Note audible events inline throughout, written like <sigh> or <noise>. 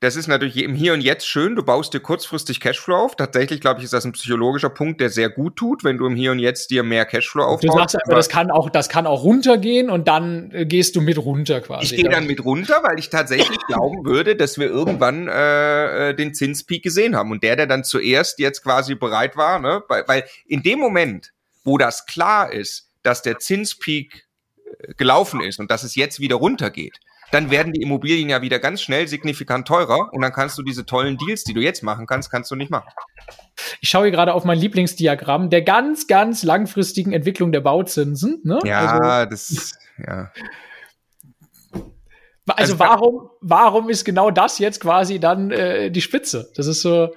das ist natürlich im Hier und Jetzt schön. Du baust dir kurzfristig Cashflow auf. Tatsächlich, glaube ich, ist das ein psychologischer Punkt, der sehr gut tut, wenn du im Hier und Jetzt dir mehr Cashflow aufbaust. Du sagst aber, das kann auch, das kann auch runtergehen und dann äh, gehst du mit runter quasi. Ich gehe dann mit runter, weil ich tatsächlich <laughs> glauben würde, dass wir irgendwann äh, äh, den Zinspeak gesehen haben. Und der, der dann zuerst jetzt quasi bereit war, ne? weil, weil in dem Moment, wo das klar ist, dass der Zinspeak äh, gelaufen ist und dass es jetzt wieder runtergeht, dann werden die Immobilien ja wieder ganz schnell signifikant teurer und dann kannst du diese tollen Deals, die du jetzt machen kannst, kannst du nicht machen. Ich schaue hier gerade auf mein Lieblingsdiagramm der ganz, ganz langfristigen Entwicklung der Bauzinsen. Ne? Ja, also, das, ja. Also, also warum, warum ist genau das jetzt quasi dann äh, die Spitze? Das ist so.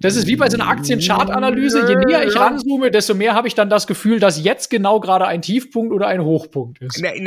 Das ist wie bei so einer Aktienchart-Analyse. Je näher ich ranzoome, desto mehr habe ich dann das Gefühl, dass jetzt genau gerade ein Tiefpunkt oder ein Hochpunkt ist. In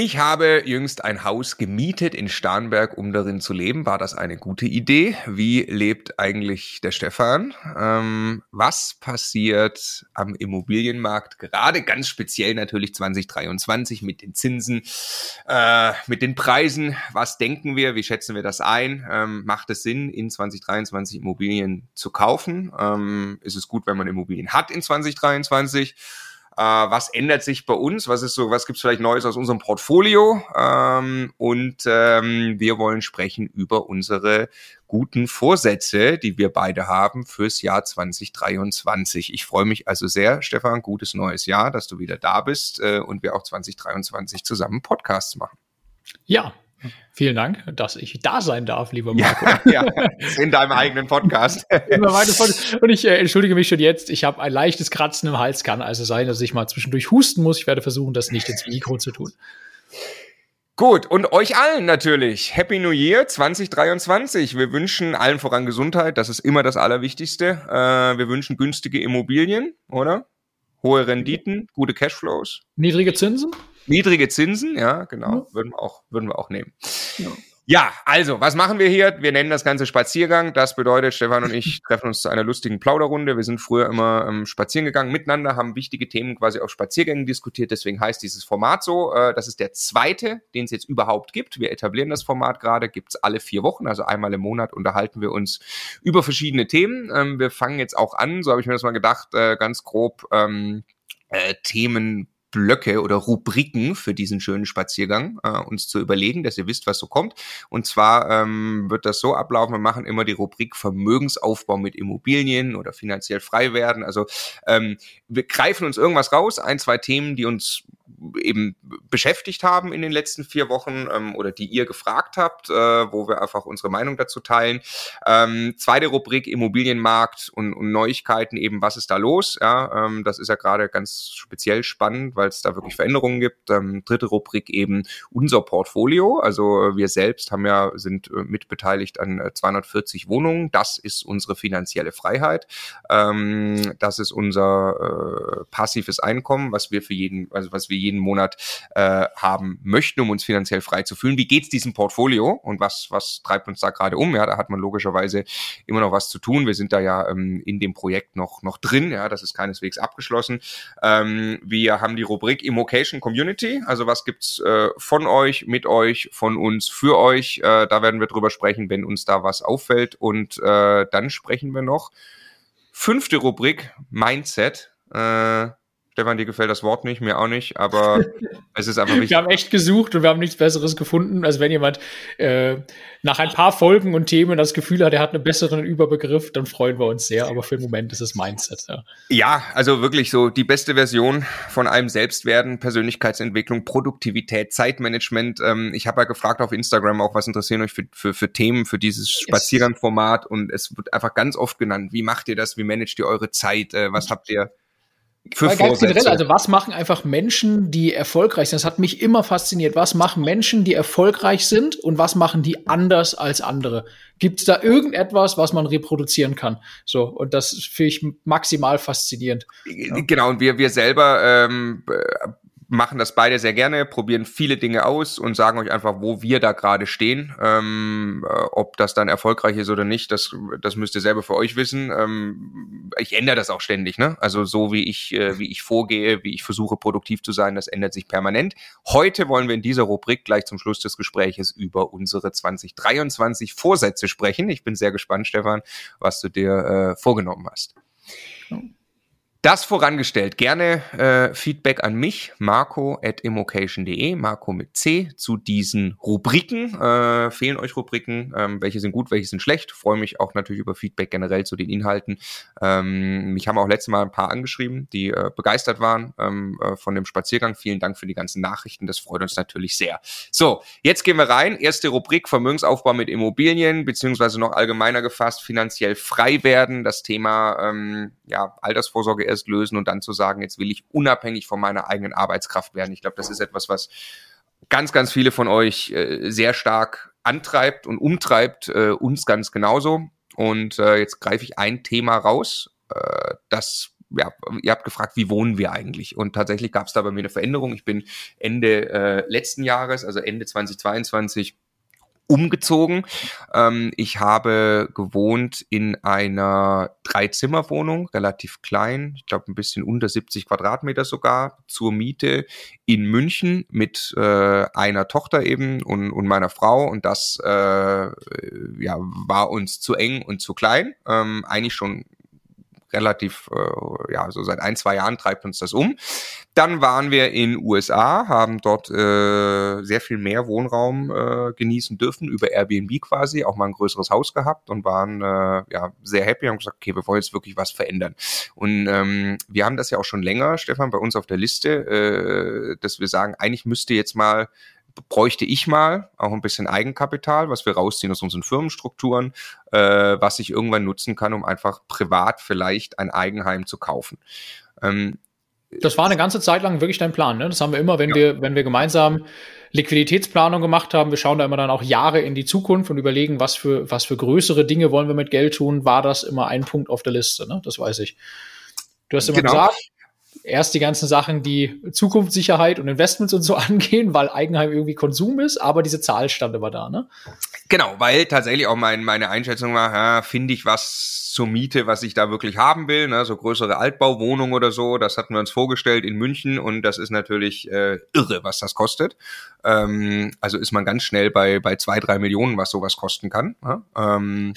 Ich habe jüngst ein Haus gemietet in Starnberg, um darin zu leben. War das eine gute Idee? Wie lebt eigentlich der Stefan? Ähm, was passiert am Immobilienmarkt? Gerade ganz speziell natürlich 2023 mit den Zinsen, äh, mit den Preisen. Was denken wir? Wie schätzen wir das ein? Ähm, macht es Sinn, in 2023 Immobilien zu kaufen? Ähm, ist es gut, wenn man Immobilien hat in 2023? Äh, was ändert sich bei uns? Was ist so, was gibt's vielleicht Neues aus unserem Portfolio? Ähm, und ähm, wir wollen sprechen über unsere guten Vorsätze, die wir beide haben fürs Jahr 2023. Ich freue mich also sehr, Stefan, gutes neues Jahr, dass du wieder da bist äh, und wir auch 2023 zusammen Podcasts machen. Ja, Vielen Dank, dass ich da sein darf, lieber Marco. Ja, <laughs> ja in deinem <laughs> eigenen Podcast. Und ich äh, entschuldige mich schon jetzt, ich habe ein leichtes Kratzen im Hals, kann also sein, dass ich mal zwischendurch husten muss. Ich werde versuchen, das nicht ins Mikro zu tun. Gut, und euch allen natürlich. Happy New Year 2023. Wir wünschen allen voran Gesundheit, das ist immer das Allerwichtigste. Äh, wir wünschen günstige Immobilien, oder? Hohe Renditen, gute Cashflows. Niedrige Zinsen? Niedrige Zinsen, ja, genau, würden wir auch, würden wir auch nehmen. Ja. Ja, also, was machen wir hier? Wir nennen das Ganze Spaziergang. Das bedeutet, Stefan und ich treffen uns zu einer lustigen Plauderrunde. Wir sind früher immer ähm, spazieren gegangen miteinander, haben wichtige Themen quasi auf Spaziergängen diskutiert. Deswegen heißt dieses Format so. Äh, das ist der zweite, den es jetzt überhaupt gibt. Wir etablieren das Format gerade, gibt's alle vier Wochen, also einmal im Monat unterhalten wir uns über verschiedene Themen. Ähm, wir fangen jetzt auch an, so habe ich mir das mal gedacht, äh, ganz grob ähm, äh, Themen Blöcke oder Rubriken für diesen schönen Spaziergang äh, uns zu überlegen, dass ihr wisst, was so kommt. Und zwar ähm, wird das so ablaufen, wir machen immer die Rubrik Vermögensaufbau mit Immobilien oder finanziell frei werden. Also ähm, wir greifen uns irgendwas raus, ein, zwei Themen, die uns eben beschäftigt haben in den letzten vier Wochen ähm, oder die ihr gefragt habt, äh, wo wir einfach unsere Meinung dazu teilen. Ähm, zweite Rubrik Immobilienmarkt und, und Neuigkeiten eben, was ist da los? Ja, ähm, das ist ja gerade ganz speziell spannend, weil es da wirklich Veränderungen gibt. Ähm, dritte Rubrik eben unser Portfolio. Also wir selbst haben ja sind äh, mitbeteiligt an äh, 240 Wohnungen. Das ist unsere finanzielle Freiheit. Ähm, das ist unser äh, passives Einkommen, was wir für jeden, also was wir jeden Monat äh, haben möchten, um uns finanziell frei zu fühlen. Wie geht's diesem Portfolio und was, was treibt uns da gerade um? Ja, da hat man logischerweise immer noch was zu tun. Wir sind da ja ähm, in dem Projekt noch, noch drin. Ja, das ist keineswegs abgeschlossen. Ähm, wir haben die Rubrik Immocation Community. Also was gibt's äh, von euch, mit euch, von uns, für euch? Äh, da werden wir drüber sprechen, wenn uns da was auffällt. Und äh, dann sprechen wir noch. Fünfte Rubrik, Mindset. Äh, Stefan, dir gefällt das Wort nicht, mir auch nicht, aber <laughs> es ist einfach wichtig. Wir haben echt gesucht und wir haben nichts Besseres gefunden. Also wenn jemand äh, nach ein paar Folgen und Themen das Gefühl hat, er hat einen besseren Überbegriff, dann freuen wir uns sehr. Aber für den Moment ist es Mindset. Ja, ja also wirklich so die beste Version von einem selbst werden, Persönlichkeitsentwicklung, Produktivität, Zeitmanagement. Ähm, ich habe ja gefragt auf Instagram auch, was interessieren euch für, für, für Themen für dieses Spaziergangformat und es wird einfach ganz oft genannt, wie macht ihr das, wie managt ihr eure Zeit, äh, was habt ihr für ganz generell, also was machen einfach Menschen, die erfolgreich sind? Das hat mich immer fasziniert. Was machen Menschen, die erfolgreich sind und was machen die anders als andere? Gibt es da irgendetwas, was man reproduzieren kann? So, und das finde ich maximal faszinierend. Genau, und wir, wir selber ähm, machen das beide sehr gerne, probieren viele Dinge aus und sagen euch einfach, wo wir da gerade stehen. Ähm, äh, ob das dann erfolgreich ist oder nicht, das, das müsst ihr selber für euch wissen. Ähm, ich ändere das auch ständig, ne? Also so wie ich, äh, wie ich vorgehe, wie ich versuche, produktiv zu sein, das ändert sich permanent. Heute wollen wir in dieser Rubrik gleich zum Schluss des Gespräches über unsere 2023 Vorsätze sprechen. Ich bin sehr gespannt, Stefan, was du dir äh, vorgenommen hast. Das vorangestellt. Gerne äh, Feedback an mich, marco at immocation.de, Marco mit C, zu diesen Rubriken. Äh, fehlen euch Rubriken? Ähm, welche sind gut, welche sind schlecht? Freue mich auch natürlich über Feedback generell zu den Inhalten. Ähm, mich haben auch letztes Mal ein paar angeschrieben, die äh, begeistert waren ähm, äh, von dem Spaziergang. Vielen Dank für die ganzen Nachrichten. Das freut uns natürlich sehr. So, jetzt gehen wir rein. Erste Rubrik Vermögensaufbau mit Immobilien, beziehungsweise noch allgemeiner gefasst, finanziell frei werden. Das Thema ähm, ja, Altersvorsorge erst lösen und dann zu sagen, jetzt will ich unabhängig von meiner eigenen Arbeitskraft werden. Ich glaube, das ist etwas, was ganz, ganz viele von euch äh, sehr stark antreibt und umtreibt, äh, uns ganz genauso. Und äh, jetzt greife ich ein Thema raus, äh, das ja, ihr habt gefragt, wie wohnen wir eigentlich? Und tatsächlich gab es da bei mir eine Veränderung. Ich bin Ende äh, letzten Jahres, also Ende 2022, umgezogen. Ähm, ich habe gewohnt in einer Dreizimmerwohnung, relativ klein, ich glaube ein bisschen unter 70 Quadratmeter sogar, zur Miete in München mit äh, einer Tochter eben und, und meiner Frau. Und das äh, ja, war uns zu eng und zu klein. Ähm, eigentlich schon relativ, äh, ja, so seit ein, zwei Jahren treibt uns das um. Dann waren wir in USA, haben dort äh, sehr viel mehr Wohnraum äh, genießen dürfen, über Airbnb quasi, auch mal ein größeres Haus gehabt und waren äh, ja sehr happy und haben gesagt, okay, wir wollen jetzt wirklich was verändern. Und ähm, wir haben das ja auch schon länger, Stefan, bei uns auf der Liste, äh, dass wir sagen, eigentlich müsste jetzt mal bräuchte ich mal auch ein bisschen Eigenkapital, was wir rausziehen aus unseren Firmenstrukturen, äh, was ich irgendwann nutzen kann, um einfach privat vielleicht ein Eigenheim zu kaufen. Ähm, das war eine ganze Zeit lang wirklich dein Plan. Ne? Das haben wir immer, wenn ja. wir, wenn wir gemeinsam Liquiditätsplanung gemacht haben. Wir schauen da immer dann auch Jahre in die Zukunft und überlegen, was für, was für größere Dinge wollen wir mit Geld tun. War das immer ein Punkt auf der Liste? Ne? Das weiß ich. Du hast immer genau. gesagt, erst die ganzen Sachen, die Zukunftssicherheit und Investments und so <laughs> angehen, weil Eigenheim irgendwie Konsum ist, aber diese Zahl stand immer da, ne? Genau, weil tatsächlich auch mein, meine Einschätzung war, ja, finde ich was zur Miete, was ich da wirklich haben will, ne? so größere Altbauwohnung oder so, das hatten wir uns vorgestellt in München und das ist natürlich äh, irre, was das kostet. Ähm, also ist man ganz schnell bei, bei zwei, drei Millionen, was sowas kosten kann. Ja? Ähm,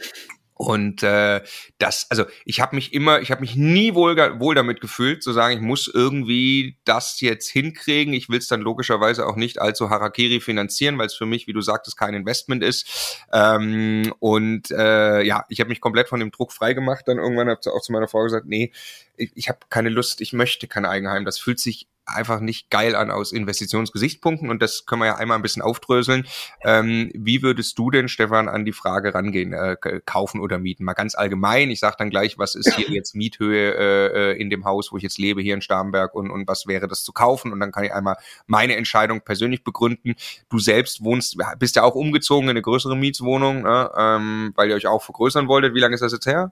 und äh, das, also ich habe mich immer, ich habe mich nie wohl, wohl damit gefühlt, zu sagen, ich muss irgendwie das jetzt hinkriegen. Ich will es dann logischerweise auch nicht allzu Harakiri finanzieren, weil es für mich, wie du sagtest, kein Investment ist. Ähm, und äh, ja, ich habe mich komplett von dem Druck freigemacht. Dann irgendwann habe ich auch zu meiner Frau gesagt, nee, ich, ich habe keine Lust, ich möchte kein Eigenheim. Das fühlt sich einfach nicht geil an aus Investitionsgesichtspunkten und das können wir ja einmal ein bisschen aufdröseln. Ähm, wie würdest du denn, Stefan, an die Frage rangehen, äh, kaufen oder mieten? Mal ganz allgemein, ich sage dann gleich, was ist hier <clears throat> jetzt Miethöhe äh, äh, in dem Haus, wo ich jetzt lebe, hier in Starnberg und, und was wäre das zu kaufen und dann kann ich einmal meine Entscheidung persönlich begründen. Du selbst wohnst, bist ja auch umgezogen in eine größere Mietswohnung, ne? ähm, weil ihr euch auch vergrößern wolltet. Wie lange ist das jetzt her?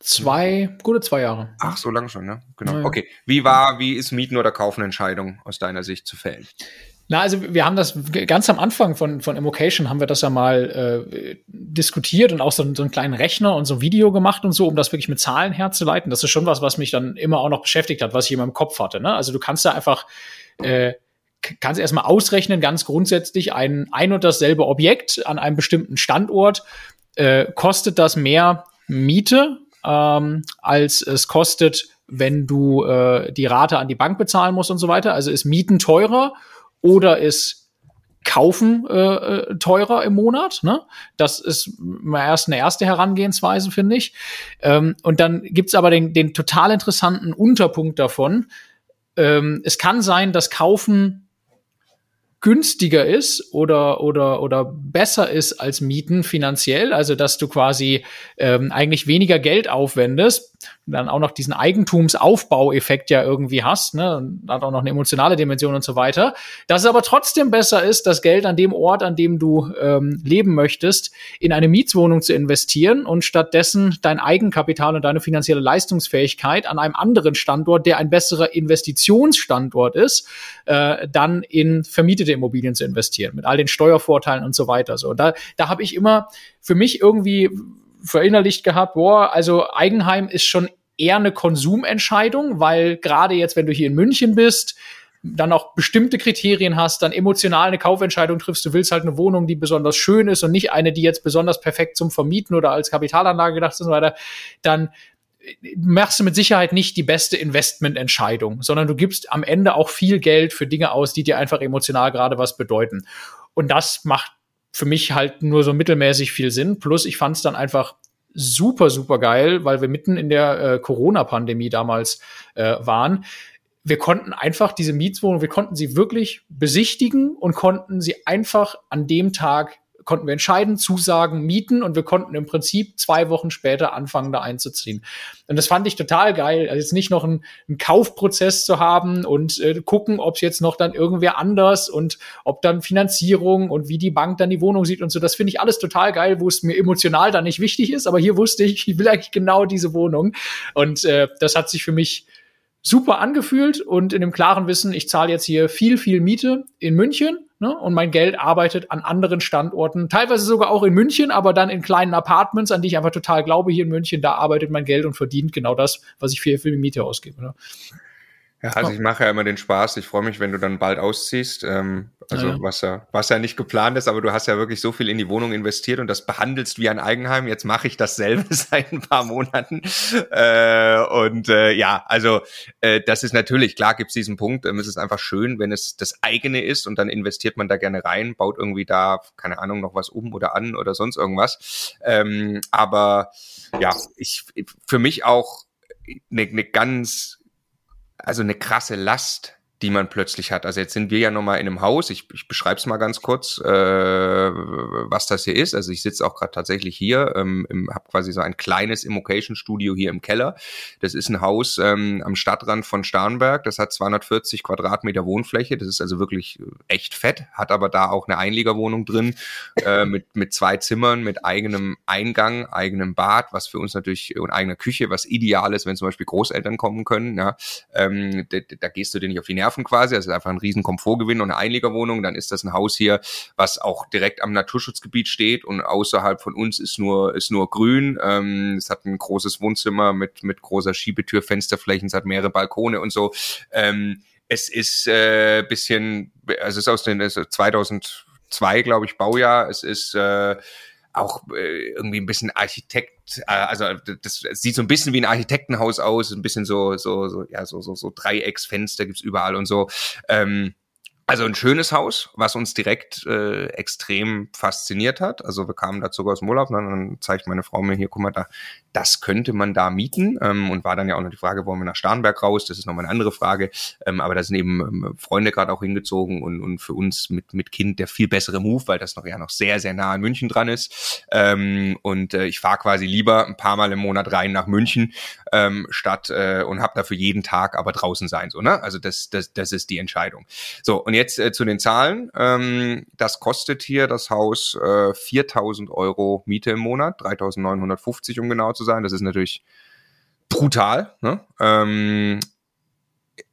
Zwei, gute zwei Jahre. Ach, so lange schon, ne? Genau. Ja. Okay. Wie war, wie ist Mieten oder Kaufen Entscheidung aus deiner Sicht zu fällen? Na, also wir haben das ganz am Anfang von, von Immocation haben wir das ja mal äh, diskutiert und auch so, so einen kleinen Rechner und so ein Video gemacht und so, um das wirklich mit Zahlen herzuleiten. Das ist schon was, was mich dann immer auch noch beschäftigt hat, was ich immer im Kopf hatte. Ne? Also du kannst da einfach äh, kannst erstmal ausrechnen, ganz grundsätzlich, ein, ein und dasselbe Objekt an einem bestimmten Standort, äh, kostet das mehr Miete ähm, als es kostet, wenn du äh, die Rate an die Bank bezahlen musst und so weiter. Also ist Mieten teurer oder ist Kaufen äh, äh teurer im Monat. Ne? Das ist mal erst eine erste Herangehensweise, finde ich. Ähm, und dann gibt's aber den, den total interessanten Unterpunkt davon. Ähm, es kann sein, dass Kaufen günstiger ist oder oder oder besser ist als Mieten finanziell, also dass du quasi ähm, eigentlich weniger Geld aufwendest, dann auch noch diesen Eigentumsaufbaueffekt ja irgendwie hast, ne, und hat auch noch eine emotionale Dimension und so weiter, dass es aber trotzdem besser ist, das Geld an dem Ort, an dem du ähm, leben möchtest, in eine Mietswohnung zu investieren und stattdessen dein Eigenkapital und deine finanzielle Leistungsfähigkeit an einem anderen Standort, der ein besserer Investitionsstandort ist, äh, dann in vermietete Immobilien zu investieren, mit all den Steuervorteilen und so weiter. So, da, da habe ich immer für mich irgendwie verinnerlicht gehabt, boah, also Eigenheim ist schon eher eine Konsumentscheidung, weil gerade jetzt, wenn du hier in München bist, dann auch bestimmte Kriterien hast, dann emotional eine Kaufentscheidung triffst, du willst halt eine Wohnung, die besonders schön ist und nicht eine, die jetzt besonders perfekt zum Vermieten oder als Kapitalanlage gedacht ist und so weiter, dann machst du mit Sicherheit nicht die beste Investmententscheidung, sondern du gibst am Ende auch viel Geld für Dinge aus, die dir einfach emotional gerade was bedeuten. Und das macht für mich halt nur so mittelmäßig viel Sinn. Plus, ich fand es dann einfach super, super geil, weil wir mitten in der äh, Corona-Pandemie damals äh, waren. Wir konnten einfach diese Mietswohnung, wir konnten sie wirklich besichtigen und konnten sie einfach an dem Tag konnten wir entscheiden, zusagen, mieten und wir konnten im Prinzip zwei Wochen später anfangen, da einzuziehen. Und das fand ich total geil. Also jetzt nicht noch einen, einen Kaufprozess zu haben und äh, gucken, ob es jetzt noch dann irgendwer anders und ob dann Finanzierung und wie die Bank dann die Wohnung sieht und so. Das finde ich alles total geil, wo es mir emotional dann nicht wichtig ist. Aber hier wusste ich, ich will eigentlich genau diese Wohnung. Und äh, das hat sich für mich super angefühlt und in dem klaren Wissen, ich zahle jetzt hier viel, viel Miete in München Ne? Und mein Geld arbeitet an anderen Standorten, teilweise sogar auch in München, aber dann in kleinen Apartments, an die ich einfach total glaube, hier in München, da arbeitet mein Geld und verdient genau das, was ich für, für die Miete ausgebe. Ne? Ja, also ich mache ja immer den Spaß. Ich freue mich, wenn du dann bald ausziehst. Ähm, also ja, ja. was ja was ja nicht geplant ist, aber du hast ja wirklich so viel in die Wohnung investiert und das behandelst wie ein Eigenheim. Jetzt mache ich dasselbe <laughs> seit ein paar Monaten. Äh, und äh, ja, also äh, das ist natürlich klar, gibt es diesen Punkt. Ähm, es ist einfach schön, wenn es das eigene ist und dann investiert man da gerne rein, baut irgendwie da keine Ahnung noch was um oder an oder sonst irgendwas. Ähm, aber ja, ich für mich auch eine, eine ganz also eine krasse Last, die man plötzlich hat. Also jetzt sind wir ja nochmal in einem Haus. Ich, ich beschreibe es mal ganz kurz, äh, was das hier ist. Also ich sitze auch gerade tatsächlich hier, ähm, habe quasi so ein kleines Immocation-Studio hier im Keller. Das ist ein Haus ähm, am Stadtrand von Starnberg. Das hat 240 Quadratmeter Wohnfläche. Das ist also wirklich echt fett. Hat aber da auch eine Einliegerwohnung drin äh, mit mit zwei Zimmern, mit eigenem Eingang, eigenem Bad, was für uns natürlich und eigener Küche, was ideal ist, wenn zum Beispiel Großeltern kommen können. Ja, ähm, da, da gehst du dir nicht auf die Nerven Nerven quasi. Also einfach ein riesen Komfortgewinn und eine Einliegerwohnung. Dann ist das ein Haus hier, was auch direkt am Naturschutzgebiet steht und außerhalb von uns ist nur, ist nur grün. Ähm, es hat ein großes Wohnzimmer mit, mit großer Schiebetür, Fensterflächen, es hat mehrere Balkone und so. Ähm, es ist äh, bisschen, also es ist aus den also 2002, glaube ich, Baujahr. Es ist äh, auch äh, irgendwie ein bisschen Architekt, äh, also das, sieht so ein bisschen wie ein Architektenhaus aus, ein bisschen so, so, so, ja, so, so, so Dreiecksfenster gibt's überall und so. Ähm, also ein schönes Haus, was uns direkt äh, extrem fasziniert hat. Also wir kamen da sogar aus dem Urlaub, dann, dann zeigt meine Frau mir hier, guck mal, da, das könnte man da mieten. Ähm, und war dann ja auch noch die Frage, wollen wir nach Starnberg raus? Das ist nochmal eine andere Frage. Ähm, aber da sind eben ähm, Freunde gerade auch hingezogen und, und für uns mit, mit Kind der viel bessere Move, weil das noch ja noch sehr, sehr nah an München dran ist. Ähm, und äh, ich fahre quasi lieber ein paar Mal im Monat rein nach München ähm, statt äh, und habe dafür jeden Tag aber draußen sein. So, ne? Also das, das, das ist die Entscheidung. So, und jetzt äh, zu den Zahlen. Ähm, das kostet hier das Haus äh, 4.000 Euro Miete im Monat, 3.950 um genau zu sein. Das ist natürlich brutal. Ne? Ähm,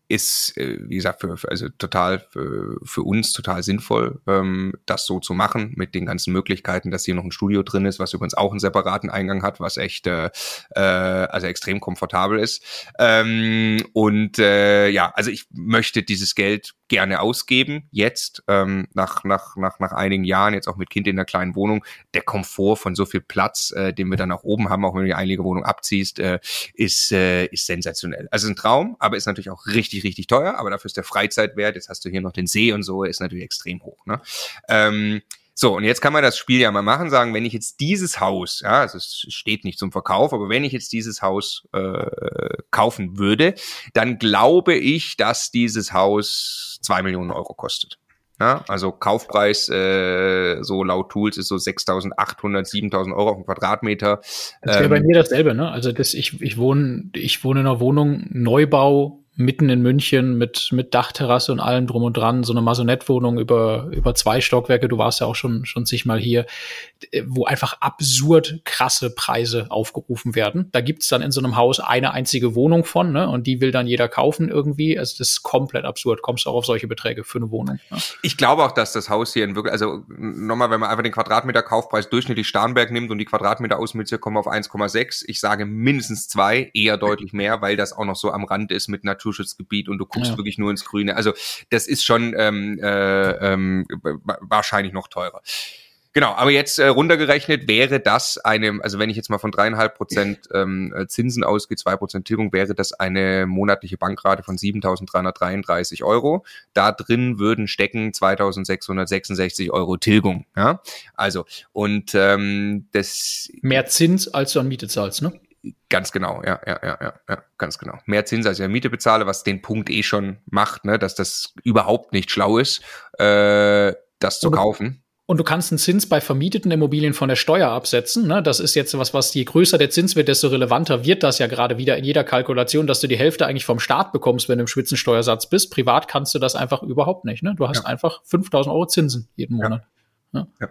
ist, äh, wie gesagt, für, also total für, für uns total sinnvoll, ähm, das so zu machen mit den ganzen Möglichkeiten, dass hier noch ein Studio drin ist, was übrigens auch einen separaten Eingang hat, was echt äh, äh, also extrem komfortabel ist. Ähm, und äh, ja, also ich möchte dieses Geld gerne ausgeben, jetzt, ähm, nach, nach, nach, nach einigen Jahren, jetzt auch mit Kind in der kleinen Wohnung, der Komfort von so viel Platz, äh, den wir dann auch oben haben, auch wenn du die Einlegewohnung abziehst, äh, ist, äh, ist sensationell. Also ein Traum, aber ist natürlich auch richtig, richtig teuer, aber dafür ist der Freizeitwert, jetzt hast du hier noch den See und so, ist natürlich extrem hoch. Ne? Ähm, so, und jetzt kann man das Spiel ja mal machen, sagen, wenn ich jetzt dieses Haus, ja, also es steht nicht zum Verkauf, aber wenn ich jetzt dieses Haus äh, kaufen würde, dann glaube ich, dass dieses Haus zwei Millionen Euro kostet. Ja, also Kaufpreis äh, so laut Tools ist so 6.800, 7.000 Euro auf den Quadratmeter. Das wäre ähm, bei mir dasselbe, ne? Also das, ich, ich wohne ich wohne in einer Wohnung Neubau mitten in München mit, mit Dachterrasse und allem drum und dran, so eine Masonettwohnung über, über zwei Stockwerke, du warst ja auch schon, schon zigmal hier, äh, wo einfach absurd krasse Preise aufgerufen werden. Da gibt's dann in so einem Haus eine einzige Wohnung von, ne? Und die will dann jeder kaufen irgendwie. Also das ist komplett absurd. Kommst du auch auf solche Beträge für eine Wohnung. Ne? Ich glaube auch, dass das Haus hier in wirklich, also nochmal, wenn man einfach den Quadratmeter Kaufpreis durchschnittlich Starnberg nimmt und die Quadratmeter Ausmütze kommen auf 1,6, ich sage mindestens zwei, eher deutlich mehr, weil das auch noch so am Rand ist mit Natur Naturschutzgebiet und du guckst ja. wirklich nur ins Grüne. Also das ist schon ähm, äh, ähm, wahrscheinlich noch teurer. Genau, aber jetzt äh, runtergerechnet wäre das eine, also wenn ich jetzt mal von dreieinhalb Prozent <laughs> ähm, Zinsen ausgehe, zwei Prozent Tilgung, wäre das eine monatliche Bankrate von 7.333 Euro. Da drin würden stecken 2.666 Euro Tilgung. Ja, also und ähm, das mehr Zins als du an Miete zahlst, ne? Ganz genau, ja, ja, ja, ja, ja, ganz genau. Mehr Zins als ich Miete bezahle, was den Punkt eh schon macht, ne, dass das überhaupt nicht schlau ist, äh, das zu kaufen. Und du kannst einen Zins bei vermieteten Immobilien von der Steuer absetzen. Ne? Das ist jetzt was, was je größer der Zins wird, desto relevanter wird das ja gerade wieder in jeder Kalkulation, dass du die Hälfte eigentlich vom Staat bekommst, wenn du im Spitzensteuersatz bist. Privat kannst du das einfach überhaupt nicht. Ne? Du hast ja. einfach 5000 Euro Zinsen jeden Monat. Ja. ja.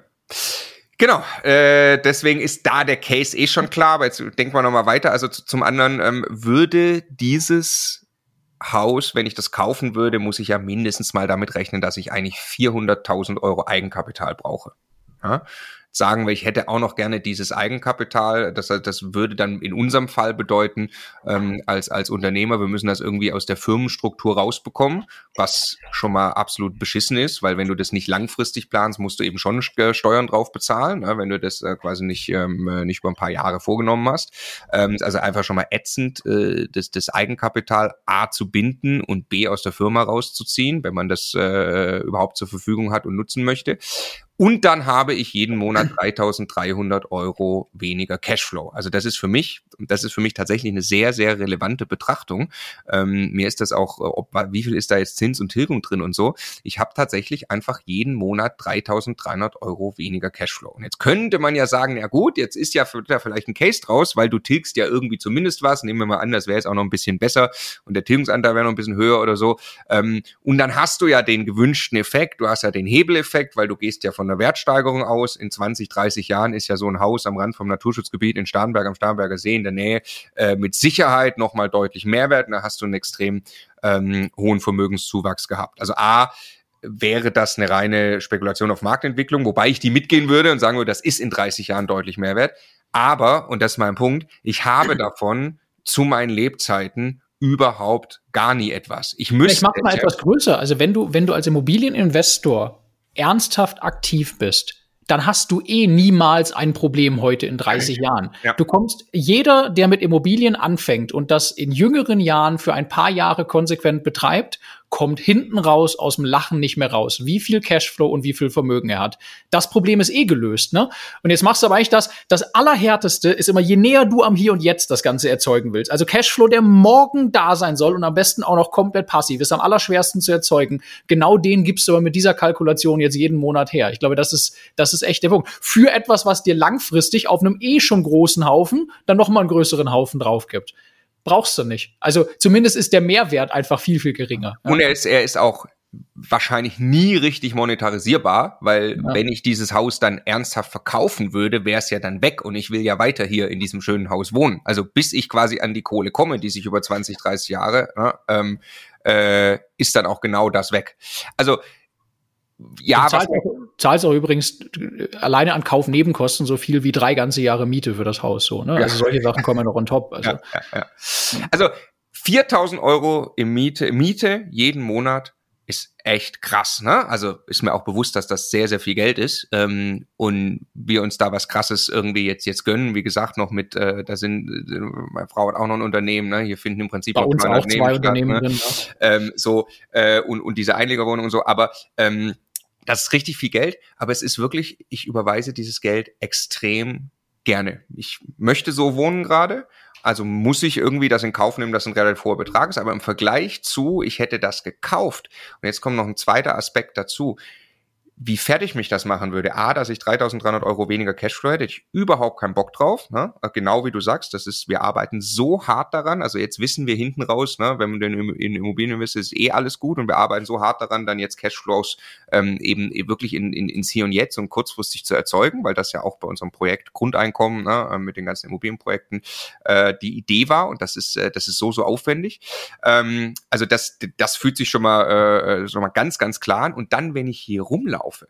Genau, äh, deswegen ist da der Case eh schon klar, aber jetzt denken wir nochmal weiter. Also zum anderen ähm, würde dieses Haus, wenn ich das kaufen würde, muss ich ja mindestens mal damit rechnen, dass ich eigentlich 400.000 Euro Eigenkapital brauche. Ja? Sagen wir, ich hätte auch noch gerne dieses Eigenkapital. Das, das würde dann in unserem Fall bedeuten, ähm, als, als Unternehmer, wir müssen das irgendwie aus der Firmenstruktur rausbekommen, was schon mal absolut beschissen ist, weil wenn du das nicht langfristig planst, musst du eben schon Steuern drauf bezahlen, ne, wenn du das äh, quasi nicht, ähm, äh, nicht über ein paar Jahre vorgenommen hast. Ähm, also einfach schon mal ätzend, äh, das, das Eigenkapital A zu binden und B aus der Firma rauszuziehen, wenn man das äh, überhaupt zur Verfügung hat und nutzen möchte. Und dann habe ich jeden Monat 3300 Euro weniger Cashflow. Also das ist für mich, das ist für mich tatsächlich eine sehr, sehr relevante Betrachtung. Ähm, mir ist das auch, ob, wie viel ist da jetzt Zins und Tilgung drin und so. Ich habe tatsächlich einfach jeden Monat 3300 Euro weniger Cashflow. Und jetzt könnte man ja sagen, ja gut, jetzt ist ja vielleicht ein Case draus, weil du tilgst ja irgendwie zumindest was. Nehmen wir mal an, das wäre jetzt auch noch ein bisschen besser und der Tilgungsanteil wäre noch ein bisschen höher oder so. Ähm, und dann hast du ja den gewünschten Effekt. Du hast ja den Hebeleffekt, weil du gehst ja von einer Wertsteigerung aus. In 20, 30 Jahren ist ja so ein Haus am Rand vom Naturschutzgebiet in Starnberg am Starnberger See der Nähe äh, mit Sicherheit nochmal deutlich Mehrwert. Und da hast du einen extrem ähm, hohen Vermögenszuwachs gehabt. Also A, wäre das eine reine Spekulation auf Marktentwicklung, wobei ich die mitgehen würde und sagen würde, das ist in 30 Jahren deutlich Mehrwert. Aber, und das ist mein Punkt, ich habe <clears throat> davon zu meinen Lebzeiten überhaupt gar nie etwas. Ich müsste. Ich mache mal etwas größer. Also wenn du, wenn du als Immobilieninvestor ernsthaft aktiv bist, dann hast du eh niemals ein Problem heute in 30 Jahren. Ja. Du kommst, jeder, der mit Immobilien anfängt und das in jüngeren Jahren für ein paar Jahre konsequent betreibt kommt hinten raus aus dem Lachen nicht mehr raus, wie viel Cashflow und wie viel Vermögen er hat. Das Problem ist eh gelöst, ne? Und jetzt machst du aber eigentlich das, das Allerhärteste ist immer, je näher du am Hier und Jetzt das Ganze erzeugen willst. Also Cashflow, der morgen da sein soll und am besten auch noch komplett passiv, ist am allerschwersten zu erzeugen. Genau den gibst du aber mit dieser Kalkulation jetzt jeden Monat her. Ich glaube, das ist, das ist echt der Punkt. Für etwas, was dir langfristig auf einem eh schon großen Haufen dann noch mal einen größeren Haufen drauf gibt brauchst du nicht. Also zumindest ist der Mehrwert einfach viel, viel geringer. Und er ist, er ist auch wahrscheinlich nie richtig monetarisierbar, weil ja. wenn ich dieses Haus dann ernsthaft verkaufen würde, wäre es ja dann weg und ich will ja weiter hier in diesem schönen Haus wohnen. Also bis ich quasi an die Kohle komme, die sich über 20, 30 Jahre, ne, ähm, äh, ist dann auch genau das weg. Also ja, auch, zahlst auch übrigens äh, alleine an Kaufnebenkosten so viel wie drei ganze Jahre Miete für das Haus. So, ne? Ja. Also solche Sachen kommen ja noch on top. Also, ja, ja, also 4000 Euro im Miete, Miete jeden Monat ist echt krass, ne? Also ist mir auch bewusst, dass das sehr, sehr viel Geld ist ähm, und wir uns da was Krasses irgendwie jetzt jetzt gönnen. Wie gesagt, noch mit, äh, da sind äh, meine Frau hat auch noch ein Unternehmen, ne? Hier finden im Prinzip Bei auch, uns auch zwei Unternehmen ne? drin. Ja. Ähm, so äh, und und diese Einlegerwohnung und so, aber ähm, das ist richtig viel Geld, aber es ist wirklich, ich überweise dieses Geld extrem gerne. Ich möchte so wohnen gerade Also muss ich irgendwie das in Kauf nehmen, dass ein relativ hoher Betrag ist. Aber im Vergleich zu, ich hätte das gekauft. Und jetzt kommt noch ein zweiter Aspekt dazu wie fertig mich das machen würde. A, dass ich 3300 Euro weniger Cashflow hätte, ich überhaupt keinen Bock drauf. Ne? Genau wie du sagst, das ist, wir arbeiten so hart daran. Also jetzt wissen wir hinten raus, ne, wenn man denn in Immobilien investiert, ist eh alles gut und wir arbeiten so hart daran, dann jetzt Cashflows ähm, eben wirklich in, in, ins Hier und Jetzt und kurzfristig zu erzeugen, weil das ja auch bei unserem Projekt Grundeinkommen ne, äh, mit den ganzen Immobilienprojekten äh, die Idee war und das ist, äh, das ist so, so aufwendig. Ähm, also das, das fühlt sich schon mal, äh, schon mal ganz, ganz klar an. Und dann, wenn ich hier rumlaufe, laufe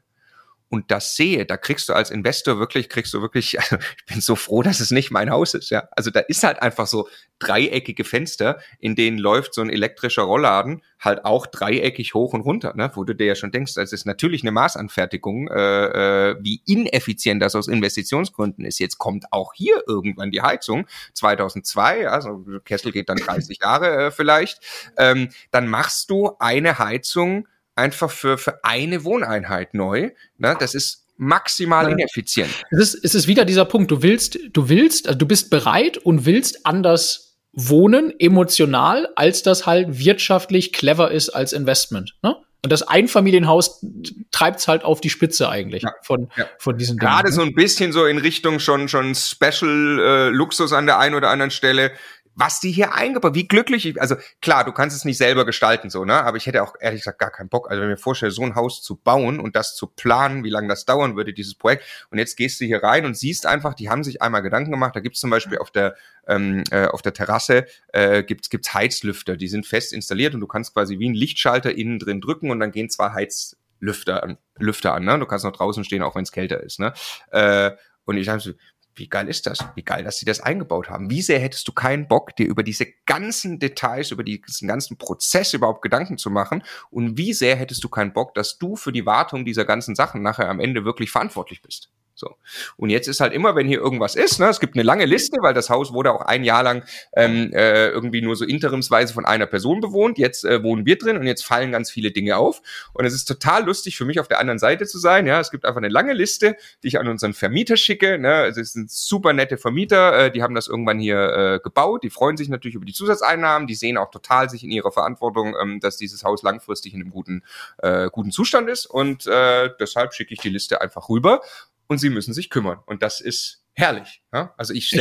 und das sehe, da kriegst du als Investor wirklich, kriegst du wirklich, <laughs> also ich bin so froh, dass es nicht mein Haus ist, ja. Also da ist halt einfach so dreieckige Fenster, in denen läuft so ein elektrischer Rollladen halt auch dreieckig hoch und runter, ne? wo du dir ja schon denkst, das ist natürlich eine Maßanfertigung, äh, äh, wie ineffizient das aus Investitionsgründen ist. Jetzt kommt auch hier irgendwann die Heizung, 2002, also Kessel geht dann 30 Jahre äh, vielleicht, ähm, dann machst du eine Heizung einfach für, für eine Wohneinheit neu. Ne? Das ist maximal ineffizient. Es ist, es ist wieder dieser Punkt. Du willst, du willst, also du bist bereit und willst anders wohnen, emotional, als das halt wirtschaftlich clever ist als Investment. Ne? Und das Einfamilienhaus treibt es halt auf die Spitze eigentlich ja, von, ja. von diesen Dingen. Gerade ne? so ein bisschen so in Richtung schon, schon Special äh, Luxus an der einen oder anderen Stelle was die hier eingebaut, wie glücklich ich, also klar, du kannst es nicht selber gestalten, so, ne, aber ich hätte auch ehrlich gesagt gar keinen Bock, also wenn ich mir vorstelle, so ein Haus zu bauen und das zu planen, wie lange das dauern würde, dieses Projekt, und jetzt gehst du hier rein und siehst einfach, die haben sich einmal Gedanken gemacht, da gibt's zum Beispiel auf der, ähm, äh, auf der Terrasse, äh, gibt's, gibt's Heizlüfter, die sind fest installiert und du kannst quasi wie ein Lichtschalter innen drin drücken und dann gehen zwei Heizlüfter an, Lüfter an, ne, du kannst noch draußen stehen, auch wenn es kälter ist, ne, äh, und ich dachte, wie geil ist das? Wie geil, dass sie das eingebaut haben. Wie sehr hättest du keinen Bock, dir über diese ganzen Details, über diesen ganzen Prozess überhaupt Gedanken zu machen? Und wie sehr hättest du keinen Bock, dass du für die Wartung dieser ganzen Sachen nachher am Ende wirklich verantwortlich bist? So. Und jetzt ist halt immer, wenn hier irgendwas ist, ne, es gibt eine lange Liste, weil das Haus wurde auch ein Jahr lang ähm, äh, irgendwie nur so interimsweise von einer Person bewohnt. Jetzt äh, wohnen wir drin und jetzt fallen ganz viele Dinge auf. Und es ist total lustig für mich auf der anderen Seite zu sein. Ja, es gibt einfach eine lange Liste, die ich an unseren Vermieter schicke. Ne? Also es sind super nette Vermieter, äh, die haben das irgendwann hier äh, gebaut. Die freuen sich natürlich über die Zusatzeinnahmen. Die sehen auch total sich in ihrer Verantwortung, ähm, dass dieses Haus langfristig in einem guten, äh, guten Zustand ist. Und äh, deshalb schicke ich die Liste einfach rüber und sie müssen sich kümmern. Und das ist herrlich. Ja? Also ich ich,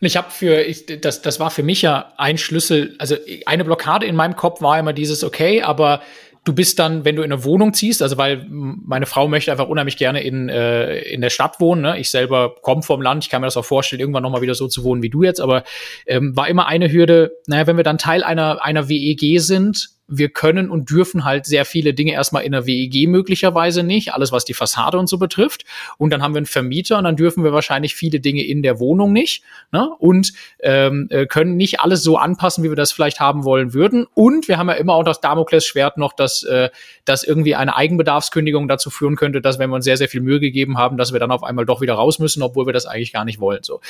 und ich habe für ich, das das war für mich ja ein Schlüssel. Also eine Blockade in meinem Kopf war immer dieses okay, aber du bist dann, wenn du in eine Wohnung ziehst, also weil meine Frau möchte einfach unheimlich gerne in, äh, in der Stadt wohnen. Ne? Ich selber komme vom Land, ich kann mir das auch vorstellen, irgendwann nochmal wieder so zu wohnen wie du jetzt, aber ähm, war immer eine Hürde, naja, wenn wir dann Teil einer, einer WEG sind, wir können und dürfen halt sehr viele Dinge erstmal in der WEG möglicherweise nicht, alles was die Fassade und so betrifft. Und dann haben wir einen Vermieter und dann dürfen wir wahrscheinlich viele Dinge in der Wohnung nicht ne? und ähm, äh, können nicht alles so anpassen, wie wir das vielleicht haben wollen würden. Und wir haben ja immer auch das Damoklesschwert noch, dass, äh, dass irgendwie eine Eigenbedarfskündigung dazu führen könnte, dass wenn wir uns sehr, sehr viel Mühe gegeben haben, dass wir dann auf einmal doch wieder raus müssen, obwohl wir das eigentlich gar nicht wollen. So.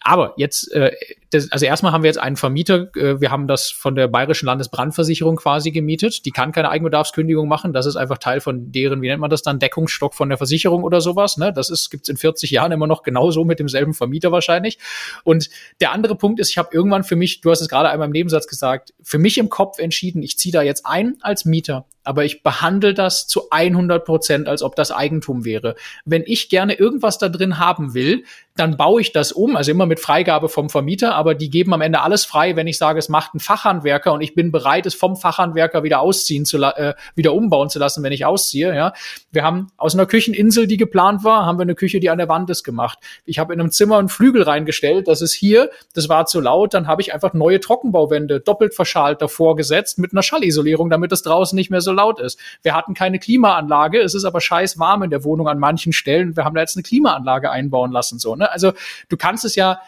Aber jetzt, äh, das, also erstmal haben wir jetzt einen Vermieter, äh, wir haben das von der Bayerischen Landesbrandversicherung quasi gemietet. Die kann keine Eigenbedarfskündigung machen. Das ist einfach Teil von deren, wie nennt man das dann, Deckungsstock von der Versicherung oder sowas. Ne? Das ist gibt's in 40 Jahren immer noch genauso mit demselben Vermieter wahrscheinlich. Und der andere Punkt ist, ich habe irgendwann für mich, du hast es gerade einmal im Nebensatz gesagt, für mich im Kopf entschieden, ich ziehe da jetzt ein als Mieter aber ich behandle das zu 100 Prozent, als ob das Eigentum wäre. Wenn ich gerne irgendwas da drin haben will, dann baue ich das um, also immer mit Freigabe vom Vermieter, aber die geben am Ende alles frei, wenn ich sage, es macht ein Fachhandwerker und ich bin bereit, es vom Fachhandwerker wieder ausziehen zu äh, wieder umbauen zu lassen, wenn ich ausziehe. Ja, wir haben aus einer Kücheninsel, die geplant war, haben wir eine Küche, die an der Wand ist, gemacht. Ich habe in einem Zimmer einen Flügel reingestellt, das ist hier, das war zu laut, dann habe ich einfach neue Trockenbauwände doppelt verschalt davor gesetzt mit einer Schallisolierung, damit es draußen nicht mehr so laut ist. Wir hatten keine Klimaanlage, es ist aber scheiß warm in der Wohnung an manchen Stellen. Wir haben da jetzt eine Klimaanlage einbauen lassen, so, ne? Also, du kannst es ja,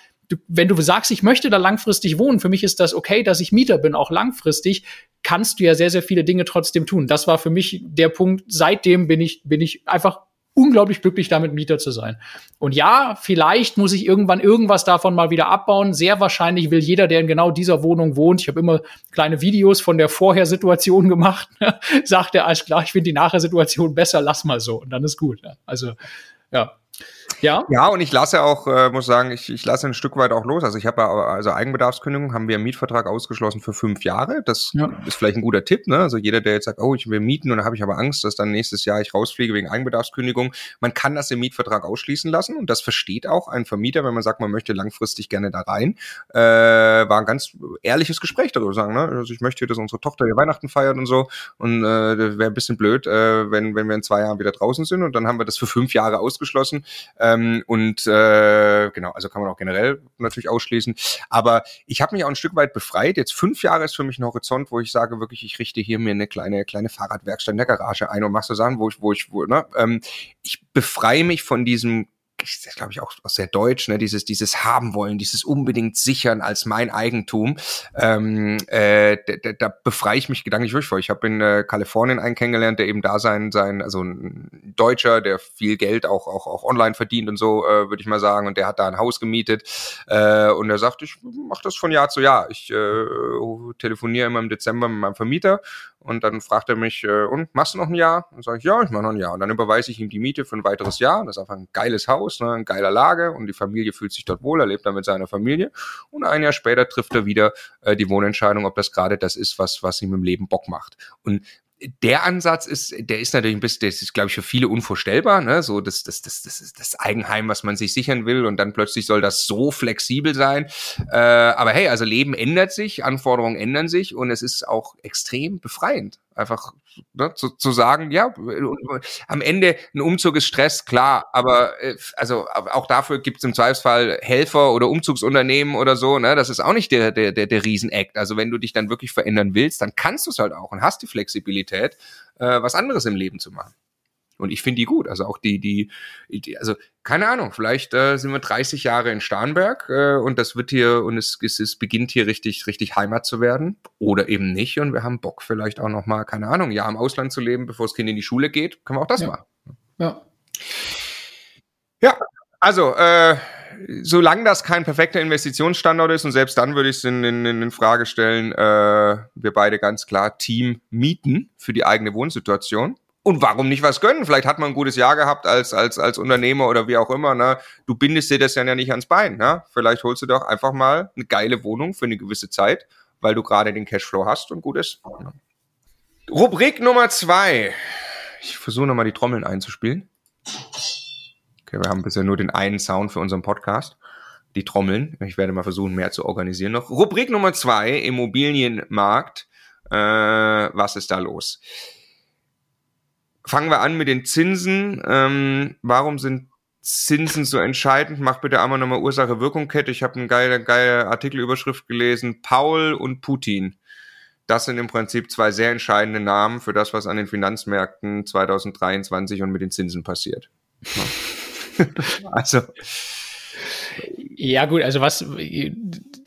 wenn du sagst, ich möchte da langfristig wohnen, für mich ist das okay, dass ich Mieter bin, auch langfristig, kannst du ja sehr, sehr viele Dinge trotzdem tun. Das war für mich der Punkt. Seitdem bin ich, bin ich einfach unglaublich glücklich damit, Mieter zu sein. Und ja, vielleicht muss ich irgendwann irgendwas davon mal wieder abbauen. Sehr wahrscheinlich will jeder, der in genau dieser Wohnung wohnt, ich habe immer kleine Videos von der Vorher-Situation gemacht, <laughs> sagt er, alles klar, ich finde die Nachher-Situation besser, lass mal so. Und dann ist gut. Also, ja. Ja. Ja, und ich lasse auch, äh, muss sagen, ich, ich lasse ein Stück weit auch los. Also ich habe ja, also Eigenbedarfskündigung haben wir im Mietvertrag ausgeschlossen für fünf Jahre. Das ja. ist vielleicht ein guter Tipp, ne? Also jeder, der jetzt sagt, oh, ich will mieten und dann habe ich aber Angst, dass dann nächstes Jahr ich rausfliege wegen Eigenbedarfskündigung. Man kann das im Mietvertrag ausschließen lassen und das versteht auch ein Vermieter, wenn man sagt, man möchte langfristig gerne da rein. Äh, war ein ganz ehrliches Gespräch darüber sagen, ne? Also ich möchte, dass unsere Tochter hier Weihnachten feiert und so. Und äh, wäre ein bisschen blöd, äh, wenn, wenn wir in zwei Jahren wieder draußen sind. Und dann haben wir das für fünf Jahre ausgeschlossen. Äh, ähm, und äh, genau, also kann man auch generell natürlich ausschließen. Aber ich habe mich auch ein Stück weit befreit. Jetzt fünf Jahre ist für mich ein Horizont, wo ich sage wirklich, ich richte hier mir eine kleine kleine Fahrradwerkstatt in der Garage ein und mache so Sachen, wo ich wo ich wo ne, ähm, ich befreie mich von diesem das glaube ich auch, auch sehr deutsch, ne, dieses, dieses haben wollen, dieses unbedingt sichern als mein Eigentum, ähm, äh, da, da befreie ich mich gedanklich wirklich vor. Ich habe in äh, Kalifornien einen kennengelernt, der eben da sein, sein, also ein Deutscher, der viel Geld auch, auch, auch online verdient und so, äh, würde ich mal sagen, und der hat da ein Haus gemietet äh, und er sagt, ich mache das von Jahr zu Jahr. Ich äh, telefoniere immer im Dezember mit meinem Vermieter und dann fragt er mich, äh, und machst du noch ein Jahr? Und sage ich, ja, ich mache noch ein Jahr. Und dann überweise ich ihm die Miete für ein weiteres Jahr. Das ist einfach ein geiles Haus, ne, eine geile Lage und die Familie fühlt sich dort wohl, er lebt da mit seiner Familie. Und ein Jahr später trifft er wieder äh, die Wohnentscheidung, ob das gerade das ist, was, was ihm im Leben Bock macht. Und der Ansatz ist, der ist natürlich ein bisschen, der ist, glaube ich, für viele unvorstellbar, ne? So das, das, das, das ist das Eigenheim, was man sich sichern will, und dann plötzlich soll das so flexibel sein. Äh, aber hey, also Leben ändert sich, Anforderungen ändern sich und es ist auch extrem befreiend. Einfach ne, zu, zu sagen, ja, am Ende ein Umzug ist Stress, klar, aber äh, also auch dafür gibt es im Zweifelsfall Helfer oder Umzugsunternehmen oder so, ne? Das ist auch nicht der, der, der, der Riesenakt. Also wenn du dich dann wirklich verändern willst, dann kannst du es halt auch und hast die Flexibilität, äh, was anderes im Leben zu machen. Und ich finde die gut. Also auch die, die, die also keine Ahnung, vielleicht äh, sind wir 30 Jahre in Starnberg äh, und das wird hier und es, es, es beginnt hier richtig, richtig Heimat zu werden. Oder eben nicht. Und wir haben Bock, vielleicht auch nochmal, keine Ahnung, Jahr im Ausland zu leben, bevor das Kind in die Schule geht. Können wir auch das ja. machen. Ja. Ja, also, äh, solange das kein perfekter Investitionsstandort ist, und selbst dann würde ich es in, in, in Frage stellen, äh, wir beide ganz klar Team mieten für die eigene Wohnsituation. Und warum nicht was gönnen? Vielleicht hat man ein gutes Jahr gehabt als, als, als Unternehmer oder wie auch immer. Ne? Du bindest dir das ja nicht ans Bein. Ne? Vielleicht holst du doch einfach mal eine geile Wohnung für eine gewisse Zeit, weil du gerade den Cashflow hast und gut ist. Rubrik Nummer zwei. Ich versuche nochmal die Trommeln einzuspielen. Okay, wir haben bisher nur den einen Sound für unseren Podcast. Die Trommeln. Ich werde mal versuchen, mehr zu organisieren noch. Rubrik Nummer zwei, Immobilienmarkt. Äh, was ist da los? Fangen wir an mit den Zinsen. Ähm, warum sind Zinsen so entscheidend? Mach bitte einmal nochmal Ursache-Wirkung-Kette. Ich habe eine geile, geile Artikelüberschrift gelesen. Paul und Putin. Das sind im Prinzip zwei sehr entscheidende Namen für das, was an den Finanzmärkten 2023 und mit den Zinsen passiert. <laughs> also. Ja, gut, also was,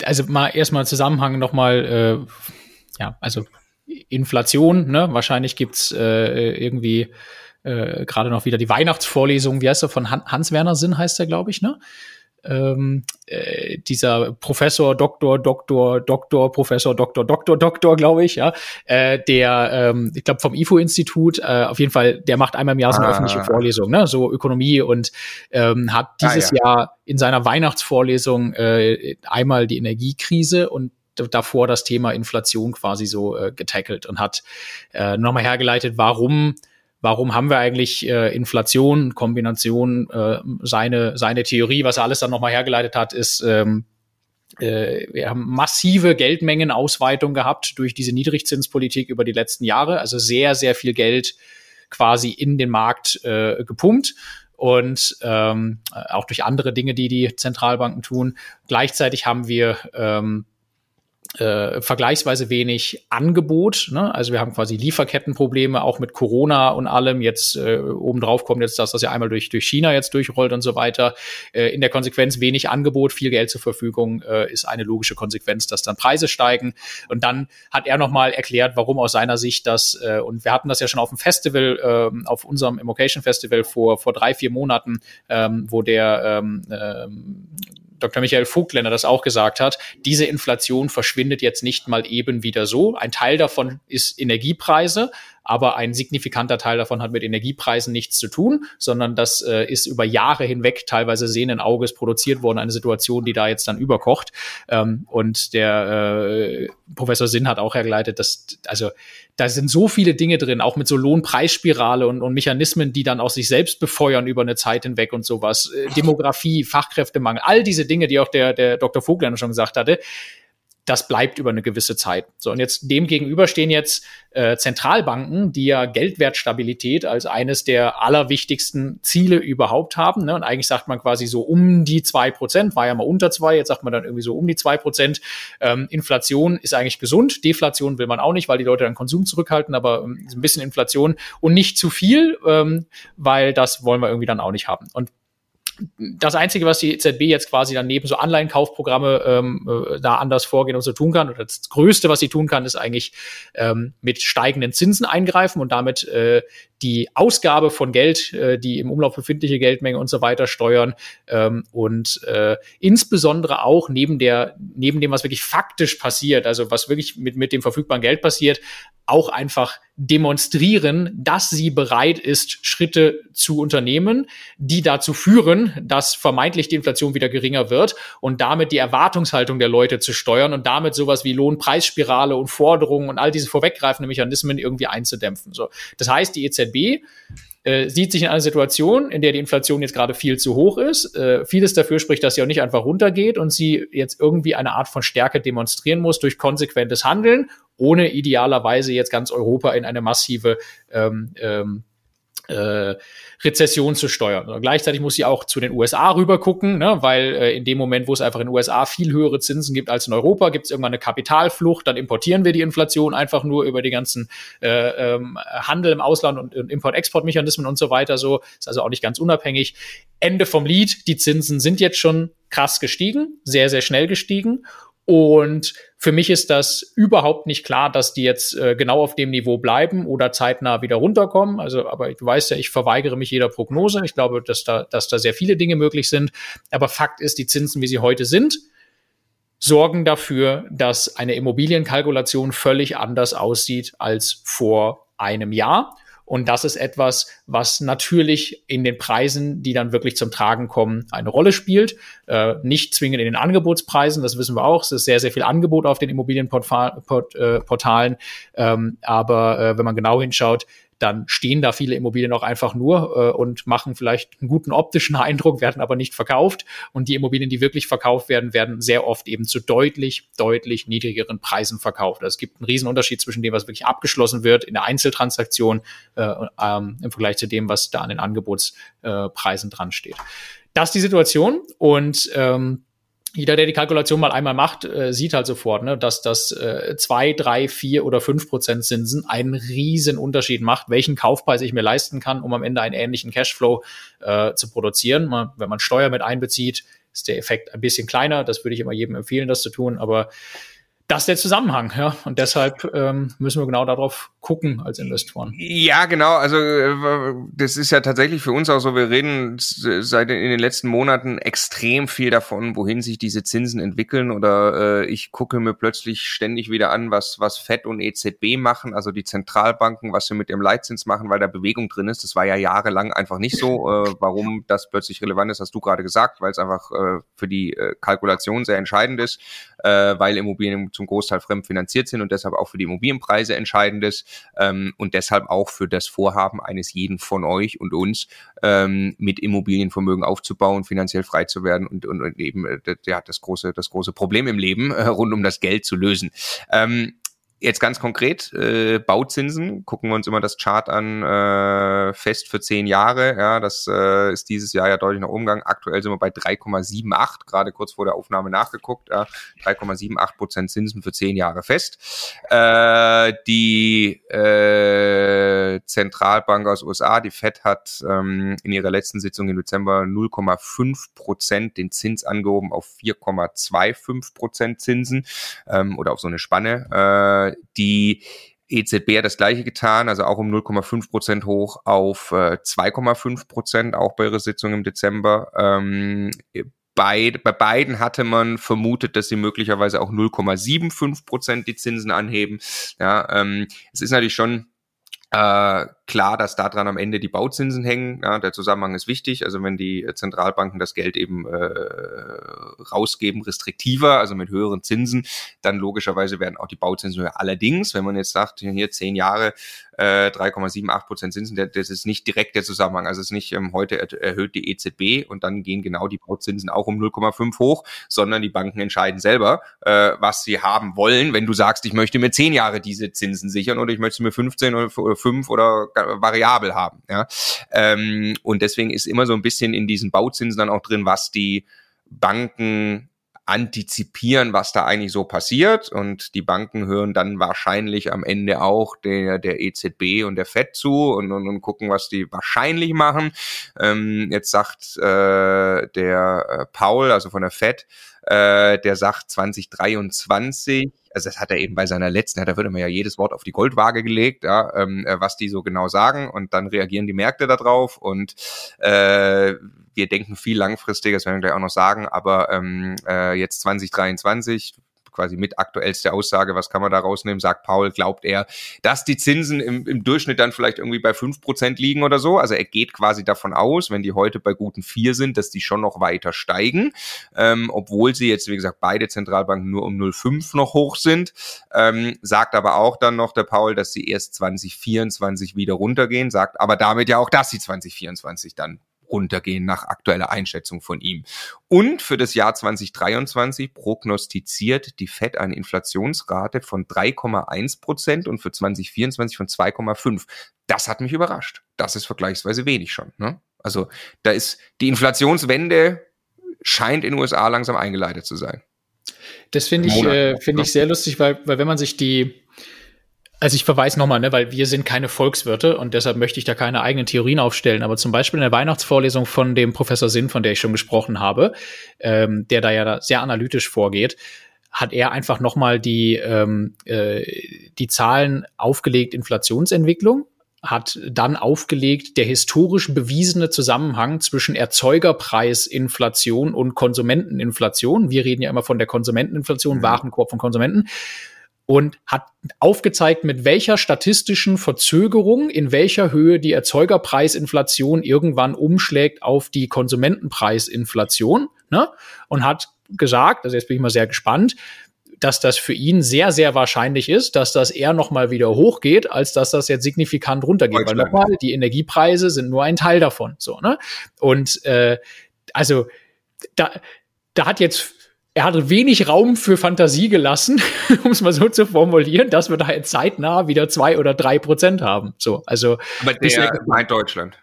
also mal erstmal Zusammenhang nochmal, äh, ja, also Inflation, ne? Wahrscheinlich gibt's äh, irgendwie äh, gerade noch wieder die Weihnachtsvorlesung, wie heißt er, von Han Hans-Werner Sinn heißt er, glaube ich, ne? Ähm, äh, dieser Professor, Doktor, Doktor, Doktor, Professor, Doktor, Doktor, Doktor, glaube ich, ja, äh, der, ähm, ich glaube vom IFO-Institut, äh, auf jeden Fall, der macht einmal im Jahr so eine ah. öffentliche Vorlesung, ne, so Ökonomie und ähm, hat ah, dieses ah, ja. Jahr in seiner Weihnachtsvorlesung äh, einmal die Energiekrise und davor das Thema Inflation quasi so äh, getackelt und hat äh, nochmal hergeleitet, warum warum haben wir eigentlich äh, Inflation, Kombination, äh, seine, seine Theorie, was er alles dann nochmal hergeleitet hat, ist, ähm, äh, wir haben massive Geldmengenausweitung gehabt durch diese Niedrigzinspolitik über die letzten Jahre, also sehr, sehr viel Geld quasi in den Markt äh, gepumpt und ähm, auch durch andere Dinge, die die Zentralbanken tun. Gleichzeitig haben wir ähm, äh, vergleichsweise wenig Angebot. Ne? Also wir haben quasi Lieferkettenprobleme, auch mit Corona und allem. Jetzt äh, obendrauf kommt jetzt das, das ja einmal durch, durch China jetzt durchrollt und so weiter. Äh, in der Konsequenz wenig Angebot, viel Geld zur Verfügung äh, ist eine logische Konsequenz, dass dann Preise steigen. Und dann hat er nochmal erklärt, warum aus seiner Sicht das, äh, und wir hatten das ja schon auf dem Festival, äh, auf unserem Immocation Festival vor, vor drei, vier Monaten, ähm, wo der ähm, ähm, Dr. Michael Vogtländer das auch gesagt hat, diese Inflation verschwindet jetzt nicht mal eben wieder so. Ein Teil davon ist Energiepreise, aber ein signifikanter Teil davon hat mit Energiepreisen nichts zu tun, sondern das äh, ist über Jahre hinweg teilweise sehenden Auges produziert worden, eine Situation, die da jetzt dann überkocht. Ähm, und der äh, Professor Sinn hat auch hergeleitet, dass also da sind so viele Dinge drin, auch mit so Lohnpreisspirale und, und Mechanismen, die dann auch sich selbst befeuern über eine Zeit hinweg und sowas. Äh, Demografie, Fachkräftemangel, all diese Dinge, die auch der, der Dr. Vogler schon gesagt hatte das bleibt über eine gewisse Zeit. So, und jetzt dem gegenüber stehen jetzt äh, Zentralbanken, die ja Geldwertstabilität als eines der allerwichtigsten Ziele überhaupt haben. Ne? Und eigentlich sagt man quasi so um die zwei Prozent, war ja mal unter zwei, jetzt sagt man dann irgendwie so um die zwei Prozent. Ähm, Inflation ist eigentlich gesund, Deflation will man auch nicht, weil die Leute dann Konsum zurückhalten, aber ähm, ein bisschen Inflation und nicht zu viel, ähm, weil das wollen wir irgendwie dann auch nicht haben. Und das Einzige, was die EZB jetzt quasi dann neben so Anleihenkaufprogramme ähm, äh, da anders vorgehen und so tun kann, oder das Größte, was sie tun kann, ist eigentlich ähm, mit steigenden Zinsen eingreifen und damit äh, die Ausgabe von Geld, äh, die im Umlauf befindliche Geldmenge und so weiter steuern ähm, und äh, insbesondere auch neben der neben dem, was wirklich faktisch passiert, also was wirklich mit mit dem verfügbaren Geld passiert, auch einfach demonstrieren, dass sie bereit ist, Schritte zu unternehmen, die dazu führen, dass vermeintlich die Inflation wieder geringer wird und damit die Erwartungshaltung der Leute zu steuern und damit sowas wie Lohnpreisspirale und Forderungen und all diese vorweggreifenden Mechanismen irgendwie einzudämpfen. So, das heißt, die EZB äh, sieht sich in einer Situation, in der die Inflation jetzt gerade viel zu hoch ist. Äh, vieles dafür spricht, dass sie auch nicht einfach runtergeht und sie jetzt irgendwie eine Art von Stärke demonstrieren muss durch konsequentes Handeln, ohne idealerweise jetzt ganz Europa in eine massive ähm, ähm, äh, Rezession zu steuern. Und gleichzeitig muss sie auch zu den USA rüber gucken, ne, weil äh, in dem Moment, wo es einfach in den USA viel höhere Zinsen gibt als in Europa, gibt es irgendwann eine Kapitalflucht, dann importieren wir die Inflation einfach nur über die ganzen äh, ähm, Handel im Ausland und, und Import-Export-Mechanismen und so weiter. So ist also auch nicht ganz unabhängig. Ende vom Lied, die Zinsen sind jetzt schon krass gestiegen, sehr, sehr schnell gestiegen. Und für mich ist das überhaupt nicht klar, dass die jetzt äh, genau auf dem Niveau bleiben oder zeitnah wieder runterkommen. Also, aber du weißt ja, ich verweigere mich jeder Prognose. Ich glaube, dass da, dass da sehr viele Dinge möglich sind. Aber Fakt ist, die Zinsen, wie sie heute sind, sorgen dafür, dass eine Immobilienkalkulation völlig anders aussieht als vor einem Jahr. Und das ist etwas, was natürlich in den Preisen, die dann wirklich zum Tragen kommen, eine Rolle spielt. Äh, nicht zwingend in den Angebotspreisen, das wissen wir auch. Es ist sehr, sehr viel Angebot auf den Immobilienportalen. Äh, ähm, aber äh, wenn man genau hinschaut, dann stehen da viele Immobilien auch einfach nur äh, und machen vielleicht einen guten optischen <laughs> Eindruck, werden aber nicht verkauft. Und die Immobilien, die wirklich verkauft werden, werden sehr oft eben zu deutlich, deutlich niedrigeren Preisen verkauft. Also es gibt einen Riesenunterschied zwischen dem, was wirklich abgeschlossen wird in der Einzeltransaktion äh, ähm, im Vergleich zu dem, was da an den Angebotspreisen dran steht. Das ist die Situation und ähm, jeder, der die Kalkulation mal einmal macht, äh, sieht halt sofort, ne, dass das äh, zwei, drei, vier oder fünf Prozent Zinsen einen riesen Unterschied macht, welchen Kaufpreis ich mir leisten kann, um am Ende einen ähnlichen Cashflow äh, zu produzieren. Man, wenn man Steuer mit einbezieht, ist der Effekt ein bisschen kleiner. Das würde ich immer jedem empfehlen, das zu tun. Aber das ist der Zusammenhang, ja. Und deshalb ähm, müssen wir genau darauf gucken als Investoren. Ja, genau. Also äh, das ist ja tatsächlich für uns auch so. Wir reden seit in den letzten Monaten extrem viel davon, wohin sich diese Zinsen entwickeln. Oder äh, ich gucke mir plötzlich ständig wieder an, was was Fed und EZB machen, also die Zentralbanken, was sie mit ihrem Leitzins machen, weil da Bewegung drin ist. Das war ja jahrelang einfach nicht so. Äh, warum das plötzlich relevant ist, hast du gerade gesagt, weil es einfach äh, für die äh, Kalkulation sehr entscheidend ist, äh, weil Immobilien zum Großteil fremdfinanziert sind und deshalb auch für die Immobilienpreise entscheidend ist ähm, und deshalb auch für das Vorhaben eines jeden von euch und uns ähm, mit Immobilienvermögen aufzubauen, finanziell frei zu werden und, und, und eben äh, ja, das große das große Problem im Leben äh, rund um das Geld zu lösen. Ähm, Jetzt ganz konkret, äh, Bauzinsen, gucken wir uns immer das Chart an, äh, fest für zehn Jahre. Ja, das äh, ist dieses Jahr ja deutlich nach Umgang. Aktuell sind wir bei 3,78, gerade kurz vor der Aufnahme nachgeguckt. Ja, 3,78 Prozent Zinsen für zehn Jahre fest. Äh, die äh, Zentralbank aus USA, die Fed, hat ähm, in ihrer letzten Sitzung im Dezember 0,5 Prozent den Zins angehoben auf 4,25 Prozent Zinsen ähm, oder auf so eine Spanne. Äh, die EZB hat das gleiche getan, also auch um 0,5 Prozent hoch auf äh, 2,5 Prozent, auch bei ihrer Sitzung im Dezember. Ähm, bei, bei beiden hatte man vermutet, dass sie möglicherweise auch 0,75 Prozent die Zinsen anheben. Ja, ähm, es ist natürlich schon Äh, klar, dass daran am Ende die Bauzinsen hängen. Ja, der Zusammenhang ist wichtig. Also wenn die Zentralbanken das Geld eben äh, rausgeben, restriktiver, also mit höheren Zinsen, dann logischerweise werden auch die Bauzinsen höher. Allerdings, wenn man jetzt sagt, hier zehn Jahre äh, 3,78 Prozent Zinsen, das ist nicht direkt der Zusammenhang. Also es ist nicht ähm, heute erhöht die EZB und dann gehen genau die Bauzinsen auch um 0,5 hoch, sondern die Banken entscheiden selber, äh, was sie haben wollen. Wenn du sagst, ich möchte mir zehn Jahre diese Zinsen sichern oder ich möchte mir 15 oder 5 oder variabel haben. Ja? Ähm, und deswegen ist immer so ein bisschen in diesen Bauzinsen dann auch drin, was die Banken antizipieren, was da eigentlich so passiert. Und die Banken hören dann wahrscheinlich am Ende auch der, der EZB und der FED zu und, und, und gucken, was die wahrscheinlich machen. Ähm, jetzt sagt äh, der äh, Paul, also von der FED, äh, der sagt 2023 also das hat er eben bei seiner letzten, da wird immer ja jedes Wort auf die Goldwaage gelegt, ja, ähm, äh, was die so genau sagen. Und dann reagieren die Märkte darauf und äh, wir denken viel langfristiger, das werden wir gleich auch noch sagen, aber ähm, äh, jetzt 2023, quasi mit aktuellste Aussage, was kann man da rausnehmen, sagt Paul, glaubt er, dass die Zinsen im, im Durchschnitt dann vielleicht irgendwie bei fünf Prozent liegen oder so. Also er geht quasi davon aus, wenn die heute bei guten vier sind, dass die schon noch weiter steigen, ähm, obwohl sie jetzt, wie gesagt, beide Zentralbanken nur um 0,5 noch hoch sind. Ähm, sagt aber auch dann noch der Paul, dass sie erst 2024 wieder runtergehen, sagt aber damit ja auch, dass sie 2024 dann runtergehen nach aktueller Einschätzung von ihm. Und für das Jahr 2023 prognostiziert die Fed eine Inflationsrate von 3,1 Prozent und für 2024 von 2,5. Das hat mich überrascht. Das ist vergleichsweise wenig schon. Ne? Also da ist die Inflationswende scheint in den USA langsam eingeleitet zu sein. Das finde ich, äh, finde ich sehr lustig, weil, weil wenn man sich die also ich verweise nochmal, ne, weil wir sind keine Volkswirte und deshalb möchte ich da keine eigenen Theorien aufstellen. Aber zum Beispiel in der Weihnachtsvorlesung von dem Professor Sinn, von der ich schon gesprochen habe, ähm, der da ja sehr analytisch vorgeht, hat er einfach nochmal die, ähm, äh, die Zahlen aufgelegt, Inflationsentwicklung, hat dann aufgelegt der historisch bewiesene Zusammenhang zwischen Erzeugerpreisinflation und Konsumenteninflation. Wir reden ja immer von der Konsumenteninflation, mhm. Warenkorb von Konsumenten und hat aufgezeigt, mit welcher statistischen Verzögerung, in welcher Höhe die Erzeugerpreisinflation irgendwann umschlägt auf die Konsumentenpreisinflation. Ne? Und hat gesagt, also jetzt bin ich mal sehr gespannt, dass das für ihn sehr, sehr wahrscheinlich ist, dass das eher nochmal wieder hochgeht, als dass das jetzt signifikant runtergeht. Weil nochmal, die Energiepreise sind nur ein Teil davon. So, ne? Und äh, also da, da hat jetzt er hat wenig Raum für Fantasie gelassen, <laughs> um es mal so zu formulieren, dass wir da jetzt zeitnah wieder zwei oder drei Prozent haben. So, also. Aber der meint Deutschland.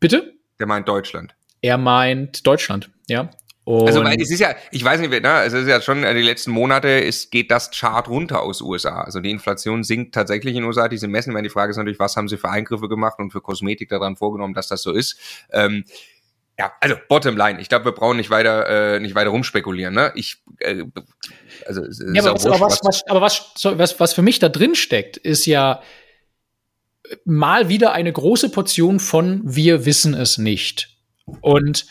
Bitte? Der meint Deutschland. Er meint Deutschland, ja. Und also weil es ist ja, ich weiß nicht, ne, es ist ja schon äh, die letzten Monate, ist, geht das Chart runter aus USA. Also die Inflation sinkt tatsächlich in USA. Diese messen, wenn die Frage ist natürlich, was haben sie für Eingriffe gemacht und für Kosmetik daran vorgenommen, dass das so ist. Ähm, ja, also bottom line. Ich glaube, wir brauchen nicht weiter, äh, nicht weiter rumspekulieren. Ne? Ich, äh, also, ja, aber, was, aber, was, was, aber was, was, was für mich da drin steckt, ist ja mal wieder eine große Portion von wir wissen es nicht. Und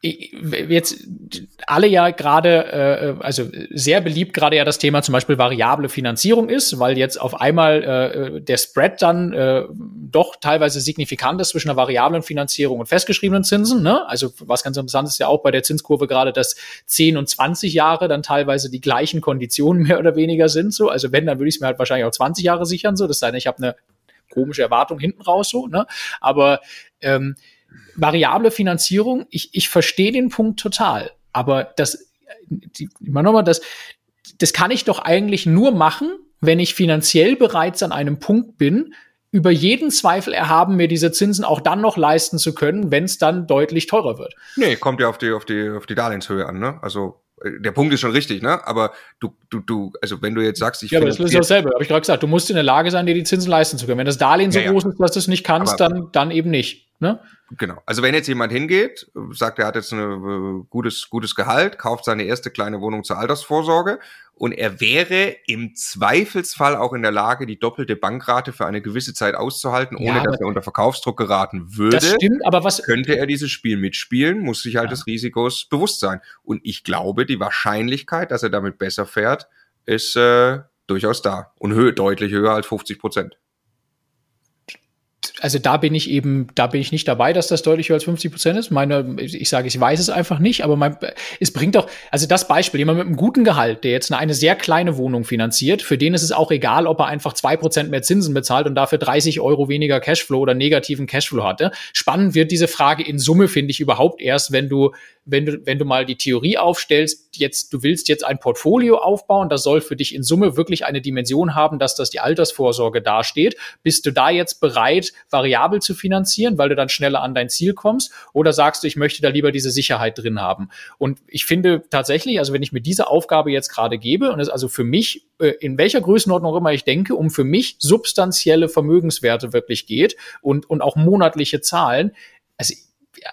jetzt alle ja gerade, äh, also sehr beliebt gerade ja das Thema zum Beispiel variable Finanzierung ist, weil jetzt auf einmal äh, der Spread dann äh, doch teilweise signifikant ist zwischen der variablen Finanzierung und festgeschriebenen Zinsen. Ne? Also was ganz interessant ist ja auch bei der Zinskurve gerade, dass 10 und 20 Jahre dann teilweise die gleichen Konditionen mehr oder weniger sind. So, also wenn, dann würde ich es mir halt wahrscheinlich auch 20 Jahre sichern. So, das sei denn, ich habe eine komische Erwartung hinten raus. So, ne? Aber ähm, variable Finanzierung, ich, ich verstehe den Punkt total. Aber das, die, nochmal, das, das kann ich doch eigentlich nur machen, wenn ich finanziell bereits an einem Punkt bin, über jeden Zweifel erhaben, mir diese Zinsen auch dann noch leisten zu können, wenn es dann deutlich teurer wird. Nee, kommt ja auf die, auf die, auf die Darlehenshöhe an, ne? Also der Punkt ist schon richtig, ne? Aber du, du, du, also wenn du jetzt sagst, ich Ja, aber das ist dasselbe, habe ich gerade gesagt. Du musst in der Lage sein, dir die Zinsen leisten zu können. Wenn das Darlehen so ja, groß ist, dass du es nicht kannst, aber, dann, dann eben nicht. Ne? Genau. Also wenn jetzt jemand hingeht, sagt, er hat jetzt ein äh, gutes, gutes Gehalt, kauft seine erste kleine Wohnung zur Altersvorsorge und er wäre im Zweifelsfall auch in der Lage, die doppelte Bankrate für eine gewisse Zeit auszuhalten, ohne ja, dass er unter Verkaufsdruck geraten würde. Das stimmt, aber was könnte er dieses Spiel mitspielen, muss sich halt ja. des Risikos bewusst sein. Und ich glaube, die Wahrscheinlichkeit, dass er damit besser fährt, ist äh, durchaus da und hö deutlich höher als 50 Prozent. Also da bin ich eben, da bin ich nicht dabei, dass das deutlich höher als 50 Prozent ist. Meine, ich sage, ich weiß es einfach nicht, aber mein, es bringt doch, also das Beispiel, jemand mit einem guten Gehalt, der jetzt eine, eine sehr kleine Wohnung finanziert, für den ist es auch egal, ob er einfach zwei Prozent mehr Zinsen bezahlt und dafür 30 Euro weniger Cashflow oder negativen Cashflow hatte. Spannend wird diese Frage in Summe, finde ich, überhaupt erst, wenn du wenn du, wenn du mal die Theorie aufstellst, jetzt, du willst jetzt ein Portfolio aufbauen, das soll für dich in Summe wirklich eine Dimension haben, dass das die Altersvorsorge dasteht. Bist du da jetzt bereit, variabel zu finanzieren, weil du dann schneller an dein Ziel kommst? Oder sagst du, ich möchte da lieber diese Sicherheit drin haben? Und ich finde tatsächlich, also wenn ich mir diese Aufgabe jetzt gerade gebe, und es also für mich, äh, in welcher Größenordnung immer ich denke, um für mich substanzielle Vermögenswerte wirklich geht und, und auch monatliche Zahlen, also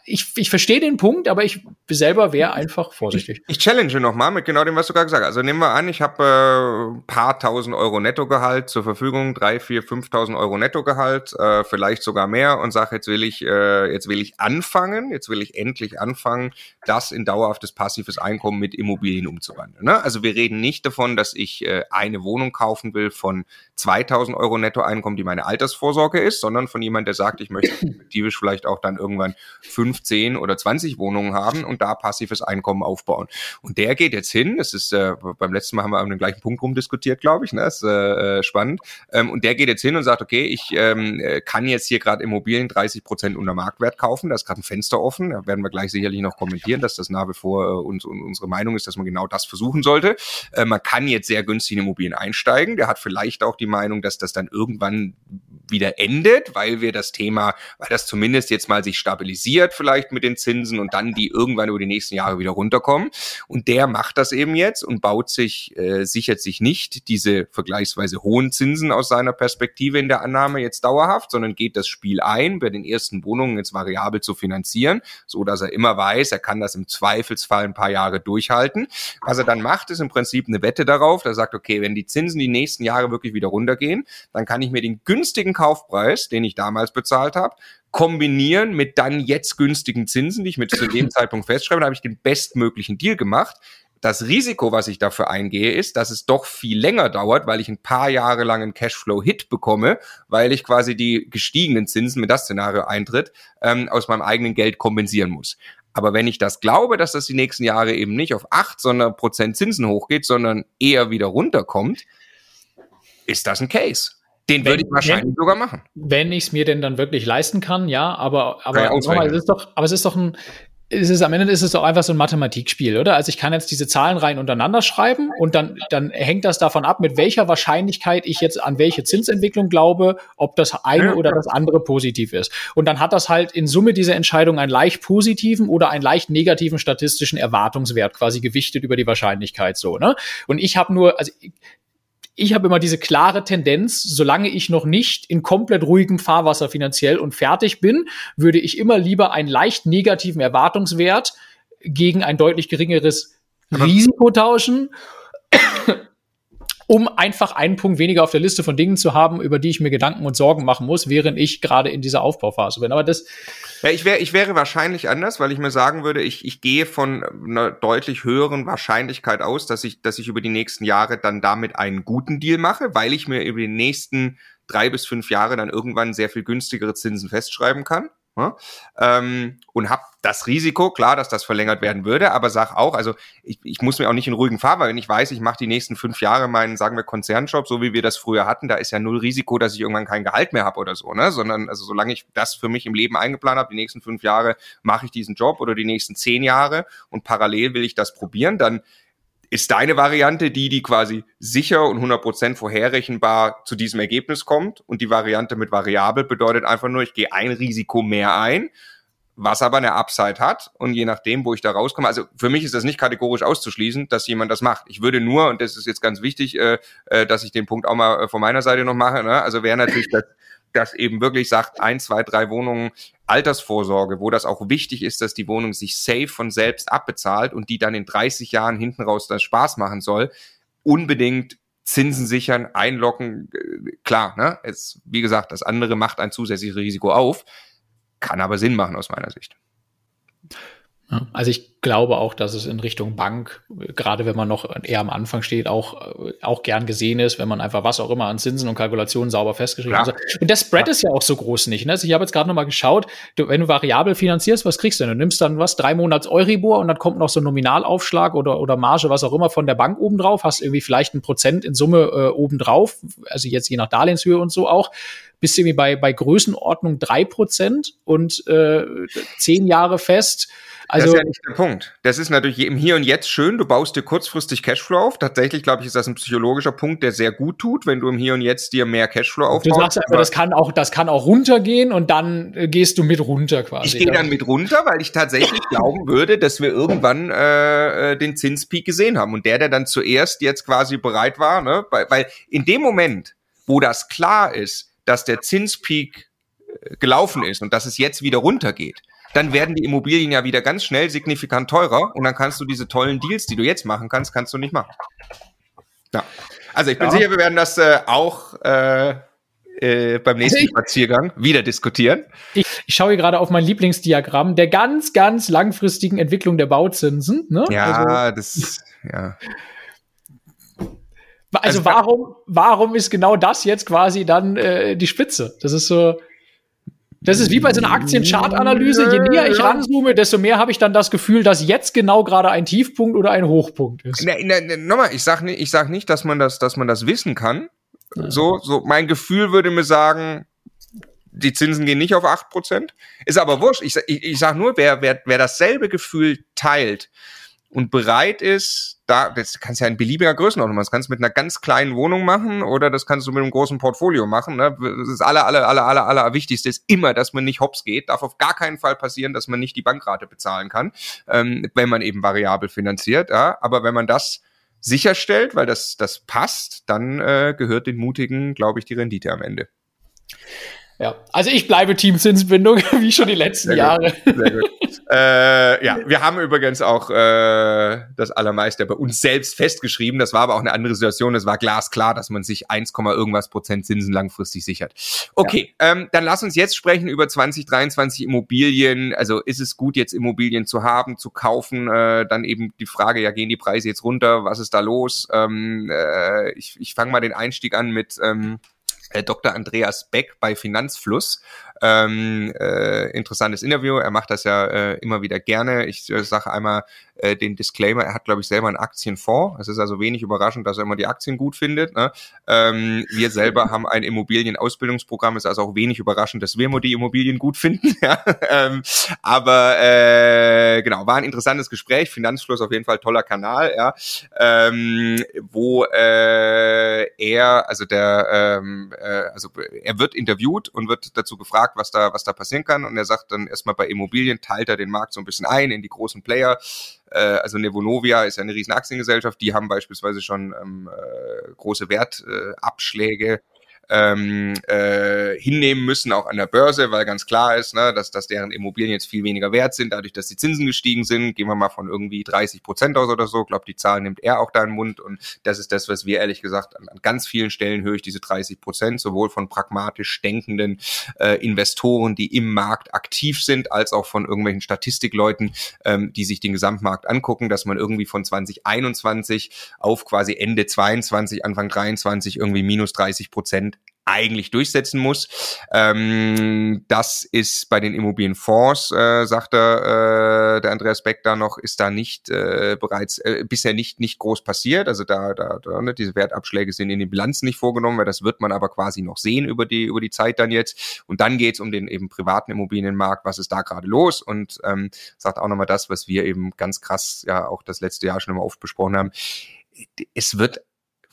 ich, ich verstehe den Punkt, aber ich selber wäre einfach vorsichtig. Ich, ich challenge nochmal mit genau dem, was du gerade gesagt hast. Also nehmen wir an, ich habe äh, ein paar tausend Euro Nettogehalt zur Verfügung, drei, vier, fünftausend Euro Nettogehalt, äh, vielleicht sogar mehr und sage, jetzt will ich, äh, jetzt will ich anfangen, jetzt will ich endlich anfangen, das in dauerhaftes passives Einkommen mit Immobilien umzuwandeln. Ne? Also wir reden nicht davon, dass ich äh, eine Wohnung kaufen will von 2000 Euro Nettoeinkommen, die meine Altersvorsorge ist, sondern von jemand, der sagt, ich möchte perspektivisch vielleicht auch dann irgendwann 15 oder 20 Wohnungen haben und da passives Einkommen aufbauen. Und der geht jetzt hin, das ist, äh, beim letzten Mal haben wir an dem gleichen Punkt rumdiskutiert, glaube ich, ne? das ist äh, äh, spannend. Ähm, und der geht jetzt hin und sagt, okay, ich ähm, äh, kann jetzt hier gerade Immobilien 30 Prozent unter Marktwert kaufen, da ist gerade ein Fenster offen, da werden wir gleich sicherlich noch kommentieren, dass das nach wie vor äh, uns, unsere Meinung ist, dass man genau das versuchen sollte. Äh, man kann jetzt sehr günstig in Immobilien einsteigen, der hat vielleicht auch die Meinung, dass das dann irgendwann wieder endet, weil wir das Thema, weil das zumindest jetzt mal sich stabilisiert vielleicht mit den Zinsen und dann die irgendwann über die nächsten Jahre wieder runterkommen. Und der macht das eben jetzt und baut sich, äh, sichert sich nicht diese vergleichsweise hohen Zinsen aus seiner Perspektive in der Annahme jetzt dauerhaft, sondern geht das Spiel ein, bei den ersten Wohnungen jetzt variabel zu finanzieren, so dass er immer weiß, er kann das im Zweifelsfall ein paar Jahre durchhalten. Was er dann macht, ist im Prinzip eine Wette darauf, er sagt, okay, wenn die Zinsen die nächsten Jahre wirklich wieder runtergehen, dann kann ich mir den günstigen Kaufpreis, den ich damals bezahlt habe, kombinieren mit dann jetzt günstigen Zinsen, die ich mit zu dem <clears throat> Zeitpunkt festschreibe, dann habe ich den bestmöglichen Deal gemacht. Das Risiko, was ich dafür eingehe, ist, dass es doch viel länger dauert, weil ich ein paar Jahre lang einen Cashflow-Hit bekomme, weil ich quasi die gestiegenen Zinsen, wenn das Szenario eintritt, ähm, aus meinem eigenen Geld kompensieren muss. Aber wenn ich das glaube, dass das die nächsten Jahre eben nicht auf acht sondern Prozent Zinsen hochgeht, sondern eher wieder runterkommt, ist das ein Case. Den würde ich wahrscheinlich wenn, sogar machen. Wenn ich es mir denn dann wirklich leisten kann, ja, aber, aber, nochmal, es ist doch, aber es ist doch ein, es ist, am Ende ist es doch einfach so ein Mathematikspiel, oder? Also ich kann jetzt diese Zahlenreihen untereinander schreiben und dann, dann hängt das davon ab, mit welcher Wahrscheinlichkeit ich jetzt an welche Zinsentwicklung glaube, ob das eine oder das andere positiv ist. Und dann hat das halt in Summe diese Entscheidung einen leicht positiven oder einen leicht negativen statistischen Erwartungswert quasi gewichtet über die Wahrscheinlichkeit so, ne? Und ich habe nur, also ich habe immer diese klare Tendenz, solange ich noch nicht in komplett ruhigem Fahrwasser finanziell und fertig bin, würde ich immer lieber einen leicht negativen Erwartungswert gegen ein deutlich geringeres Risiko tauschen um einfach einen Punkt weniger auf der Liste von Dingen zu haben, über die ich mir Gedanken und Sorgen machen muss, während ich gerade in dieser Aufbauphase bin. Aber das. Ja, ich wäre, ich wäre wahrscheinlich anders, weil ich mir sagen würde, ich, ich gehe von einer deutlich höheren Wahrscheinlichkeit aus, dass ich, dass ich über die nächsten Jahre dann damit einen guten Deal mache, weil ich mir über die nächsten drei bis fünf Jahre dann irgendwann sehr viel günstigere Zinsen festschreiben kann. Ja? Ähm, und habe das Risiko, klar, dass das verlängert werden würde, aber sag auch, also ich, ich muss mir auch nicht in ruhigen weil wenn ich weiß, ich mache die nächsten fünf Jahre meinen, sagen wir, Konzernjob, so wie wir das früher hatten, da ist ja null Risiko, dass ich irgendwann kein Gehalt mehr habe oder so, ne? Sondern, also solange ich das für mich im Leben eingeplant habe, die nächsten fünf Jahre mache ich diesen Job oder die nächsten zehn Jahre und parallel will ich das probieren, dann ist deine Variante die, die quasi sicher und 100% vorherrechenbar zu diesem Ergebnis kommt? Und die Variante mit variabel bedeutet einfach nur, ich gehe ein Risiko mehr ein, was aber eine Upside hat. Und je nachdem, wo ich da rauskomme, also für mich ist das nicht kategorisch auszuschließen, dass jemand das macht. Ich würde nur, und das ist jetzt ganz wichtig, äh, äh, dass ich den Punkt auch mal äh, von meiner Seite noch mache, ne? also wäre natürlich das das eben wirklich sagt, ein, zwei, drei Wohnungen Altersvorsorge, wo das auch wichtig ist, dass die Wohnung sich safe von selbst abbezahlt und die dann in 30 Jahren hinten raus das Spaß machen soll, unbedingt Zinsen sichern, einlocken, äh, klar, ne? Es, wie gesagt, das andere macht ein zusätzliches Risiko auf, kann aber Sinn machen aus meiner Sicht. Also ich glaube auch, dass es in Richtung Bank, gerade wenn man noch eher am Anfang steht, auch, auch gern gesehen ist, wenn man einfach was auch immer an Zinsen und Kalkulationen sauber festgeschrieben hat. Und der Spread ja. ist ja auch so groß nicht. Ne? Also ich habe jetzt gerade noch mal geschaut, du, wenn du variabel finanzierst, was kriegst du denn? Du nimmst dann was, drei Monats Euribor und dann kommt noch so ein Nominalaufschlag oder, oder Marge, was auch immer von der Bank obendrauf, hast irgendwie vielleicht ein Prozent in Summe äh, obendrauf, also jetzt je nach Darlehenshöhe und so auch bist du irgendwie bei, bei Größenordnung drei Prozent und äh, zehn Jahre fest also, das ist ja nicht der Punkt. Das ist natürlich im Hier und Jetzt schön. Du baust dir kurzfristig Cashflow auf. Tatsächlich, glaube ich, ist das ein psychologischer Punkt, der sehr gut tut, wenn du im Hier und Jetzt dir mehr Cashflow aufbaust. Du sagst einfach, das kann auch, das kann auch runtergehen und dann äh, gehst du mit runter quasi. Ich gehe dann mit runter, weil ich tatsächlich <laughs> glauben würde, dass wir irgendwann äh, äh, den Zinspeak gesehen haben. Und der, der dann zuerst jetzt quasi bereit war, ne? weil, weil in dem Moment, wo das klar ist, dass der Zinspeak äh, gelaufen ist und dass es jetzt wieder runtergeht, dann werden die Immobilien ja wieder ganz schnell signifikant teurer und dann kannst du diese tollen Deals, die du jetzt machen kannst, kannst du nicht machen. Ja. Also ich bin ja. sicher, wir werden das äh, auch äh, äh, beim nächsten Spaziergang wieder diskutieren. Ich, ich schaue hier gerade auf mein Lieblingsdiagramm der ganz, ganz langfristigen Entwicklung der Bauzinsen. Ne? Ja, also, das, ja. Also, also warum, warum ist genau das jetzt quasi dann äh, die Spitze? Das ist so. Das ist wie bei so einer Aktienchart-Analyse. Je näher ich ranzoome, desto mehr habe ich dann das Gefühl, dass jetzt genau gerade ein Tiefpunkt oder ein Hochpunkt ist. Ne, ne, ne, nochmal, ich sag nicht, ich sag nicht, dass man das, dass man das wissen kann. Ja. So, so, mein Gefühl würde mir sagen, die Zinsen gehen nicht auf acht Prozent. Ist aber wurscht. Ich, ich, ich sag nur, wer, wer, wer dasselbe Gefühl teilt, und bereit ist, da, das kannst ja in beliebiger Größenordnung machen. Das kannst du mit einer ganz kleinen Wohnung machen oder das kannst du mit einem großen Portfolio machen. Ne? Das aller, aller, aller, aller, aller Wichtigste ist immer, dass man nicht hops geht. Darf auf gar keinen Fall passieren, dass man nicht die Bankrate bezahlen kann, ähm, wenn man eben variabel finanziert. Ja? Aber wenn man das sicherstellt, weil das, das passt, dann äh, gehört den Mutigen, glaube ich, die Rendite am Ende. Ja, also ich bleibe Team Zinsbindung, <laughs> wie schon die letzten Sehr Jahre. Gut. Sehr gut. Äh, ja, wir haben übrigens auch äh, das Allermeiste bei uns selbst festgeschrieben. Das war aber auch eine andere Situation. Es war glasklar, dass man sich 1, irgendwas Prozent Zinsen langfristig sichert. Okay, ja. ähm, dann lass uns jetzt sprechen über 2023 Immobilien. Also ist es gut, jetzt Immobilien zu haben, zu kaufen? Äh, dann eben die Frage, ja, gehen die Preise jetzt runter? Was ist da los? Ähm, äh, ich ich fange mal den Einstieg an mit ähm, äh, Dr. Andreas Beck bei Finanzfluss. Ähm, äh, interessantes Interview. Er macht das ja äh, immer wieder gerne. Ich äh, sage einmal äh, den Disclaimer, er hat, glaube ich, selber einen Aktienfonds. Es ist also wenig überraschend, dass er immer die Aktien gut findet. Ne? Ähm, wir selber <laughs> haben ein Immobilienausbildungsprogramm. Es ist also auch wenig überraschend, dass wir immer die Immobilien gut finden. <laughs> ja? ähm, aber äh, genau, war ein interessantes Gespräch. Finanzfluss auf jeden Fall toller Kanal, ja, ähm, wo äh, er, also der, ähm, äh, also er wird interviewt und wird dazu gefragt, was da, was da passieren kann. Und er sagt dann erstmal bei Immobilien teilt er den Markt so ein bisschen ein in die großen Player. Äh, also Nevonovia ist ja eine riesen Aktiengesellschaft, die haben beispielsweise schon ähm, äh, große Wertabschläge. Äh, ähm, äh, hinnehmen müssen, auch an der Börse, weil ganz klar ist, ne, dass, dass deren Immobilien jetzt viel weniger wert sind, dadurch, dass die Zinsen gestiegen sind. Gehen wir mal von irgendwie 30 Prozent aus oder so. Ich glaube, die Zahl nimmt er auch da in den Mund. Und das ist das, was wir ehrlich gesagt an, an ganz vielen Stellen höre ich diese 30 Prozent, sowohl von pragmatisch denkenden äh, Investoren, die im Markt aktiv sind, als auch von irgendwelchen Statistikleuten, ähm, die sich den Gesamtmarkt angucken, dass man irgendwie von 2021 auf quasi Ende 22, Anfang 23 irgendwie minus 30 Prozent eigentlich durchsetzen muss. Ähm, das ist bei den Immobilienfonds, äh, sagt er, äh, der Andreas Beck da noch, ist da nicht äh, bereits äh, bisher nicht nicht groß passiert. Also da, da, da ne, diese Wertabschläge sind in den Bilanzen nicht vorgenommen, weil das wird man aber quasi noch sehen über die über die Zeit dann jetzt. Und dann geht's um den eben privaten Immobilienmarkt. Was ist da gerade los? Und ähm, sagt auch nochmal das, was wir eben ganz krass ja auch das letzte Jahr schon immer oft besprochen haben. Es wird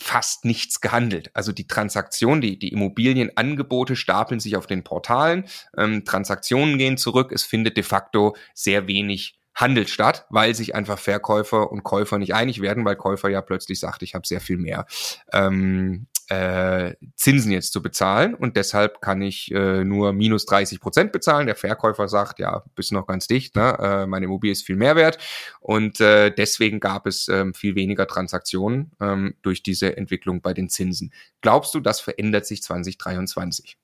fast nichts gehandelt. Also die Transaktionen, die, die Immobilienangebote stapeln sich auf den Portalen, ähm, Transaktionen gehen zurück, es findet de facto sehr wenig Handel statt, weil sich einfach Verkäufer und Käufer nicht einig werden, weil Käufer ja plötzlich sagt, ich habe sehr viel mehr. Ähm, äh, Zinsen jetzt zu bezahlen und deshalb kann ich äh, nur minus 30 Prozent bezahlen. Der Verkäufer sagt, ja, bist noch ganz dicht, ne? äh, meine Immobilie ist viel mehr wert und äh, deswegen gab es ähm, viel weniger Transaktionen ähm, durch diese Entwicklung bei den Zinsen. Glaubst du, das verändert sich 2023?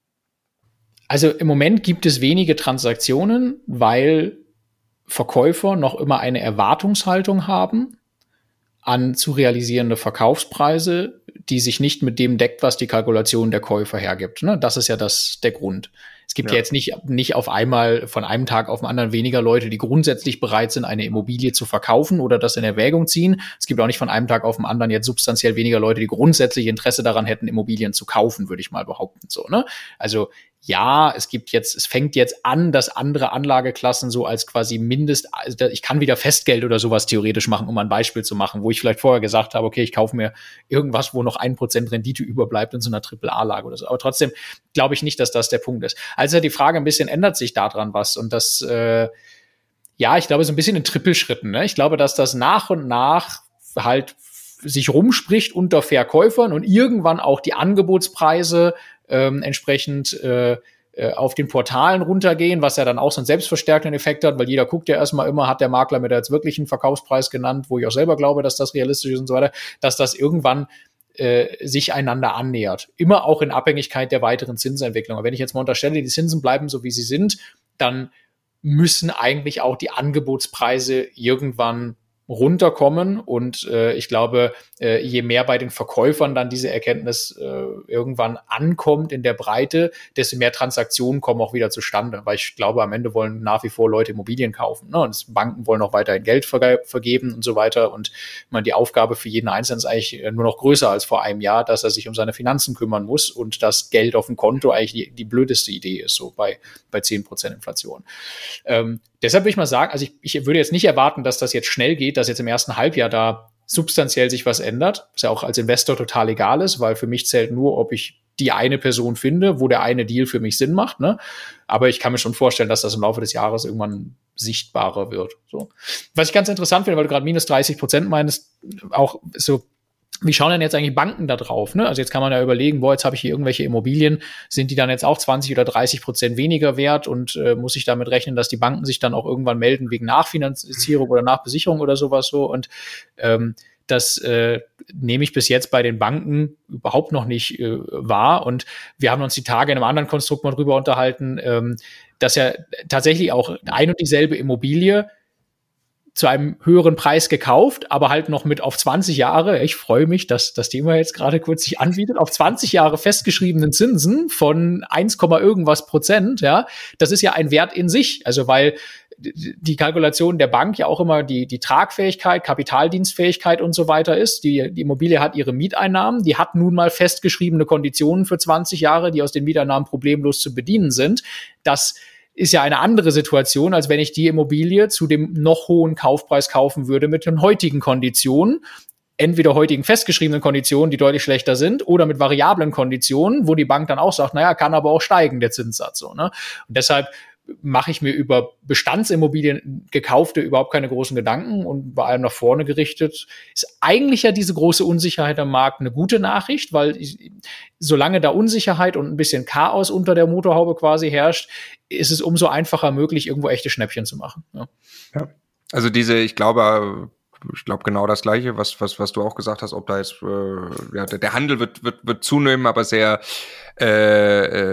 Also im Moment gibt es wenige Transaktionen, weil Verkäufer noch immer eine Erwartungshaltung haben an zu realisierende Verkaufspreise, die sich nicht mit dem deckt, was die Kalkulation der Käufer hergibt. Ne? Das ist ja das der Grund. Es gibt ja. ja, jetzt nicht, nicht auf einmal von einem Tag auf den anderen weniger Leute, die grundsätzlich bereit sind, eine Immobilie zu verkaufen oder das in Erwägung ziehen. Es gibt auch nicht von einem Tag auf den anderen jetzt substanziell weniger Leute, die grundsätzlich Interesse daran hätten, Immobilien zu kaufen, würde ich mal behaupten. So, ne? Also ja, es gibt jetzt, es fängt jetzt an, dass andere Anlageklassen so als quasi Mindest, also ich kann wieder Festgeld oder sowas theoretisch machen, um ein Beispiel zu machen, wo ich vielleicht vorher gesagt habe, okay, ich kaufe mir irgendwas, wo noch ein Prozent Rendite überbleibt in so einer Triple-A-Lage oder so. Aber trotzdem glaube ich nicht, dass das der Punkt ist. Also die Frage ein bisschen ändert sich daran was und das, äh, ja, ich glaube, so ein bisschen in Trippelschritten. Ne? Ich glaube, dass das nach und nach halt sich rumspricht unter Verkäufern und irgendwann auch die Angebotspreise ähm, entsprechend äh, äh, auf den Portalen runtergehen, was ja dann auch so einen selbstverstärkenden Effekt hat, weil jeder guckt ja erstmal immer, hat der Makler mir da jetzt wirklich einen Verkaufspreis genannt, wo ich auch selber glaube, dass das realistisch ist und so weiter, dass das irgendwann äh, sich einander annähert. Immer auch in Abhängigkeit der weiteren Zinsentwicklung. wenn ich jetzt mal unterstelle, die Zinsen bleiben so, wie sie sind, dann müssen eigentlich auch die Angebotspreise irgendwann runterkommen. Und äh, ich glaube, äh, je mehr bei den Verkäufern dann diese Erkenntnis äh, irgendwann ankommt in der Breite, desto mehr Transaktionen kommen auch wieder zustande. Weil ich glaube, am Ende wollen nach wie vor Leute Immobilien kaufen. Ne? Und Banken wollen auch weiterhin Geld verge vergeben und so weiter. Und man die Aufgabe für jeden Einzelnen ist eigentlich nur noch größer als vor einem Jahr, dass er sich um seine Finanzen kümmern muss und das Geld auf dem Konto eigentlich die, die blödeste Idee ist, so bei, bei zehn Prozent Inflation. Ähm, deshalb würde ich mal sagen, also ich, ich würde jetzt nicht erwarten, dass das jetzt schnell geht, dass jetzt im ersten Halbjahr da substanziell sich was ändert, was ja auch als Investor total egal ist, weil für mich zählt nur, ob ich die eine Person finde, wo der eine Deal für mich Sinn macht. Ne? Aber ich kann mir schon vorstellen, dass das im Laufe des Jahres irgendwann sichtbarer wird. So. Was ich ganz interessant finde, weil du gerade minus 30 Prozent meinst, auch so wie schauen denn jetzt eigentlich Banken da drauf? Ne? Also jetzt kann man ja überlegen, boah, jetzt habe ich hier irgendwelche Immobilien, sind die dann jetzt auch 20 oder 30 Prozent weniger wert und äh, muss ich damit rechnen, dass die Banken sich dann auch irgendwann melden wegen Nachfinanzierung oder Nachbesicherung oder sowas so und ähm, das äh, nehme ich bis jetzt bei den Banken überhaupt noch nicht äh, wahr. Und wir haben uns die Tage in einem anderen Konstrukt mal drüber unterhalten, ähm, dass ja tatsächlich auch ein und dieselbe Immobilie zu einem höheren Preis gekauft, aber halt noch mit auf 20 Jahre, ich freue mich, dass das Thema jetzt gerade kurz sich anbietet, auf 20 Jahre festgeschriebenen Zinsen von 1, irgendwas Prozent, ja, das ist ja ein Wert in sich. Also weil die Kalkulation der Bank ja auch immer die, die Tragfähigkeit, Kapitaldienstfähigkeit und so weiter ist. Die, die Immobilie hat ihre Mieteinnahmen, die hat nun mal festgeschriebene Konditionen für 20 Jahre, die aus den Mieteinnahmen problemlos zu bedienen sind. Das ist ja eine andere Situation, als wenn ich die Immobilie zu dem noch hohen Kaufpreis kaufen würde mit den heutigen Konditionen. Entweder heutigen festgeschriebenen Konditionen, die deutlich schlechter sind, oder mit variablen Konditionen, wo die Bank dann auch sagt, naja, kann aber auch steigen, der Zinssatz. So, ne? Und deshalb mache ich mir über Bestandsimmobilien gekaufte überhaupt keine großen Gedanken und bei allem nach vorne gerichtet. Ist eigentlich ja diese große Unsicherheit am Markt eine gute Nachricht, weil ich, solange da Unsicherheit und ein bisschen Chaos unter der Motorhaube quasi herrscht, ist es umso einfacher möglich, irgendwo echte Schnäppchen zu machen. Ja. ja. Also diese, ich glaube, ich glaube genau das gleiche, was, was, was du auch gesagt hast, ob da jetzt äh, ja, der Handel wird, wird, wird zunehmen, aber sehr äh,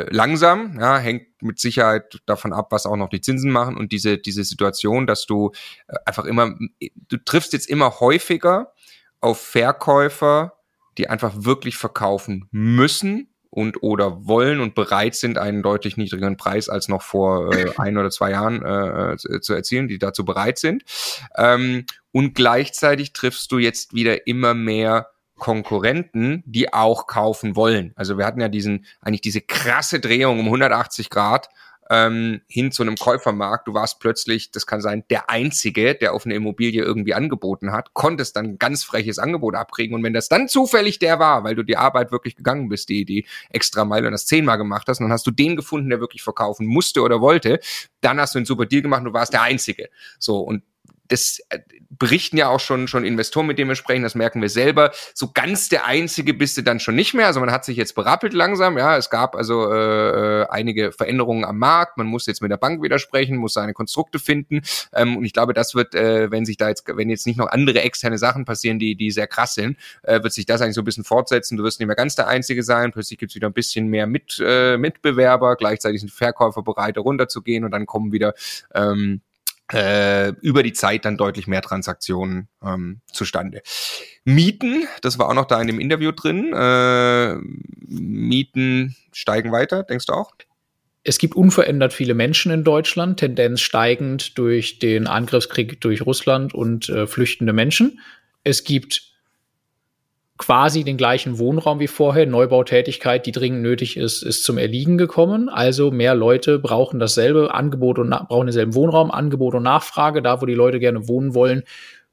äh, langsam, ja, hängt mit Sicherheit davon ab, was auch noch die Zinsen machen und diese, diese Situation, dass du äh, einfach immer, du triffst jetzt immer häufiger auf Verkäufer, die einfach wirklich verkaufen müssen, und oder wollen und bereit sind, einen deutlich niedrigeren Preis als noch vor äh, <laughs> ein oder zwei Jahren äh, äh, zu erzielen, die dazu bereit sind. Ähm, und gleichzeitig triffst du jetzt wieder immer mehr Konkurrenten, die auch kaufen wollen. Also wir hatten ja diesen, eigentlich diese krasse Drehung um 180 Grad ähm, hin zu einem Käufermarkt. Du warst plötzlich, das kann sein, der Einzige, der auf eine Immobilie irgendwie angeboten hat, konntest dann ganz freches Angebot abkriegen. Und wenn das dann zufällig der war, weil du die Arbeit wirklich gegangen bist, die, die extra Meile und das zehnmal gemacht hast, dann hast du den gefunden, der wirklich verkaufen musste oder wollte, dann hast du einen super Deal gemacht und du warst der Einzige. So, und das äh, berichten ja auch schon, schon Investoren, mit denen wir sprechen, das merken wir selber. So ganz der Einzige bist du dann schon nicht mehr. Also man hat sich jetzt berappelt langsam. Ja, es gab also äh, einige Veränderungen am Markt. Man muss jetzt mit der Bank widersprechen, muss seine Konstrukte finden. Ähm, und ich glaube, das wird, äh, wenn sich da jetzt, wenn jetzt nicht noch andere externe Sachen passieren, die, die sehr krass sind, äh, wird sich das eigentlich so ein bisschen fortsetzen. Du wirst nicht mehr ganz der Einzige sein. Plötzlich gibt's wieder ein bisschen mehr mit, äh, Mitbewerber. Gleichzeitig sind Verkäufer bereit, runterzugehen und dann kommen wieder ähm, äh, über die Zeit dann deutlich mehr Transaktionen ähm, zustande. Mieten, das war auch noch da in dem Interview drin. Äh, Mieten steigen weiter, denkst du auch? Es gibt unverändert viele Menschen in Deutschland, Tendenz steigend durch den Angriffskrieg durch Russland und äh, flüchtende Menschen. Es gibt quasi den gleichen Wohnraum wie vorher. Neubautätigkeit, die dringend nötig ist, ist zum Erliegen gekommen. Also mehr Leute brauchen dasselbe Angebot und brauchen denselben Wohnraum, Angebot und Nachfrage. Da, wo die Leute gerne wohnen wollen,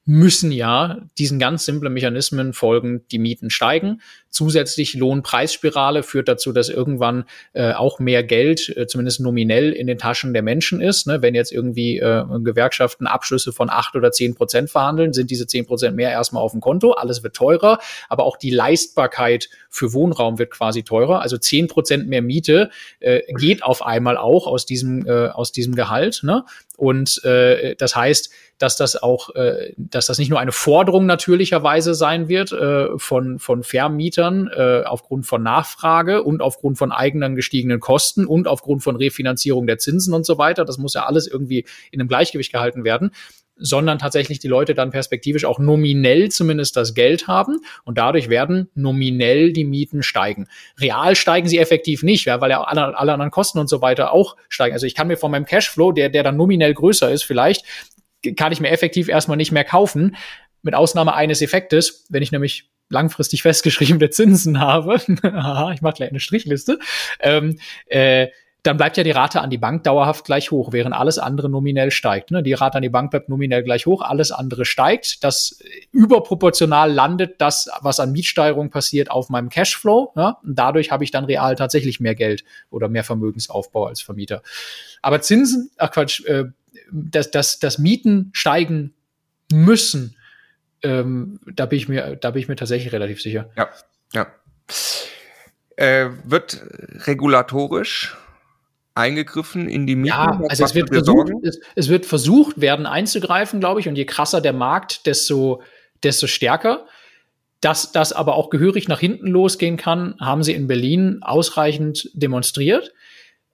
müssen ja diesen ganz simplen Mechanismen folgen, die Mieten steigen. Zusätzlich Lohnpreisspirale führt dazu, dass irgendwann äh, auch mehr Geld, äh, zumindest nominell, in den Taschen der Menschen ist. Ne? Wenn jetzt irgendwie äh, Gewerkschaften Abschlüsse von acht oder zehn Prozent verhandeln, sind diese zehn Prozent mehr erstmal auf dem Konto. Alles wird teurer, aber auch die Leistbarkeit für Wohnraum wird quasi teurer. Also zehn Prozent mehr Miete äh, geht auf einmal auch aus diesem, äh, aus diesem Gehalt. Ne? Und äh, das heißt, dass das auch, äh, dass das nicht nur eine Forderung natürlicherweise sein wird äh, von, von Vermietern äh, aufgrund von Nachfrage und aufgrund von eigenen gestiegenen Kosten und aufgrund von Refinanzierung der Zinsen und so weiter. Das muss ja alles irgendwie in einem Gleichgewicht gehalten werden sondern tatsächlich die Leute dann perspektivisch auch nominell zumindest das Geld haben und dadurch werden nominell die Mieten steigen. Real steigen sie effektiv nicht, weil ja alle, alle anderen Kosten und so weiter auch steigen. Also ich kann mir von meinem Cashflow, der, der dann nominell größer ist, vielleicht kann ich mir effektiv erstmal nicht mehr kaufen, mit Ausnahme eines Effektes, wenn ich nämlich langfristig <laughs> festgeschriebene Zinsen habe, <laughs> ich mache gleich eine Strichliste, ähm, äh, dann bleibt ja die Rate an die Bank dauerhaft gleich hoch, während alles andere nominell steigt. Ne? Die Rate an die Bank bleibt nominell gleich hoch, alles andere steigt. Das überproportional landet das, was an Mietsteigerung passiert, auf meinem Cashflow. Ja? Und dadurch habe ich dann real tatsächlich mehr Geld oder mehr Vermögensaufbau als Vermieter. Aber Zinsen, ach Quatsch, äh, dass, dass, dass Mieten steigen müssen, ähm, da bin ich mir, da bin ich mir tatsächlich relativ sicher. Ja, ja. Äh, wird regulatorisch eingegriffen in die Mieten? Ja, also es wird, versucht, es, es, wird versucht werden einzugreifen, glaube ich, und je krasser der Markt, desto, desto stärker. Dass das aber auch gehörig nach hinten losgehen kann, haben sie in Berlin ausreichend demonstriert.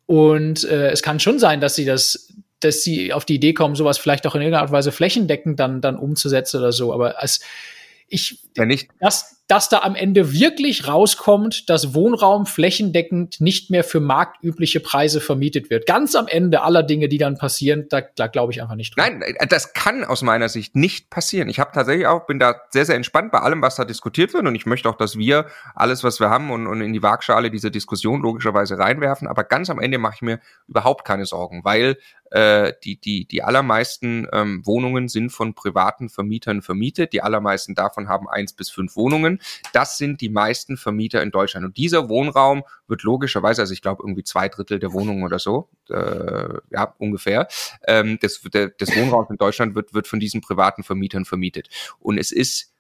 Und äh, es kann schon sein, dass sie das dass sie auf die Idee kommen, sowas vielleicht auch in irgendeiner Art und Weise flächendeckend dann, dann umzusetzen oder so. Aber als ich, ja, nicht. Das, dass da am Ende wirklich rauskommt, dass Wohnraum flächendeckend nicht mehr für marktübliche Preise vermietet wird. Ganz am Ende aller Dinge, die dann passieren, da, da glaube ich einfach nicht dran. Nein, äh, das kann aus meiner Sicht nicht passieren. Ich habe tatsächlich auch, bin da sehr, sehr entspannt bei allem, was da diskutiert wird und ich möchte auch, dass wir alles, was wir haben und, und in die Waagschale diese Diskussion logischerweise reinwerfen. Aber ganz am Ende mache ich mir überhaupt keine Sorgen, weil äh, die, die, die allermeisten ähm, Wohnungen sind von privaten Vermietern vermietet. Die allermeisten davon haben eins bis fünf Wohnungen. Das sind die meisten Vermieter in Deutschland. Und dieser Wohnraum wird logischerweise, also ich glaube irgendwie zwei Drittel der Wohnungen oder so, äh, ja, ungefähr, ähm, des, der, des Wohnraums in Deutschland wird, wird von diesen privaten Vermietern vermietet. Und es ist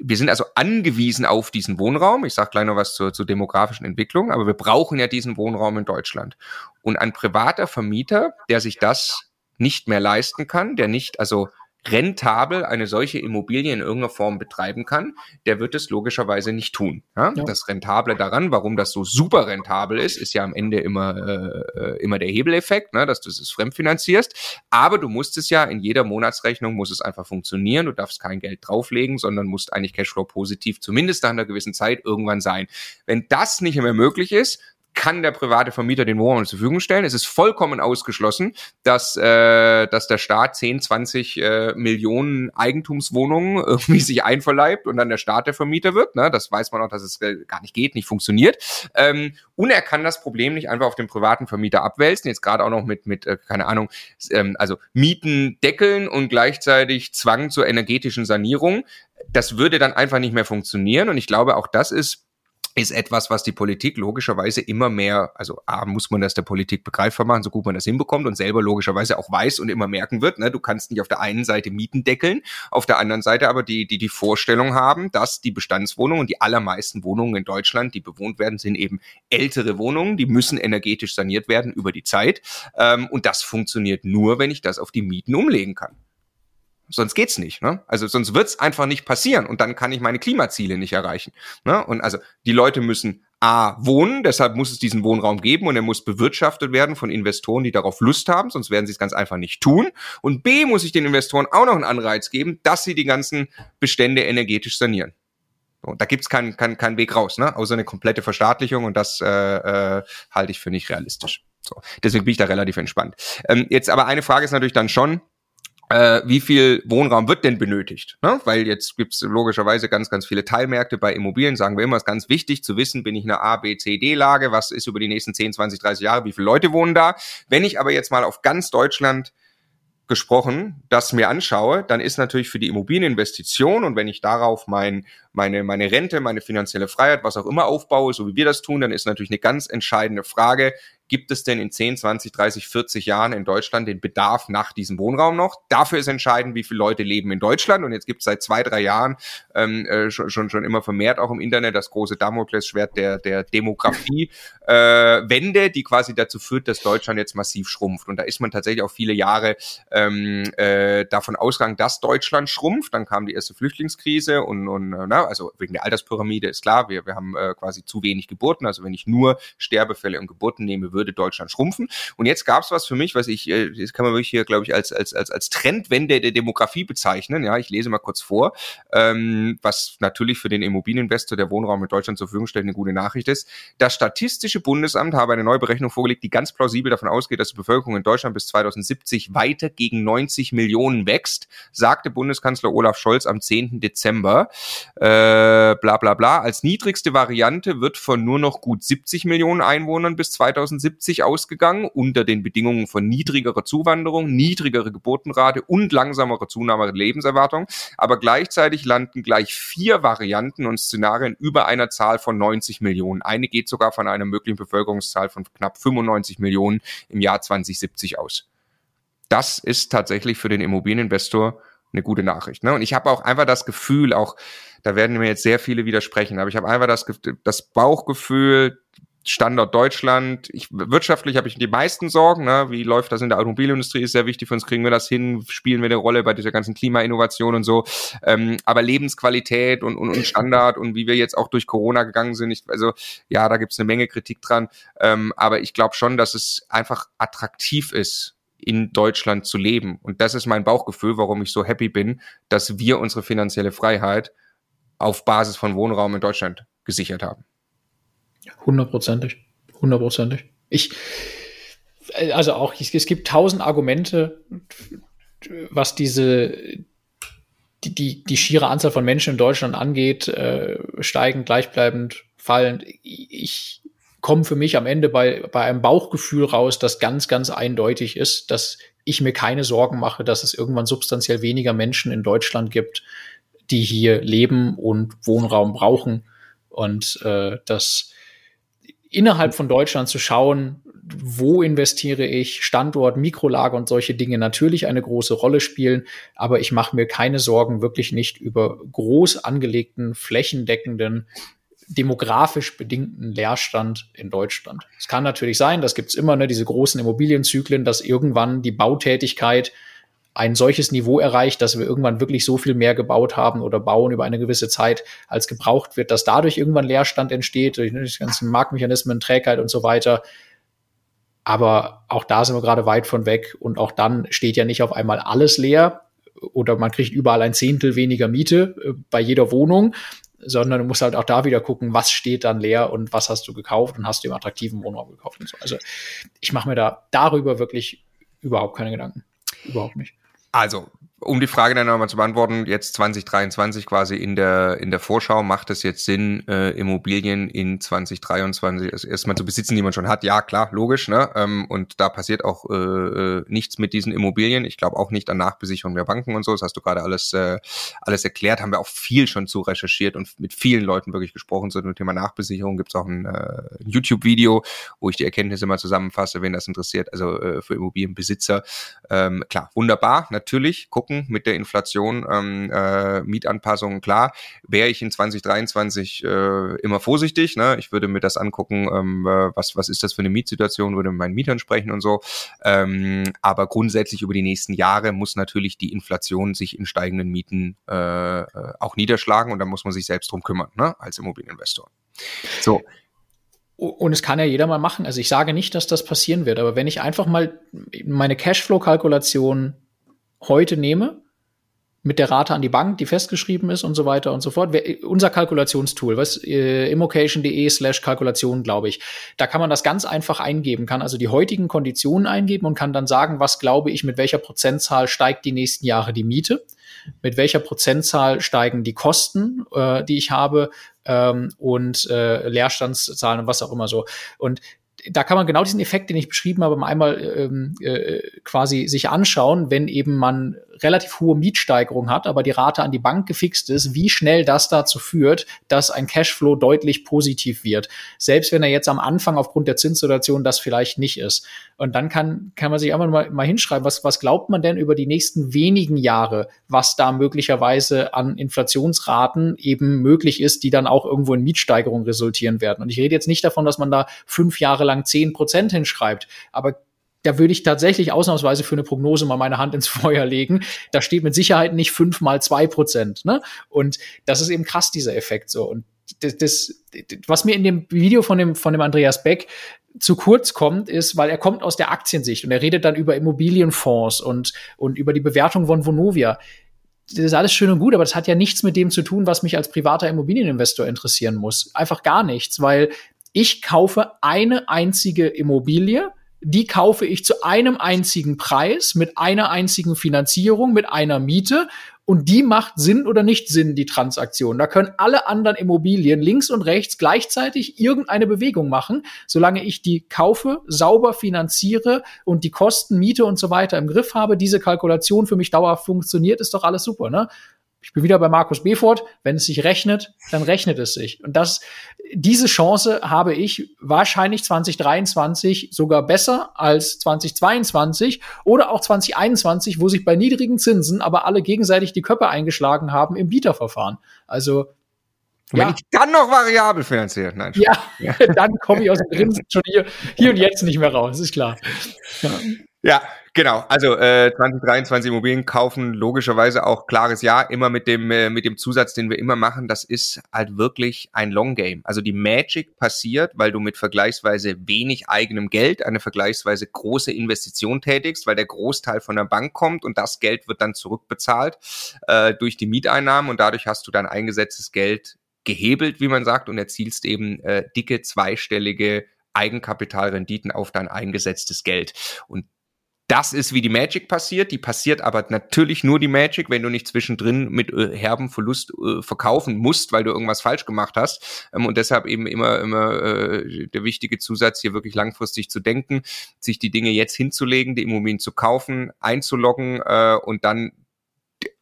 wir sind also angewiesen auf diesen Wohnraum. Ich sage gleich noch was zur, zur demografischen Entwicklung, aber wir brauchen ja diesen Wohnraum in Deutschland. Und ein privater Vermieter, der sich das nicht mehr leisten kann, der nicht also rentabel eine solche Immobilie in irgendeiner Form betreiben kann, der wird es logischerweise nicht tun. Ja? Ja. Das Rentable daran, warum das so super rentabel ist, ist ja am Ende immer, äh, immer der Hebeleffekt, ne? dass du es fremdfinanzierst. Aber du musst es ja in jeder Monatsrechnung muss es einfach funktionieren. Du darfst kein Geld drauflegen, sondern musst eigentlich Cashflow positiv zumindest nach einer gewissen Zeit irgendwann sein. Wenn das nicht mehr möglich ist, kann der private Vermieter den Wohnraum zur Verfügung stellen. Es ist vollkommen ausgeschlossen, dass, äh, dass der Staat 10, 20 äh, Millionen Eigentumswohnungen <laughs> irgendwie sich einverleibt und dann der Staat der Vermieter wird. Ne? Das weiß man auch, dass es gar nicht geht, nicht funktioniert. Ähm, und er kann das Problem nicht einfach auf den privaten Vermieter abwälzen, jetzt gerade auch noch mit, mit äh, keine Ahnung, ähm, also Mieten deckeln und gleichzeitig Zwang zur energetischen Sanierung. Das würde dann einfach nicht mehr funktionieren. Und ich glaube, auch das ist ist etwas, was die Politik logischerweise immer mehr, also A, muss man das der Politik begreifbar machen, so gut man das hinbekommt und selber logischerweise auch weiß und immer merken wird, ne, du kannst nicht auf der einen Seite Mieten deckeln, auf der anderen Seite aber die, die die Vorstellung haben, dass die Bestandswohnungen, die allermeisten Wohnungen in Deutschland, die bewohnt werden, sind eben ältere Wohnungen, die müssen energetisch saniert werden über die Zeit ähm, und das funktioniert nur, wenn ich das auf die Mieten umlegen kann. Sonst geht's nicht. Ne? Also sonst wird's einfach nicht passieren und dann kann ich meine Klimaziele nicht erreichen. Ne? Und also die Leute müssen A, wohnen, deshalb muss es diesen Wohnraum geben und er muss bewirtschaftet werden von Investoren, die darauf Lust haben, sonst werden sie es ganz einfach nicht tun. Und B, muss ich den Investoren auch noch einen Anreiz geben, dass sie die ganzen Bestände energetisch sanieren. Und da gibt's keinen kein, kein Weg raus, ne? außer eine komplette Verstaatlichung und das äh, äh, halte ich für nicht realistisch. So, deswegen bin ich da relativ entspannt. Ähm, jetzt aber eine Frage ist natürlich dann schon, äh, wie viel Wohnraum wird denn benötigt? Ne? Weil jetzt gibt's logischerweise ganz, ganz viele Teilmärkte bei Immobilien, sagen wir immer, ist ganz wichtig zu wissen, bin ich in einer A, B, C, D-Lage, was ist über die nächsten 10, 20, 30 Jahre, wie viele Leute wohnen da? Wenn ich aber jetzt mal auf ganz Deutschland gesprochen, das mir anschaue, dann ist natürlich für die Immobilieninvestition und wenn ich darauf mein, meine, meine Rente, meine finanzielle Freiheit, was auch immer aufbaue, so wie wir das tun, dann ist natürlich eine ganz entscheidende Frage, gibt es denn in 10, 20, 30, 40 Jahren in Deutschland den Bedarf nach diesem Wohnraum noch? Dafür ist entscheidend, wie viele Leute leben in Deutschland. Und jetzt gibt es seit zwei, drei Jahren ähm, äh, schon, schon, schon immer vermehrt auch im Internet das große Damoklesschwert der, der Demografie. Äh, die quasi dazu führt, dass Deutschland jetzt massiv schrumpft. Und da ist man tatsächlich auch viele Jahre ähm, äh, davon ausgegangen, dass Deutschland schrumpft. Dann kam die erste Flüchtlingskrise und, und äh, na, also wegen der Alterspyramide ist klar, wir, wir haben äh, quasi zu wenig Geburten. Also wenn ich nur Sterbefälle und Geburten nehme, würde Deutschland schrumpfen. Und jetzt gab es was für mich, was ich, äh, das kann man wirklich hier, glaube ich, als, als, als, als Trendwende der Demografie bezeichnen. Ja, ich lese mal kurz vor, ähm, was natürlich für den Immobilieninvestor, der Wohnraum in Deutschland zur Verfügung stellt, eine gute Nachricht ist. Das Statistische Bundesamt habe eine neue Berechnung vorgelegt, die ganz plausibel davon ausgeht, dass die Bevölkerung in Deutschland bis 2070 weiter gegen 90 Millionen wächst, sagte Bundeskanzler Olaf Scholz am 10. Dezember. Äh, bla bla bla. Als niedrigste Variante wird von nur noch gut 70 Millionen Einwohnern bis 2070 1970 ausgegangen, unter den Bedingungen von niedrigerer Zuwanderung, niedrigere Geburtenrate und langsamerer Zunahme der Lebenserwartung. Aber gleichzeitig landen gleich vier Varianten und Szenarien über einer Zahl von 90 Millionen. Eine geht sogar von einer möglichen Bevölkerungszahl von knapp 95 Millionen im Jahr 2070 aus. Das ist tatsächlich für den Immobilieninvestor eine gute Nachricht. Ne? Und ich habe auch einfach das Gefühl, auch da werden mir jetzt sehr viele widersprechen, aber ich habe einfach das, das Bauchgefühl, Standort Deutschland. Ich, wirtschaftlich habe ich die meisten Sorgen. Ne? Wie läuft das in der Automobilindustrie? Ist sehr wichtig für uns. Kriegen wir das hin? Spielen wir eine Rolle bei dieser ganzen Klimainnovation und so? Ähm, aber Lebensqualität und, und, und Standard und wie wir jetzt auch durch Corona gegangen sind. Ich, also ja, da gibt es eine Menge Kritik dran. Ähm, aber ich glaube schon, dass es einfach attraktiv ist, in Deutschland zu leben. Und das ist mein Bauchgefühl, warum ich so happy bin, dass wir unsere finanzielle Freiheit auf Basis von Wohnraum in Deutschland gesichert haben. Hundertprozentig. Hundertprozentig. Ich, also auch, es gibt tausend Argumente, was diese, die, die, die schiere Anzahl von Menschen in Deutschland angeht, äh, steigend, gleichbleibend, fallend. Ich komme für mich am Ende bei, bei einem Bauchgefühl raus, das ganz, ganz eindeutig ist, dass ich mir keine Sorgen mache, dass es irgendwann substanziell weniger Menschen in Deutschland gibt, die hier leben und Wohnraum brauchen. Und äh, dass innerhalb von Deutschland zu schauen, wo investiere ich, Standort, Mikrolage und solche Dinge natürlich eine große Rolle spielen. Aber ich mache mir keine Sorgen wirklich nicht über groß angelegten, flächendeckenden, demografisch bedingten Leerstand in Deutschland. Es kann natürlich sein, das gibt's immer, ne, diese großen Immobilienzyklen, dass irgendwann die Bautätigkeit ein solches Niveau erreicht, dass wir irgendwann wirklich so viel mehr gebaut haben oder bauen über eine gewisse Zeit, als gebraucht wird, dass dadurch irgendwann Leerstand entsteht, durch ne, die ganzen Marktmechanismen, Trägheit und so weiter. Aber auch da sind wir gerade weit von weg und auch dann steht ja nicht auf einmal alles leer oder man kriegt überall ein Zehntel weniger Miete äh, bei jeder Wohnung, sondern du musst halt auch da wieder gucken, was steht dann leer und was hast du gekauft und hast du im attraktiven Wohnraum gekauft und so. Also ich mache mir da darüber wirklich überhaupt keine Gedanken. Überhaupt nicht. Also, um die Frage dann nochmal zu beantworten, jetzt 2023 quasi in der, in der Vorschau, macht es jetzt Sinn, äh, Immobilien in 2023 erstmal zu besitzen, die man schon hat? Ja, klar, logisch. Ne? Ähm, und da passiert auch äh, äh, nichts mit diesen Immobilien. Ich glaube auch nicht an Nachbesicherung der Banken und so. Das hast du gerade alles, äh, alles erklärt. Haben wir auch viel schon zu recherchiert und mit vielen Leuten wirklich gesprochen zu dem Thema Nachbesicherung. Gibt es auch ein, äh, YouTube-Video, wo ich die Erkenntnisse mal zusammenfasse, wenn das interessiert. Also äh, für Immobilienbesitzer. Ähm, klar, wunderbar, natürlich. Gucken gucken mit der Inflation, ähm, äh, Mietanpassungen, klar, wäre ich in 2023 äh, immer vorsichtig. Ne? Ich würde mir das angucken, ähm, äh, was, was ist das für eine Mietsituation, würde mit meinen Mietern sprechen und so. Ähm, aber grundsätzlich über die nächsten Jahre muss natürlich die Inflation sich in steigenden Mieten äh, äh auch niederschlagen und da muss man sich selbst drum kümmern, ne? als Immobilieninvestor. So, und es kann ja jeder mal machen. Also ich sage nicht, dass das passieren wird, aber wenn ich einfach mal meine Cashflow-Kalkulation heute nehme, mit der Rate an die Bank, die festgeschrieben ist und so weiter und so fort. Unser Kalkulationstool, was äh, immocation.de slash Kalkulation, glaube ich. Da kann man das ganz einfach eingeben, kann also die heutigen Konditionen eingeben und kann dann sagen, was glaube ich, mit welcher Prozentzahl steigt die nächsten Jahre die Miete, mit welcher Prozentzahl steigen die Kosten, äh, die ich habe ähm, und äh, Leerstandszahlen und was auch immer so. Und da kann man genau diesen Effekt, den ich beschrieben habe, einmal ähm, äh, quasi sich anschauen, wenn eben man relativ hohe Mietsteigerung hat, aber die Rate an die Bank gefixt ist, wie schnell das dazu führt, dass ein Cashflow deutlich positiv wird. Selbst wenn er jetzt am Anfang aufgrund der Zinssituation das vielleicht nicht ist. Und dann kann, kann man sich einfach mal, mal hinschreiben, was, was glaubt man denn über die nächsten wenigen Jahre, was da möglicherweise an Inflationsraten eben möglich ist, die dann auch irgendwo in Mietsteigerung resultieren werden. Und ich rede jetzt nicht davon, dass man da fünf Jahre lang zehn Prozent hinschreibt, aber da würde ich tatsächlich ausnahmsweise für eine Prognose mal meine Hand ins <laughs> Feuer legen. Da steht mit Sicherheit nicht fünf mal zwei Prozent. Ne? Und das ist eben krass, dieser Effekt so. Und das, das, was mir in dem Video von dem, von dem Andreas Beck zu kurz kommt, ist, weil er kommt aus der Aktiensicht und er redet dann über Immobilienfonds und, und über die Bewertung von Vonovia. Das ist alles schön und gut, aber das hat ja nichts mit dem zu tun, was mich als privater Immobilieninvestor interessieren muss. Einfach gar nichts, weil ich kaufe eine einzige Immobilie die kaufe ich zu einem einzigen Preis, mit einer einzigen Finanzierung, mit einer Miete. Und die macht Sinn oder nicht Sinn, die Transaktion. Da können alle anderen Immobilien links und rechts gleichzeitig irgendeine Bewegung machen. Solange ich die kaufe, sauber finanziere und die Kosten, Miete und so weiter im Griff habe, diese Kalkulation für mich dauerhaft funktioniert, ist doch alles super, ne? Ich bin wieder bei Markus Befort. Wenn es sich rechnet, dann rechnet es sich. Und das, diese Chance habe ich wahrscheinlich 2023 sogar besser als 2022 oder auch 2021, wo sich bei niedrigen Zinsen aber alle gegenseitig die Köpfe eingeschlagen haben im Bieterverfahren. Also wenn ja. ich dann noch variabel finanziert, nein. Ja, ja. <laughs> dann komme ich aus dem Grinsen schon hier, hier und jetzt nicht mehr raus, ist klar. Ja. Ja, genau. Also äh, 2023 Immobilien kaufen, logischerweise auch klares Ja, immer mit dem äh, mit dem Zusatz, den wir immer machen. Das ist halt wirklich ein Long Game. Also die Magic passiert, weil du mit vergleichsweise wenig eigenem Geld eine vergleichsweise große Investition tätigst, weil der Großteil von der Bank kommt und das Geld wird dann zurückbezahlt äh, durch die Mieteinnahmen und dadurch hast du dann eingesetztes Geld gehebelt, wie man sagt, und erzielst eben äh, dicke zweistellige Eigenkapitalrenditen auf dein eingesetztes Geld. Und das ist wie die Magic passiert. Die passiert aber natürlich nur die Magic, wenn du nicht zwischendrin mit äh, herben Verlust äh, verkaufen musst, weil du irgendwas falsch gemacht hast. Ähm, und deshalb eben immer, immer äh, der wichtige Zusatz, hier wirklich langfristig zu denken, sich die Dinge jetzt hinzulegen, die Immobilien zu kaufen, einzuloggen äh, und dann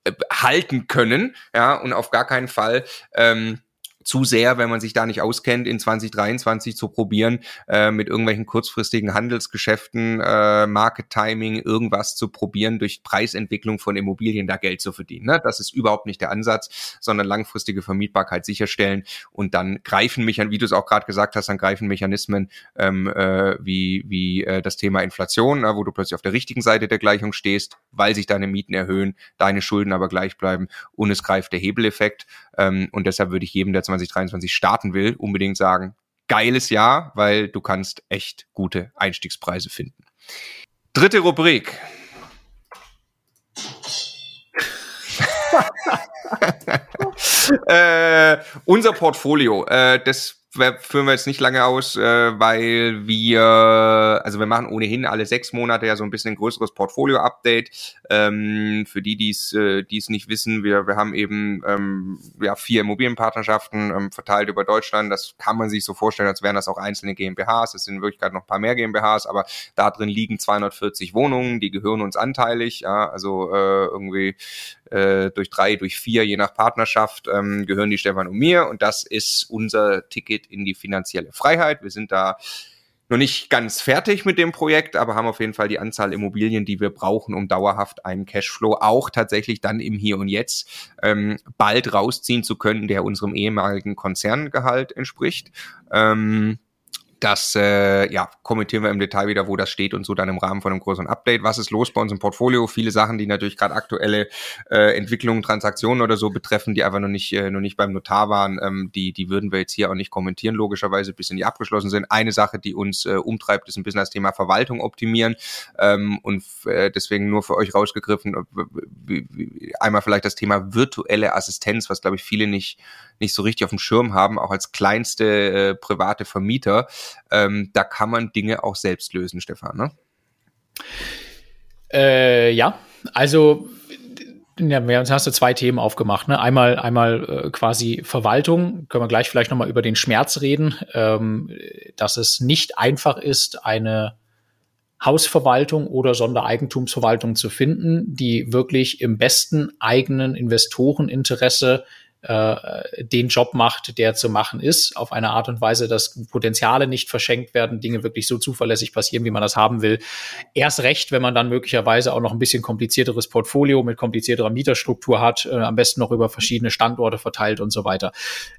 äh, halten können. Ja, und auf gar keinen Fall. Ähm, zu sehr, wenn man sich da nicht auskennt, in 2023 zu probieren, äh, mit irgendwelchen kurzfristigen Handelsgeschäften, äh, Market Timing, irgendwas zu probieren, durch Preisentwicklung von Immobilien da Geld zu verdienen. Ne? Das ist überhaupt nicht der Ansatz, sondern langfristige Vermietbarkeit sicherstellen und dann greifen Mechanismen, wie du es auch gerade gesagt hast, dann greifen Mechanismen ähm, äh, wie, wie äh, das Thema Inflation, äh, wo du plötzlich auf der richtigen Seite der Gleichung stehst, weil sich deine Mieten erhöhen, deine Schulden aber gleich bleiben und es greift der Hebeleffekt. Ähm, und deshalb würde ich jedem, der 2023 starten will, unbedingt sagen, geiles Jahr, weil du kannst echt gute Einstiegspreise finden. Dritte Rubrik. <laughs> äh, unser Portfolio, äh, das führen wir jetzt nicht lange aus, äh, weil wir, also wir machen ohnehin alle sechs Monate ja so ein bisschen ein größeres Portfolio-Update. Ähm, für die, die es äh, es nicht wissen, wir, wir haben eben ähm, ja, vier Immobilienpartnerschaften ähm, verteilt über Deutschland. Das kann man sich so vorstellen, als wären das auch einzelne GmbHs. Es sind in Wirklichkeit noch ein paar mehr GmbHs, aber da drin liegen 240 Wohnungen, die gehören uns anteilig. Ja, also äh, irgendwie äh, durch drei, durch vier, je nach Partnerschaft, ähm, gehören die Stefan und mir. Und das ist unser Ticket in die finanzielle Freiheit. Wir sind da noch nicht ganz fertig mit dem Projekt, aber haben auf jeden Fall die Anzahl Immobilien, die wir brauchen, um dauerhaft einen Cashflow auch tatsächlich dann im Hier und Jetzt ähm, bald rausziehen zu können, der unserem ehemaligen Konzerngehalt entspricht. Ähm, das äh, ja, kommentieren wir im Detail wieder, wo das steht und so dann im Rahmen von einem größeren Update. Was ist los bei uns im Portfolio? Viele Sachen, die natürlich gerade aktuelle äh, Entwicklungen, Transaktionen oder so betreffen, die einfach noch nicht, äh, noch nicht beim Notar waren, ähm, die, die würden wir jetzt hier auch nicht kommentieren, logischerweise, bis die abgeschlossen sind. Eine Sache, die uns äh, umtreibt, ist ein bisschen das Thema Verwaltung optimieren ähm, und äh, deswegen nur für euch rausgegriffen, einmal vielleicht das Thema virtuelle Assistenz, was glaube ich viele nicht, nicht so richtig auf dem Schirm haben, auch als kleinste äh, private Vermieter ähm, da kann man Dinge auch selbst lösen, Stefan, ne? Äh, ja, also ja, wir hast du zwei Themen aufgemacht. Ne? Einmal, einmal äh, quasi Verwaltung. Können wir gleich vielleicht nochmal über den Schmerz reden, ähm, dass es nicht einfach ist, eine Hausverwaltung oder Sondereigentumsverwaltung zu finden, die wirklich im besten eigenen Investoreninteresse äh, den Job macht, der zu machen ist, auf eine Art und Weise, dass Potenziale nicht verschenkt werden, Dinge wirklich so zuverlässig passieren, wie man das haben will. Erst recht, wenn man dann möglicherweise auch noch ein bisschen komplizierteres Portfolio mit komplizierterer Mieterstruktur hat, äh, am besten noch über verschiedene Standorte verteilt und so weiter.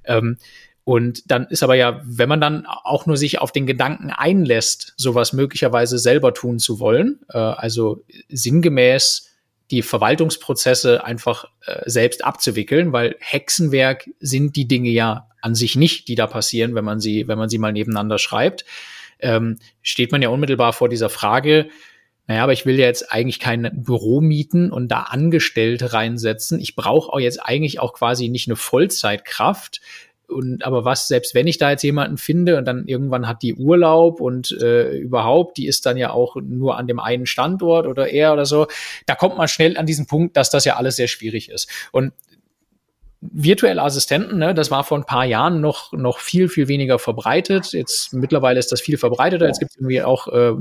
Ähm, und dann ist aber ja, wenn man dann auch nur sich auf den Gedanken einlässt, sowas möglicherweise selber tun zu wollen, äh, also sinngemäß die Verwaltungsprozesse einfach äh, selbst abzuwickeln, weil Hexenwerk sind die Dinge ja an sich nicht, die da passieren, wenn man sie, wenn man sie mal nebeneinander schreibt. Ähm, steht man ja unmittelbar vor dieser Frage, naja, aber ich will ja jetzt eigentlich kein Büro mieten und da Angestellte reinsetzen. Ich brauche auch jetzt eigentlich auch quasi nicht eine Vollzeitkraft, und aber was, selbst wenn ich da jetzt jemanden finde und dann irgendwann hat die Urlaub und äh, überhaupt, die ist dann ja auch nur an dem einen Standort oder er oder so, da kommt man schnell an diesen Punkt, dass das ja alles sehr schwierig ist. Und virtuelle Assistenten, ne, das war vor ein paar Jahren noch, noch viel, viel weniger verbreitet. Jetzt mittlerweile ist das viel verbreiteter. Jetzt gibt es irgendwie auch, äh,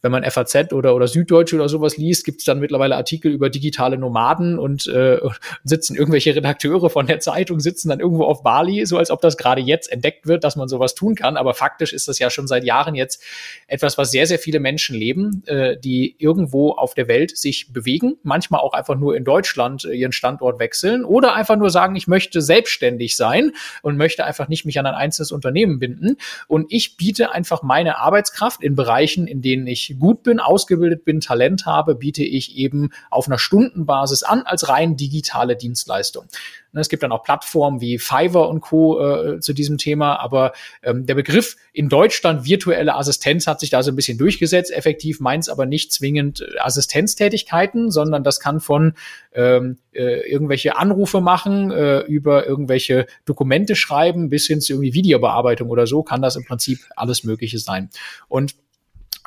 wenn man FAZ oder, oder Süddeutsche oder sowas liest, gibt es dann mittlerweile Artikel über digitale Nomaden und äh, <laughs> sitzen irgendwelche Redakteure von der Zeitung, sitzen dann irgendwo auf Bali, so als ob das gerade jetzt entdeckt wird, dass man sowas tun kann. Aber faktisch ist das ja schon seit Jahren jetzt etwas, was sehr, sehr viele Menschen leben, äh, die irgendwo auf der Welt sich bewegen, manchmal auch einfach nur in Deutschland äh, ihren Standort wechseln oder einfach nur sagen, ich möchte selbstständig sein und möchte einfach nicht mich an ein einzelnes Unternehmen binden. Und ich biete einfach meine Arbeitskraft in Bereichen, in denen ich gut bin, ausgebildet bin, Talent habe, biete ich eben auf einer Stundenbasis an als rein digitale Dienstleistung. Ne, es gibt dann auch Plattformen wie Fiverr und Co. Äh, zu diesem Thema, aber ähm, der Begriff in Deutschland virtuelle Assistenz hat sich da so ein bisschen durchgesetzt. Effektiv meint es aber nicht zwingend äh, Assistenztätigkeiten, sondern das kann von ähm, äh, irgendwelche Anrufe machen, über irgendwelche Dokumente schreiben, bis hin zu irgendwie Videobearbeitung oder so, kann das im Prinzip alles Mögliche sein. Und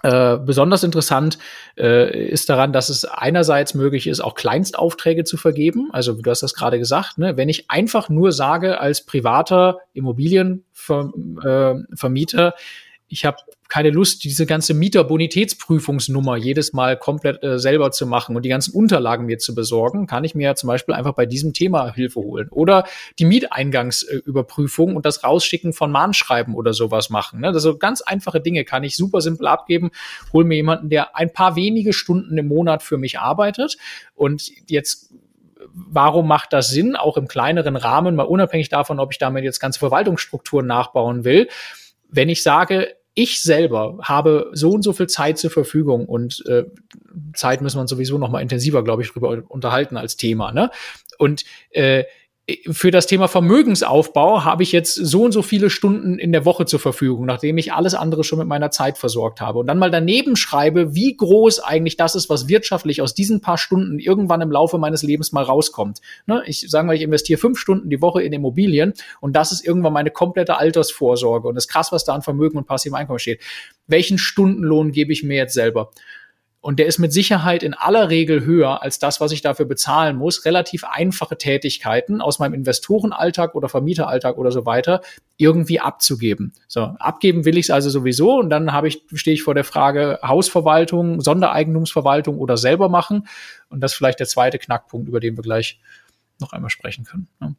äh, besonders interessant äh, ist daran, dass es einerseits möglich ist, auch Kleinstaufträge zu vergeben. Also du hast das gerade gesagt, ne? wenn ich einfach nur sage als privater Immobilienvermieter, äh, ich habe keine Lust, diese ganze Mieterbonitätsprüfungsnummer jedes Mal komplett äh, selber zu machen und die ganzen Unterlagen mir zu besorgen, kann ich mir ja zum Beispiel einfach bei diesem Thema Hilfe holen. Oder die Mieteingangsüberprüfung und das Rausschicken von Mahnschreiben oder sowas machen. Ne? Also ganz einfache Dinge kann ich super simpel abgeben. Hol mir jemanden, der ein paar wenige Stunden im Monat für mich arbeitet und jetzt warum macht das Sinn, auch im kleineren Rahmen, mal unabhängig davon, ob ich damit jetzt ganze Verwaltungsstrukturen nachbauen will wenn ich sage, ich selber habe so und so viel Zeit zur Verfügung und äh, Zeit müssen wir uns sowieso noch mal intensiver, glaube ich, drüber unterhalten als Thema. Ne? Und äh, für das Thema Vermögensaufbau habe ich jetzt so und so viele Stunden in der Woche zur Verfügung, nachdem ich alles andere schon mit meiner Zeit versorgt habe. Und dann mal daneben schreibe, wie groß eigentlich das ist, was wirtschaftlich aus diesen paar Stunden irgendwann im Laufe meines Lebens mal rauskommt. Ne? Ich sage mal, ich investiere fünf Stunden die Woche in Immobilien und das ist irgendwann meine komplette Altersvorsorge. Und es ist krass, was da an Vermögen und passivem Einkommen steht. Welchen Stundenlohn gebe ich mir jetzt selber? Und der ist mit Sicherheit in aller Regel höher als das, was ich dafür bezahlen muss, relativ einfache Tätigkeiten aus meinem Investorenalltag oder Vermieteralltag oder so weiter irgendwie abzugeben. So, abgeben will ich es also sowieso und dann habe ich, stehe ich vor der Frage Hausverwaltung, Sondereigentumsverwaltung oder selber machen. Und das ist vielleicht der zweite Knackpunkt, über den wir gleich noch einmal sprechen können. Ne?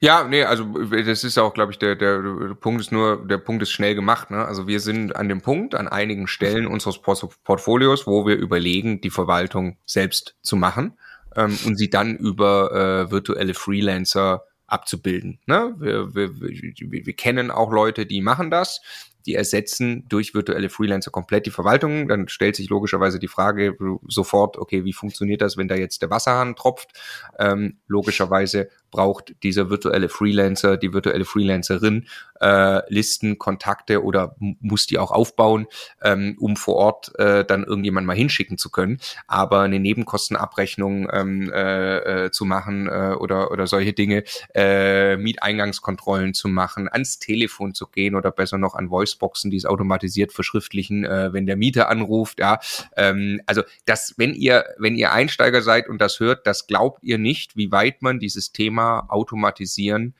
Ja, nee, also das ist auch, glaube ich, der, der, der Punkt ist nur, der Punkt ist schnell gemacht. Ne? Also wir sind an dem Punkt, an einigen Stellen unseres Portfolios, wo wir überlegen, die Verwaltung selbst zu machen ähm, und sie dann über äh, virtuelle Freelancer abzubilden. Ne? Wir, wir, wir, wir kennen auch Leute, die machen das. die ersetzen durch virtuelle Freelancer komplett die Verwaltung. Dann stellt sich logischerweise die Frage sofort, okay, wie funktioniert das, wenn da jetzt der Wasserhahn tropft? Ähm, logischerweise braucht dieser virtuelle Freelancer, die virtuelle Freelancerin äh, Listen, Kontakte oder muss die auch aufbauen, ähm, um vor Ort äh, dann irgendjemand mal hinschicken zu können. Aber eine Nebenkostenabrechnung ähm, äh, äh, zu machen äh, oder, oder solche Dinge, äh, Mieteingangskontrollen zu machen, ans Telefon zu gehen oder besser noch an Voiceboxen, die es automatisiert verschriftlichen, äh, wenn der Mieter anruft. Ja, ähm, also das, wenn ihr, wenn ihr Einsteiger seid und das hört, das glaubt ihr nicht, wie weit man dieses Thema automatisieren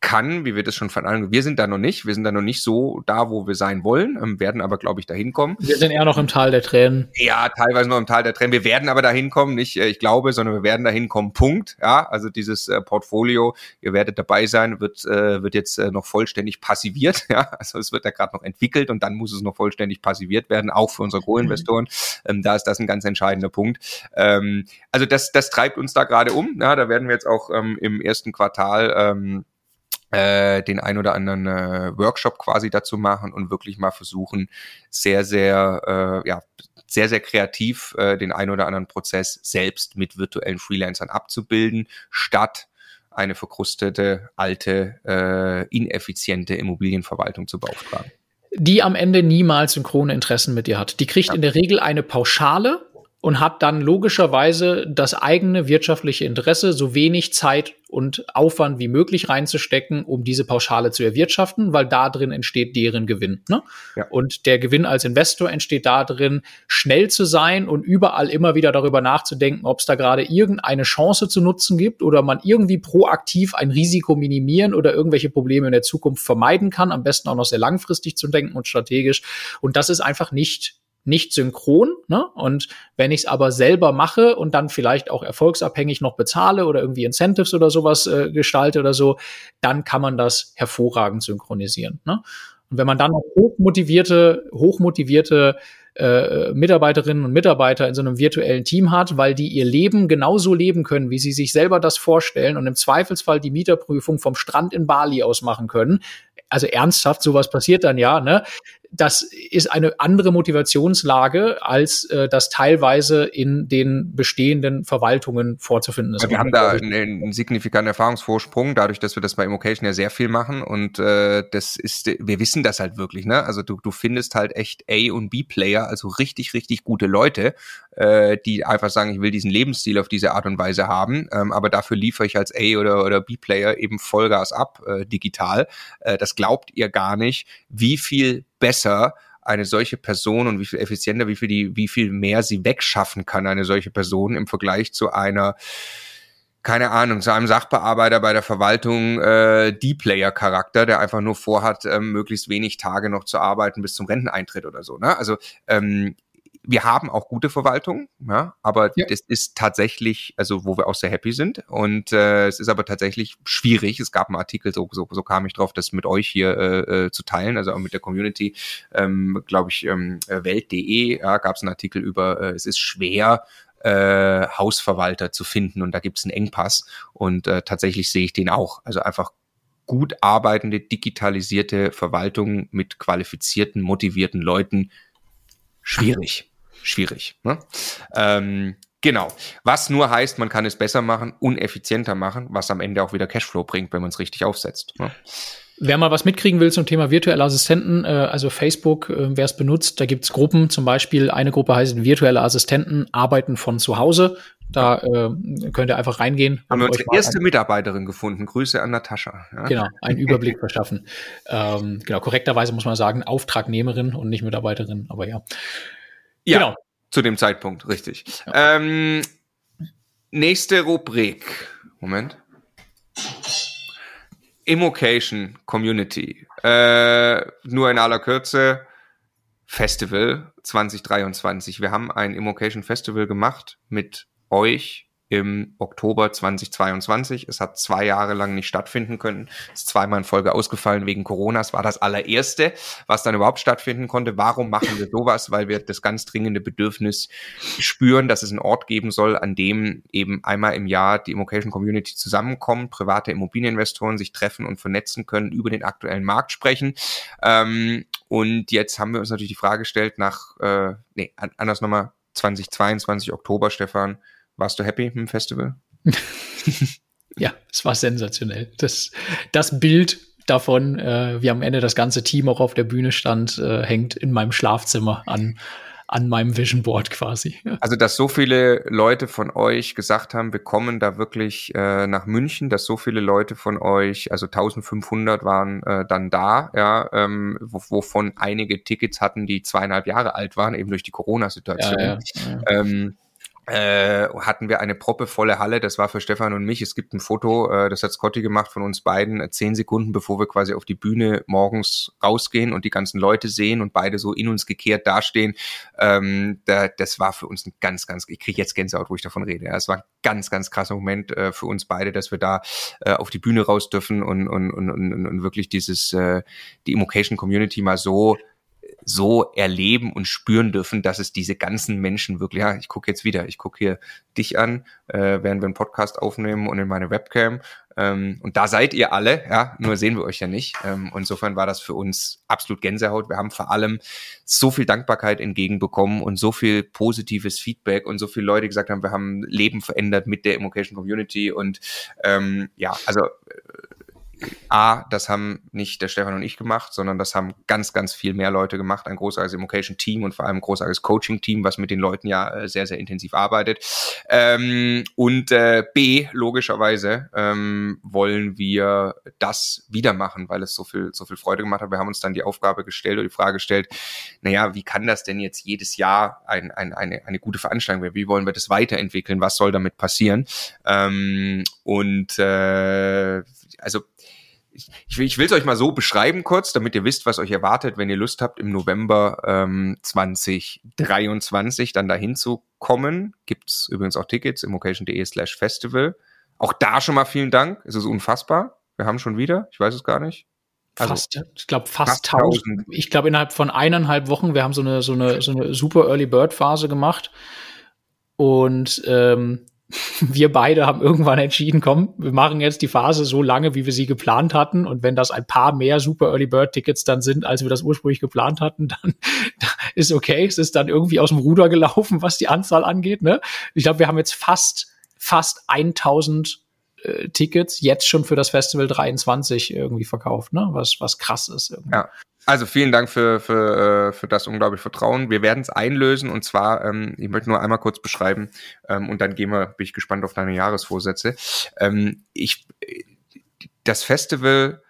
kann, wie wir das schon von allen, wir sind da noch nicht, wir sind da noch nicht so da, wo wir sein wollen, ähm, werden aber, glaube ich, dahin kommen. Wir sind eher noch im Tal der Tränen. Ja, teilweise noch im Tal der Tränen. Wir werden aber dahin kommen, nicht äh, ich glaube, sondern wir werden dahin kommen, Punkt. Ja, also dieses äh, Portfolio, ihr werdet dabei sein, wird, äh, wird jetzt äh, noch vollständig passiviert. <laughs> Ja, also es wird ja gerade noch entwickelt und dann muss es noch vollständig passiviert werden, auch für unsere Co-Investoren. Mhm. Ähm, da ist das ein ganz entscheidender Punkt. Ähm, also das, das treibt uns da gerade um. Ja, da werden wir jetzt auch ähm, im ersten Quartal ähm, äh, den ein oder anderen äh, Workshop quasi dazu machen und wirklich mal versuchen, sehr, sehr, äh, ja, sehr, sehr kreativ äh, den ein oder anderen Prozess selbst mit virtuellen Freelancern abzubilden, statt eine verkrustete, alte, äh, ineffiziente Immobilienverwaltung zu beauftragen. Die am Ende niemals synchrone Interessen mit dir hat. Die kriegt ja. in der Regel eine Pauschale und hat dann logischerweise das eigene wirtschaftliche Interesse, so wenig Zeit und Aufwand wie möglich reinzustecken, um diese Pauschale zu erwirtschaften, weil da drin entsteht deren Gewinn. Ne? Ja. Und der Gewinn als Investor entsteht da drin, schnell zu sein und überall immer wieder darüber nachzudenken, ob es da gerade irgendeine Chance zu nutzen gibt oder man irgendwie proaktiv ein Risiko minimieren oder irgendwelche Probleme in der Zukunft vermeiden kann, am besten auch noch sehr langfristig zu denken und strategisch. Und das ist einfach nicht nicht synchron. Ne? Und wenn ich es aber selber mache und dann vielleicht auch erfolgsabhängig noch bezahle oder irgendwie Incentives oder sowas äh, gestalte oder so, dann kann man das hervorragend synchronisieren. Ne? Und wenn man dann hochmotivierte, hochmotivierte äh, Mitarbeiterinnen und Mitarbeiter in so einem virtuellen Team hat, weil die ihr Leben genauso leben können, wie sie sich selber das vorstellen und im Zweifelsfall die Mieterprüfung vom Strand in Bali aus machen können. Also ernsthaft, sowas passiert dann ja, ne? Das ist eine andere Motivationslage, als äh, das teilweise in den bestehenden Verwaltungen vorzufinden ist. Ja, wir haben da einen, einen signifikanten Erfahrungsvorsprung, dadurch, dass wir das bei Immocation ja sehr viel machen und äh, das ist, wir wissen das halt wirklich, ne? Also du, du findest halt echt A- und B-Player, also richtig, richtig gute Leute, äh, die einfach sagen, ich will diesen Lebensstil auf diese Art und Weise haben, ähm, aber dafür liefere ich als A- oder, oder B-Player eben Vollgas ab, äh, digital. Äh, das glaubt ihr gar nicht, wie viel besser eine solche Person und wie viel effizienter, wie viel die, wie viel mehr sie wegschaffen kann, eine solche Person im Vergleich zu einer keine Ahnung, zu einem Sachbearbeiter bei der Verwaltung äh, D-Player-Charakter, der einfach nur vorhat, ähm, möglichst wenig Tage noch zu arbeiten bis zum Renteneintritt oder so. Ne? Also ähm, wir haben auch gute Verwaltung, ja, aber ja. das ist tatsächlich, also wo wir auch sehr happy sind. Und äh, es ist aber tatsächlich schwierig. Es gab einen Artikel, so, so, so kam ich drauf, das mit euch hier äh, äh zu teilen, also auch mit der Community, ähm, glaube ich, ähm, äh, Welt.de, ja, gab es einen Artikel über, äh, es ist schwer, äh, Hausverwalter zu finden und da gibt es einen Engpass. Und äh, tatsächlich sehe ich den auch. Also einfach gut arbeitende, digitalisierte Verwaltung mit qualifizierten, motivierten Leuten. Schwierig schwierig. Ne? Ähm, genau. Was nur heißt, man kann es besser machen, uneffizienter machen, was am Ende auch wieder Cashflow bringt, wenn man es richtig aufsetzt. Ne? Wer mal was mitkriegen will zum Thema virtuelle Assistenten, äh, also Facebook, äh, wer es benutzt, da gibt's Gruppen, zum Beispiel eine Gruppe heißt virtuelle Assistenten arbeiten von zu Hause. Da äh, könnt ihr einfach reingehen. Haben wir unsere erste Mitarbeiterin gefunden. Grüße an Natascha. Ja. Genau, einen Überblick verschaffen. Ähm, genau, korrekterweise muss man sagen, Auftragnehmerin und nicht Mitarbeiterin, aber ja. Ja, genau. zu dem Zeitpunkt, richtig. Ja. Ähm, nächste Rubrik. Moment. Immocation Community. Äh, nur in aller Kürze. Festival 2023. Wir haben ein Immocation Festival gemacht mit euch im Oktober 2022. Es hat zwei Jahre lang nicht stattfinden können. Es ist zweimal in Folge ausgefallen wegen Corona. Es war das allererste, was dann überhaupt stattfinden konnte. Warum machen wir sowas? Weil wir das ganz dringende Bedürfnis spüren, dass es einen Ort geben soll, an dem eben einmal im Jahr die Immocation Community zusammenkommt, private Immobilieninvestoren sich treffen und vernetzen können, über den aktuellen Markt sprechen. Ähm, und jetzt haben wir uns natürlich die Frage gestellt nach, äh, nee, anders nochmal, 2022 Oktober, Stefan, warst du happy mit dem Festival? <laughs> ja, es war sensationell. Das, das Bild davon, äh, wie am Ende das ganze Team auch auf der Bühne stand, äh, hängt in meinem Schlafzimmer an an meinem Vision Board quasi. Also, dass so viele Leute von euch gesagt haben, wir kommen da wirklich äh, nach München, dass so viele Leute von euch, also 1500 waren äh, dann da, ja, ähm, wovon einige Tickets hatten, die zweieinhalb Jahre alt waren, eben durch die Corona-Situation. Ja, ja, ja. ähm, äh, hatten wir eine proppevolle Halle. Das war für Stefan und mich. Es gibt ein Foto, äh, das hat Scotty gemacht von uns beiden, äh, zehn Sekunden bevor wir quasi auf die Bühne morgens rausgehen und die ganzen Leute sehen und beide so in uns gekehrt dastehen. Ähm, da, das war für uns ein ganz, ganz, ich kriege jetzt Gänsehaut, wo ich davon rede. Es war ein ganz, ganz krasser Moment äh, für uns beide, dass wir da äh, auf die Bühne raus dürfen und, und, und, und, und wirklich dieses, äh, die Immocation Community mal so so erleben und spüren dürfen, dass es diese ganzen Menschen wirklich, ja, ich gucke jetzt wieder, ich gucke hier dich an, äh, während wir einen Podcast aufnehmen und in meine Webcam. Ähm, und da seid ihr alle, ja, nur sehen wir euch ja nicht. Ähm, insofern war das für uns absolut Gänsehaut. Wir haben vor allem so viel Dankbarkeit entgegenbekommen und so viel positives Feedback und so viele Leute gesagt haben, wir haben Leben verändert mit der Immocation Community und ähm, ja, also A, das haben nicht der Stefan und ich gemacht, sondern das haben ganz, ganz viel mehr Leute gemacht. Ein großartiges Immocation-Team und vor allem ein großartiges Coaching-Team, was mit den Leuten ja äh, sehr, sehr intensiv arbeitet. Ähm, und äh, B, logischerweise ähm, wollen wir das wieder machen, weil es so viel, so viel Freude gemacht hat. Wir haben uns dann die Aufgabe gestellt oder die Frage gestellt, naja, wie kann das denn jetzt jedes Jahr ein, ein, eine, eine gute Veranstaltung werden? Wie wollen wir das weiterentwickeln? Was soll damit passieren? Ähm, und äh, also ich, ich will es euch mal so beschreiben kurz, damit ihr wisst, was euch erwartet, wenn ihr Lust habt, im November ähm, 2023 dann dahin zu kommen. Gibt's übrigens auch Tickets, immocation.de slash festival. Auch da schon mal vielen Dank. Es ist unfassbar. Wir haben schon wieder, ich weiß es gar nicht. Also fast, ich glaube fast, fast 1000. Ich glaube innerhalb von eineinhalb Wochen, wir haben so eine, so eine, so eine super Early Bird Phase gemacht. Und ähm, <laughs> wir beide haben irgendwann entschieden, komm, wir machen jetzt die Phase so lange, wie wir sie geplant hatten. Und wenn das ein paar mehr Super Early Bird Tickets dann sind, als wir das ursprünglich geplant hatten, <laughs> dann ist okay. Es ist dann irgendwie aus dem Ruder gelaufen, was die Anzahl angeht. Ne? Ich glaube, wir haben jetzt fast, fast 1000 äh, Tickets jetzt schon für das Festival 23 irgendwie verkauft, ne? Was, was krass ist. Irgendwie. Ja. Also vielen Dank für, für, äh, für das unglaubliche Vertrauen. Wir werden es einlösen und zwar, ähm, ich möchte nur einmal kurz beschreiben ähm, und dann gehen wir, bin ich gespannt auf deine Jahresvorsätze. Ähm, ich, das Festival,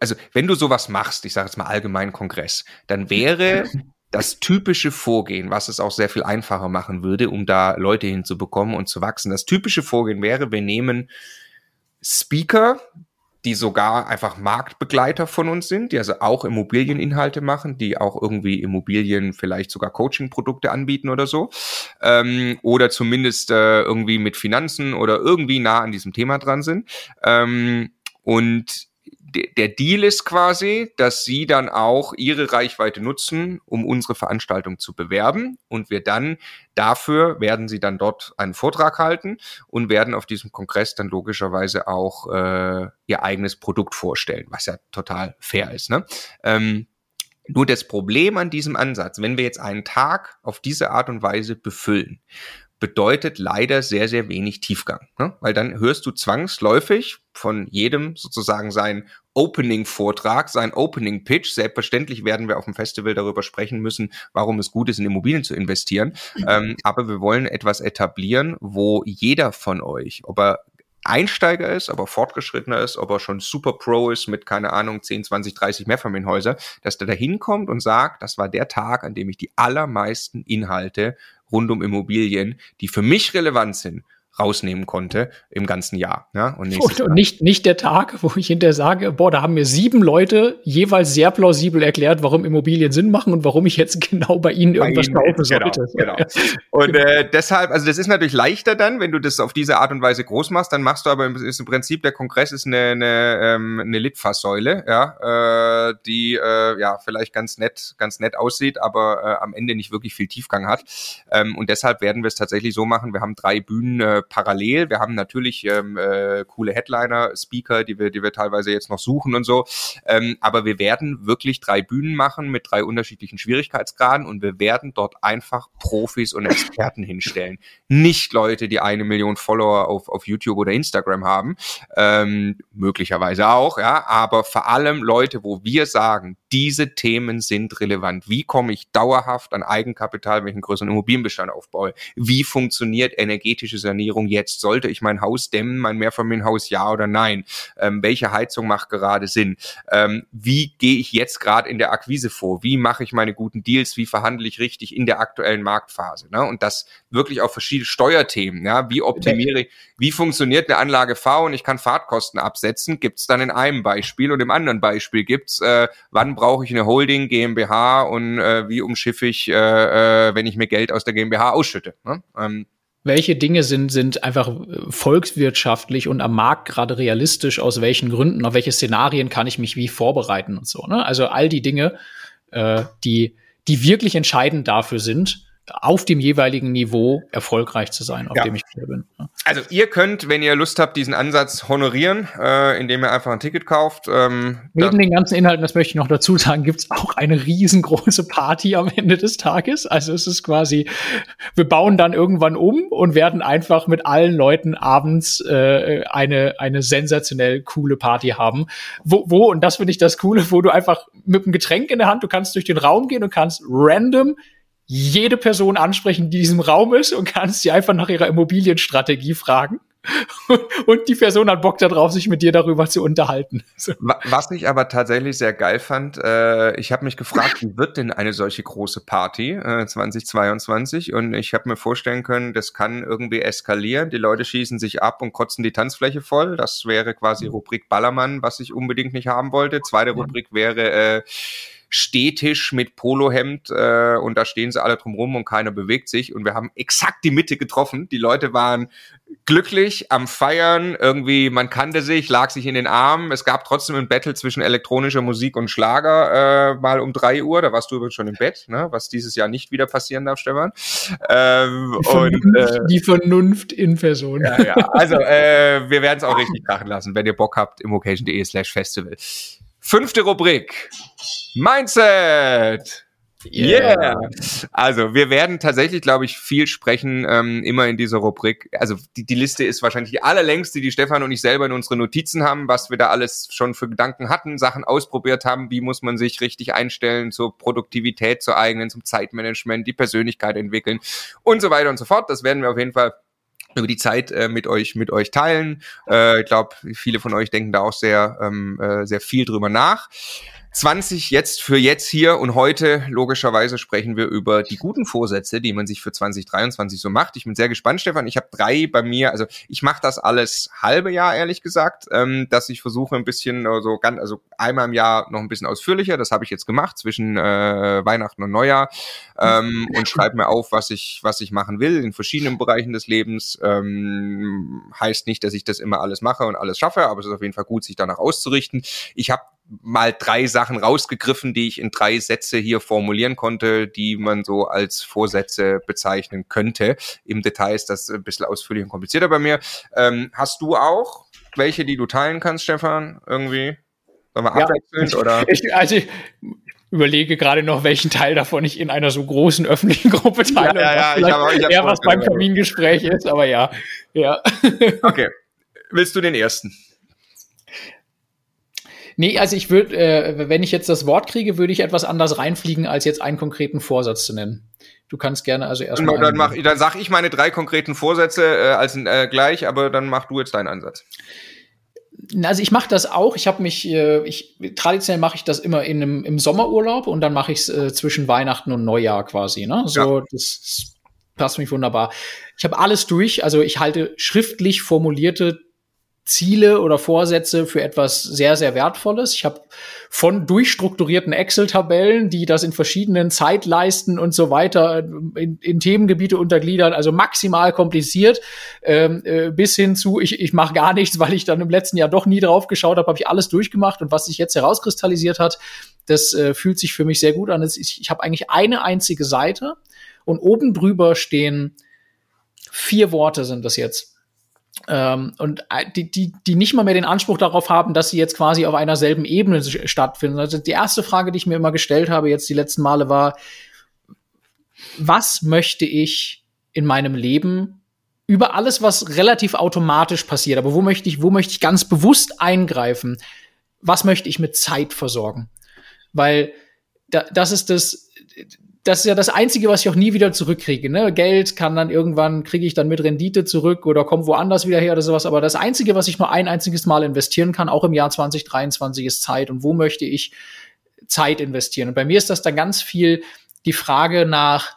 also wenn du sowas machst, ich sage jetzt mal allgemein Kongress, dann wäre <laughs> das typische Vorgehen, was es auch sehr viel einfacher machen würde, um da Leute hinzubekommen und zu wachsen. Das typische Vorgehen wäre, wir nehmen Speaker, die sogar einfach Marktbegleiter von uns sind, die also auch Immobilieninhalte machen, die auch irgendwie Immobilien vielleicht sogar Coaching-Produkte anbieten oder so. Ähm, oder zumindest äh, irgendwie mit Finanzen oder irgendwie nah an diesem Thema dran sind. Ähm, und der Deal ist quasi, dass sie dann auch ihre Reichweite nutzen, um unsere Veranstaltung zu bewerben und wir dann dafür werden sie dann dort einen Vortrag halten und werden auf diesem Kongress dann logischerweise auch äh, ihr eigenes Produkt vorstellen, was ja total fair ist. Ne? Ähm, nur das Problem an diesem Ansatz, wenn wir jetzt einen Tag auf diese Art und Weise befüllen, bedeutet leider sehr, sehr wenig Tiefgang. Ne? Weil dann hörst du zwangsläufig von jedem sozusagen sein Opening-Vortrag, sein Opening-Pitch. Selbstverständlich werden wir auf dem Festival darüber sprechen müssen, warum es gut ist, in Immobilien zu investieren. Mhm. Ähm, aber wir wollen etwas etablieren, wo jeder von euch, ob er Einsteiger ist, aber fortgeschrittener ist, ob er schon super Pro ist mit, keine Ahnung, 10, 20, 30 Mehrfamilienhäuser, dass der da hinkommt und sagt, das war der Tag, an dem ich die allermeisten Inhalte rund um Immobilien, die für mich relevant sind, rausnehmen konnte im ganzen Jahr. Ja? Und, und, und nicht, nicht der Tag, wo ich hinterher sage, boah, da haben mir sieben Leute jeweils sehr plausibel erklärt, warum Immobilien Sinn machen und warum ich jetzt <laughs> genau bei ihnen irgendwas kaufen genau, sollte. Genau. <laughs> Und äh, deshalb, also das ist natürlich leichter dann, wenn du das auf diese Art und Weise groß machst, dann machst du aber im, ist im Prinzip der Kongress ist eine, eine, ähm, eine Litfaßsäule, ja, äh, die äh, ja vielleicht ganz nett, ganz nett aussieht, aber äh, am Ende nicht wirklich viel Tiefgang hat. Ähm, und deshalb werden wir es tatsächlich so machen. Wir haben drei Bühnen äh, parallel. Wir haben natürlich ähm, äh, coole Headliner, Speaker, die wir, die wir teilweise jetzt noch suchen und so. Ähm, aber wir werden wirklich drei Bühnen machen mit drei unterschiedlichen Schwierigkeitsgraden und wir werden dort einfach Profis und Experten hinstellen. Nicht Leute, die eine Million Follower auf, auf YouTube oder Instagram haben, ähm, möglicherweise auch, ja, aber vor allem Leute, wo wir sagen, diese Themen sind relevant. Wie komme ich dauerhaft an Eigenkapital, einen größeren Immobilienbestand aufbaue? Wie funktioniert energetische Sanierung jetzt? Sollte ich mein Haus dämmen, mein Mehrfamilienhaus, ja oder nein? Ähm, welche Heizung macht gerade Sinn? Ähm, wie gehe ich jetzt gerade in der Akquise vor? Wie mache ich meine guten Deals? Wie verhandle ich richtig in der aktuellen Marktphase? Ne? Und das wirklich auf verschiedene Steuerthemen. Ja? Wie optimiere ich, wie funktioniert eine Anlage V und ich kann Fahrtkosten absetzen? Gibt es dann in einem Beispiel und im anderen Beispiel gibt's, äh, wann brauche ich eine Holding GmbH und äh, wie umschiffe ich, äh, äh, wenn ich mir Geld aus der GmbH ausschütte? Ne? Ähm, welche Dinge sind, sind einfach äh, volkswirtschaftlich und am Markt gerade realistisch, aus welchen Gründen, auf welche Szenarien kann ich mich wie vorbereiten und so. Ne? Also all die Dinge, äh, die, die wirklich entscheidend dafür sind, auf dem jeweiligen Niveau erfolgreich zu sein, auf ja. dem ich hier bin. Also ihr könnt, wenn ihr Lust habt, diesen Ansatz honorieren, äh, indem ihr einfach ein Ticket kauft. Ähm, Neben den ganzen Inhalten, das möchte ich noch dazu sagen, gibt es auch eine riesengroße Party am Ende des Tages. Also es ist quasi, wir bauen dann irgendwann um und werden einfach mit allen Leuten abends äh, eine, eine sensationell coole Party haben. Wo, wo, und das finde ich das Coole, wo du einfach mit einem Getränk in der Hand, du kannst durch den Raum gehen und kannst random jede Person ansprechen, die in diesem Raum ist und kannst sie einfach nach ihrer Immobilienstrategie fragen. <laughs> Und die Person hat Bock darauf, sich mit dir darüber zu unterhalten. <laughs> Was ich aber tatsächlich sehr geil fand, äh, ich habe mich gefragt, wie wird denn eine solche große Party äh, 2022? Und ich habe mir vorstellen können, das kann irgendwie eskalieren. Die Leute schießen sich ab und kotzen die Tanzfläche voll. Das wäre quasi Rubrik Ballermann, was ich unbedingt nicht haben wollte. Zweite Rubrik wäre äh, Stehtisch mit Polohemd äh, und da stehen sie alle drum rum und keiner bewegt sich und wir haben exakt die Mitte getroffen. Die Leute waren glücklich am Feiern, irgendwie, man kannte sich, lag sich in den Armen. Es gab trotzdem ein Battle zwischen elektronischer Musik und Schlager, äh, mal um drei Uhr, da warst du übrigens schon im Bett, ne? was dieses Jahr nicht wieder passieren darf, Stefan. Ähm, die, Vernunft, und, äh, die Vernunft in Person. Ja, ja. Also, äh, wir werden es auch richtig krachen lassen, wenn ihr Bock habt, immocation.de slash festival. Fünfte Rubrik. Mindset. Yeah. yeah. Also wir werden tatsächlich, glaube ich, viel sprechen, ähm, immer in dieser Rubrik. Also die, die Liste ist wahrscheinlich die allerlängste, die Stefan und ich selber in unsere Notizen haben, was wir da alles schon für Gedanken hatten, Sachen ausprobiert haben, wie muss man sich richtig einstellen zur Produktivität, zur eigenen, zum Zeitmanagement, die Persönlichkeit entwickeln und so weiter und so fort. Das werden wir auf jeden Fall über die Zeit äh, mit euch mit euch teilen. Äh, ich glaube, viele von euch denken da auch sehr ähm, äh, sehr viel drüber nach. 20 jetzt für jetzt hier und heute logischerweise sprechen wir über die guten Vorsätze, die man sich für 2023 so macht. Ich bin sehr gespannt, Stefan. Ich habe drei bei mir, also ich mache das alles halbe Jahr ehrlich gesagt, ähm, dass ich versuche ein bisschen so also ganz, also einmal im Jahr noch ein bisschen ausführlicher. Das habe ich jetzt gemacht zwischen äh, Weihnachten und Neujahr ähm, und schreibe mir auf, was ich was ich machen will in verschiedenen Bereichen des Lebens. Ähm, heißt nicht, dass ich das immer alles mache und alles schaffe, aber es ist auf jeden Fall gut, sich danach auszurichten. Ich habe mal drei Sachen rausgegriffen, die ich in drei Sätze hier formulieren konnte, die man so als Vorsätze bezeichnen könnte. Im Detail ist das ein bisschen ausführlich und komplizierter bei mir. Ähm, hast du auch welche, die du teilen kannst, Stefan? Irgendwie? Sollen wir ja, abwechselnd oder? <laughs> Ich, also ich überlege gerade noch, welchen Teil davon ich in einer so großen öffentlichen Gruppe teile. Ja, ja, ja ich habe, ich hab eher was beim Kamingespräch ist, aber ja. ja. Okay. Willst du den ersten? Nee, also ich würde, äh, wenn ich jetzt das Wort kriege, würde ich etwas anders reinfliegen, als jetzt einen konkreten Vorsatz zu nennen. Du kannst gerne also erstmal. Dann, mach, dann sag ich meine drei konkreten Vorsätze äh, als äh, gleich, aber dann mach du jetzt deinen Ansatz. Also ich mache das auch. Ich habe mich, äh, ich traditionell mache ich das immer in einem, im Sommerurlaub und dann mache ich es äh, zwischen Weihnachten und Neujahr quasi. Ne? So, ja. das passt mich wunderbar. Ich habe alles durch, also ich halte schriftlich formulierte Ziele oder Vorsätze für etwas sehr, sehr Wertvolles. Ich habe von durchstrukturierten Excel-Tabellen, die das in verschiedenen Zeitleisten und so weiter in, in Themengebiete untergliedern, also maximal kompliziert, ähm, äh, bis hin zu, ich, ich mache gar nichts, weil ich dann im letzten Jahr doch nie drauf geschaut habe, habe ich alles durchgemacht und was sich jetzt herauskristallisiert hat, das äh, fühlt sich für mich sehr gut an. Ich, ich habe eigentlich eine einzige Seite und oben drüber stehen vier Worte sind das jetzt ähm, und äh, die, die, die nicht mal mehr den Anspruch darauf haben, dass sie jetzt quasi auf einer selben Ebene stattfinden. Also die erste Frage, die ich mir immer gestellt habe, jetzt die letzten Male, war, was möchte ich in meinem Leben über alles, was relativ automatisch passiert, aber wo möchte ich, wo möchte ich ganz bewusst eingreifen? Was möchte ich mit Zeit versorgen? Weil da, das ist das, das ist ja das Einzige, was ich auch nie wieder zurückkriege. Ne? Geld kann dann irgendwann, kriege ich dann mit Rendite zurück oder kommt woanders wieder her oder sowas. Aber das Einzige, was ich nur ein einziges Mal investieren kann, auch im Jahr 2023, ist Zeit. Und wo möchte ich Zeit investieren? Und bei mir ist das dann ganz viel die Frage nach,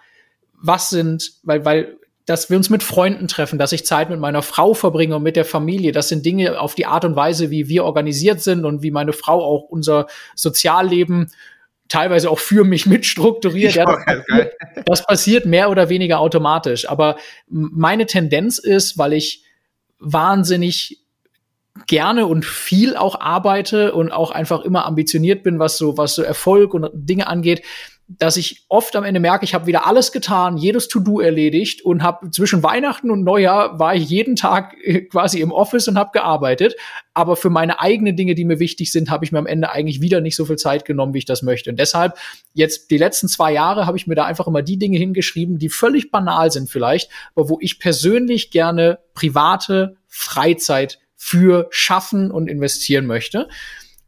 was sind, weil, weil, dass wir uns mit Freunden treffen, dass ich Zeit mit meiner Frau verbringe und mit der Familie. Das sind Dinge auf die Art und Weise, wie wir organisiert sind und wie meine Frau auch unser Sozialleben teilweise auch für mich mitstrukturiert. <laughs> Ja, das, <laughs> das passiert mehr oder weniger automatisch. Aber meine Tendenz ist, weil ich wahnsinnig gerne und viel auch arbeite und auch einfach immer ambitioniert bin, was so was so Erfolg und Dinge angeht, dass ich oft am Ende merke, ich habe wieder alles getan, jedes To-Do erledigt und habe zwischen Weihnachten und Neujahr war ich jeden Tag äh, quasi im Office und habe gearbeitet. Aber für meine eigenen Dinge, die mir wichtig sind, habe ich mir am Ende eigentlich wieder nicht so viel Zeit genommen, wie ich das möchte. Und deshalb jetzt die letzten zwei Jahre habe ich mir da einfach immer die Dinge hingeschrieben, die völlig banal sind vielleicht, aber wo ich persönlich gerne private Freizeit für schaffen und investieren möchte.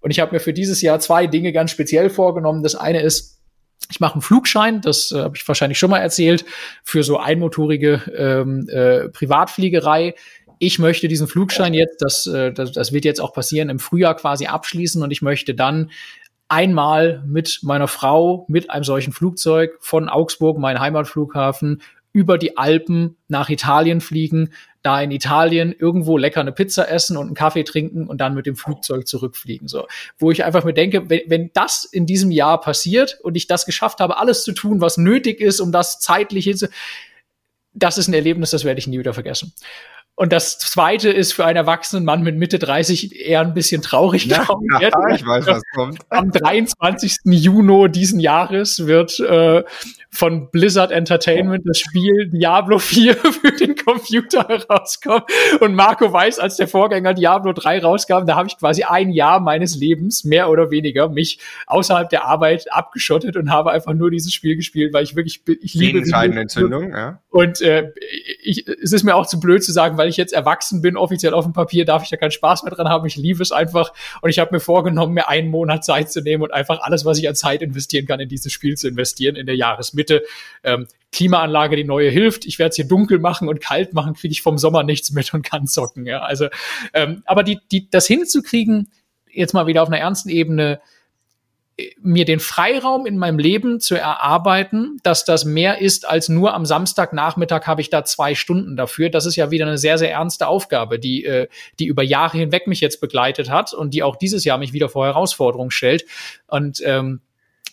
Und ich habe mir für dieses Jahr zwei Dinge ganz speziell vorgenommen. Das eine ist, ich mache einen Flugschein, das äh, habe ich wahrscheinlich schon mal erzählt, für so einmotorige ähm, äh, Privatfliegerei. Ich möchte diesen Flugschein jetzt, das, äh, das, das wird jetzt auch passieren, im Frühjahr quasi abschließen und ich möchte dann einmal mit meiner Frau mit einem solchen Flugzeug von Augsburg, mein Heimatflughafen, über die Alpen nach Italien fliegen, da in Italien irgendwo lecker eine Pizza essen und einen Kaffee trinken und dann mit dem Flugzeug zurückfliegen. So, wo ich einfach mir denke, wenn, wenn das in diesem Jahr passiert und ich das geschafft habe, alles zu tun, was nötig ist, um das zeitlich hin das ist ein Erlebnis, das werde ich nie wieder vergessen. Und das zweite ist für einen erwachsenen Mann mit Mitte 30 eher ein bisschen traurig. Ja, ja, <laughs> ich weiß, was kommt. Am 23. Juni diesen Jahres wird äh, von Blizzard Entertainment das Spiel Diablo 4 <laughs> für den Computer herauskommen. Und Marco weiß, als der Vorgänger Diablo 3 rauskam, da habe ich quasi ein Jahr meines Lebens, mehr oder weniger, mich außerhalb der Arbeit abgeschottet und habe einfach nur dieses Spiel gespielt, weil ich wirklich, ich liebe Entzündung, ja. Und äh, ich, es ist mir auch zu blöd zu sagen, weil ich jetzt erwachsen bin, offiziell auf dem Papier, darf ich da keinen Spaß mehr dran haben. Ich liebe es einfach. Und ich habe mir vorgenommen, mir einen Monat Zeit zu nehmen und einfach alles, was ich an Zeit investieren kann, in dieses Spiel zu investieren in der Jahresmitte ähm, Klimaanlage die neue hilft. Ich werde es hier dunkel machen und kalt machen, kriege ich vom Sommer nichts mit und kann zocken. Ja, also, ähm, aber die, die, das hinzukriegen, jetzt mal wieder auf einer ernsten Ebene, mir den Freiraum in meinem Leben zu erarbeiten, dass das mehr ist als nur am Samstagnachmittag habe ich da zwei Stunden dafür. Das ist ja wieder eine sehr, sehr ernste Aufgabe, die, äh, die über Jahre hinweg mich jetzt begleitet hat und die auch dieses Jahr mich wieder vor Herausforderungen stellt. Und ähm,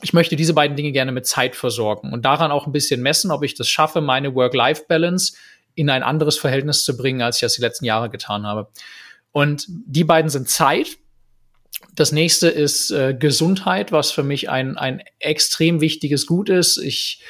ich möchte diese beiden Dinge gerne mit Zeit versorgen und daran auch ein bisschen messen, ob ich das schaffe, meine Work-Life-Balance in ein anderes Verhältnis zu bringen, als ich das die letzten Jahre getan habe. Und die beiden sind Zeit. Das nächste ist äh, Gesundheit, was für mich ein, ein extrem wichtiges Gut ist. Ich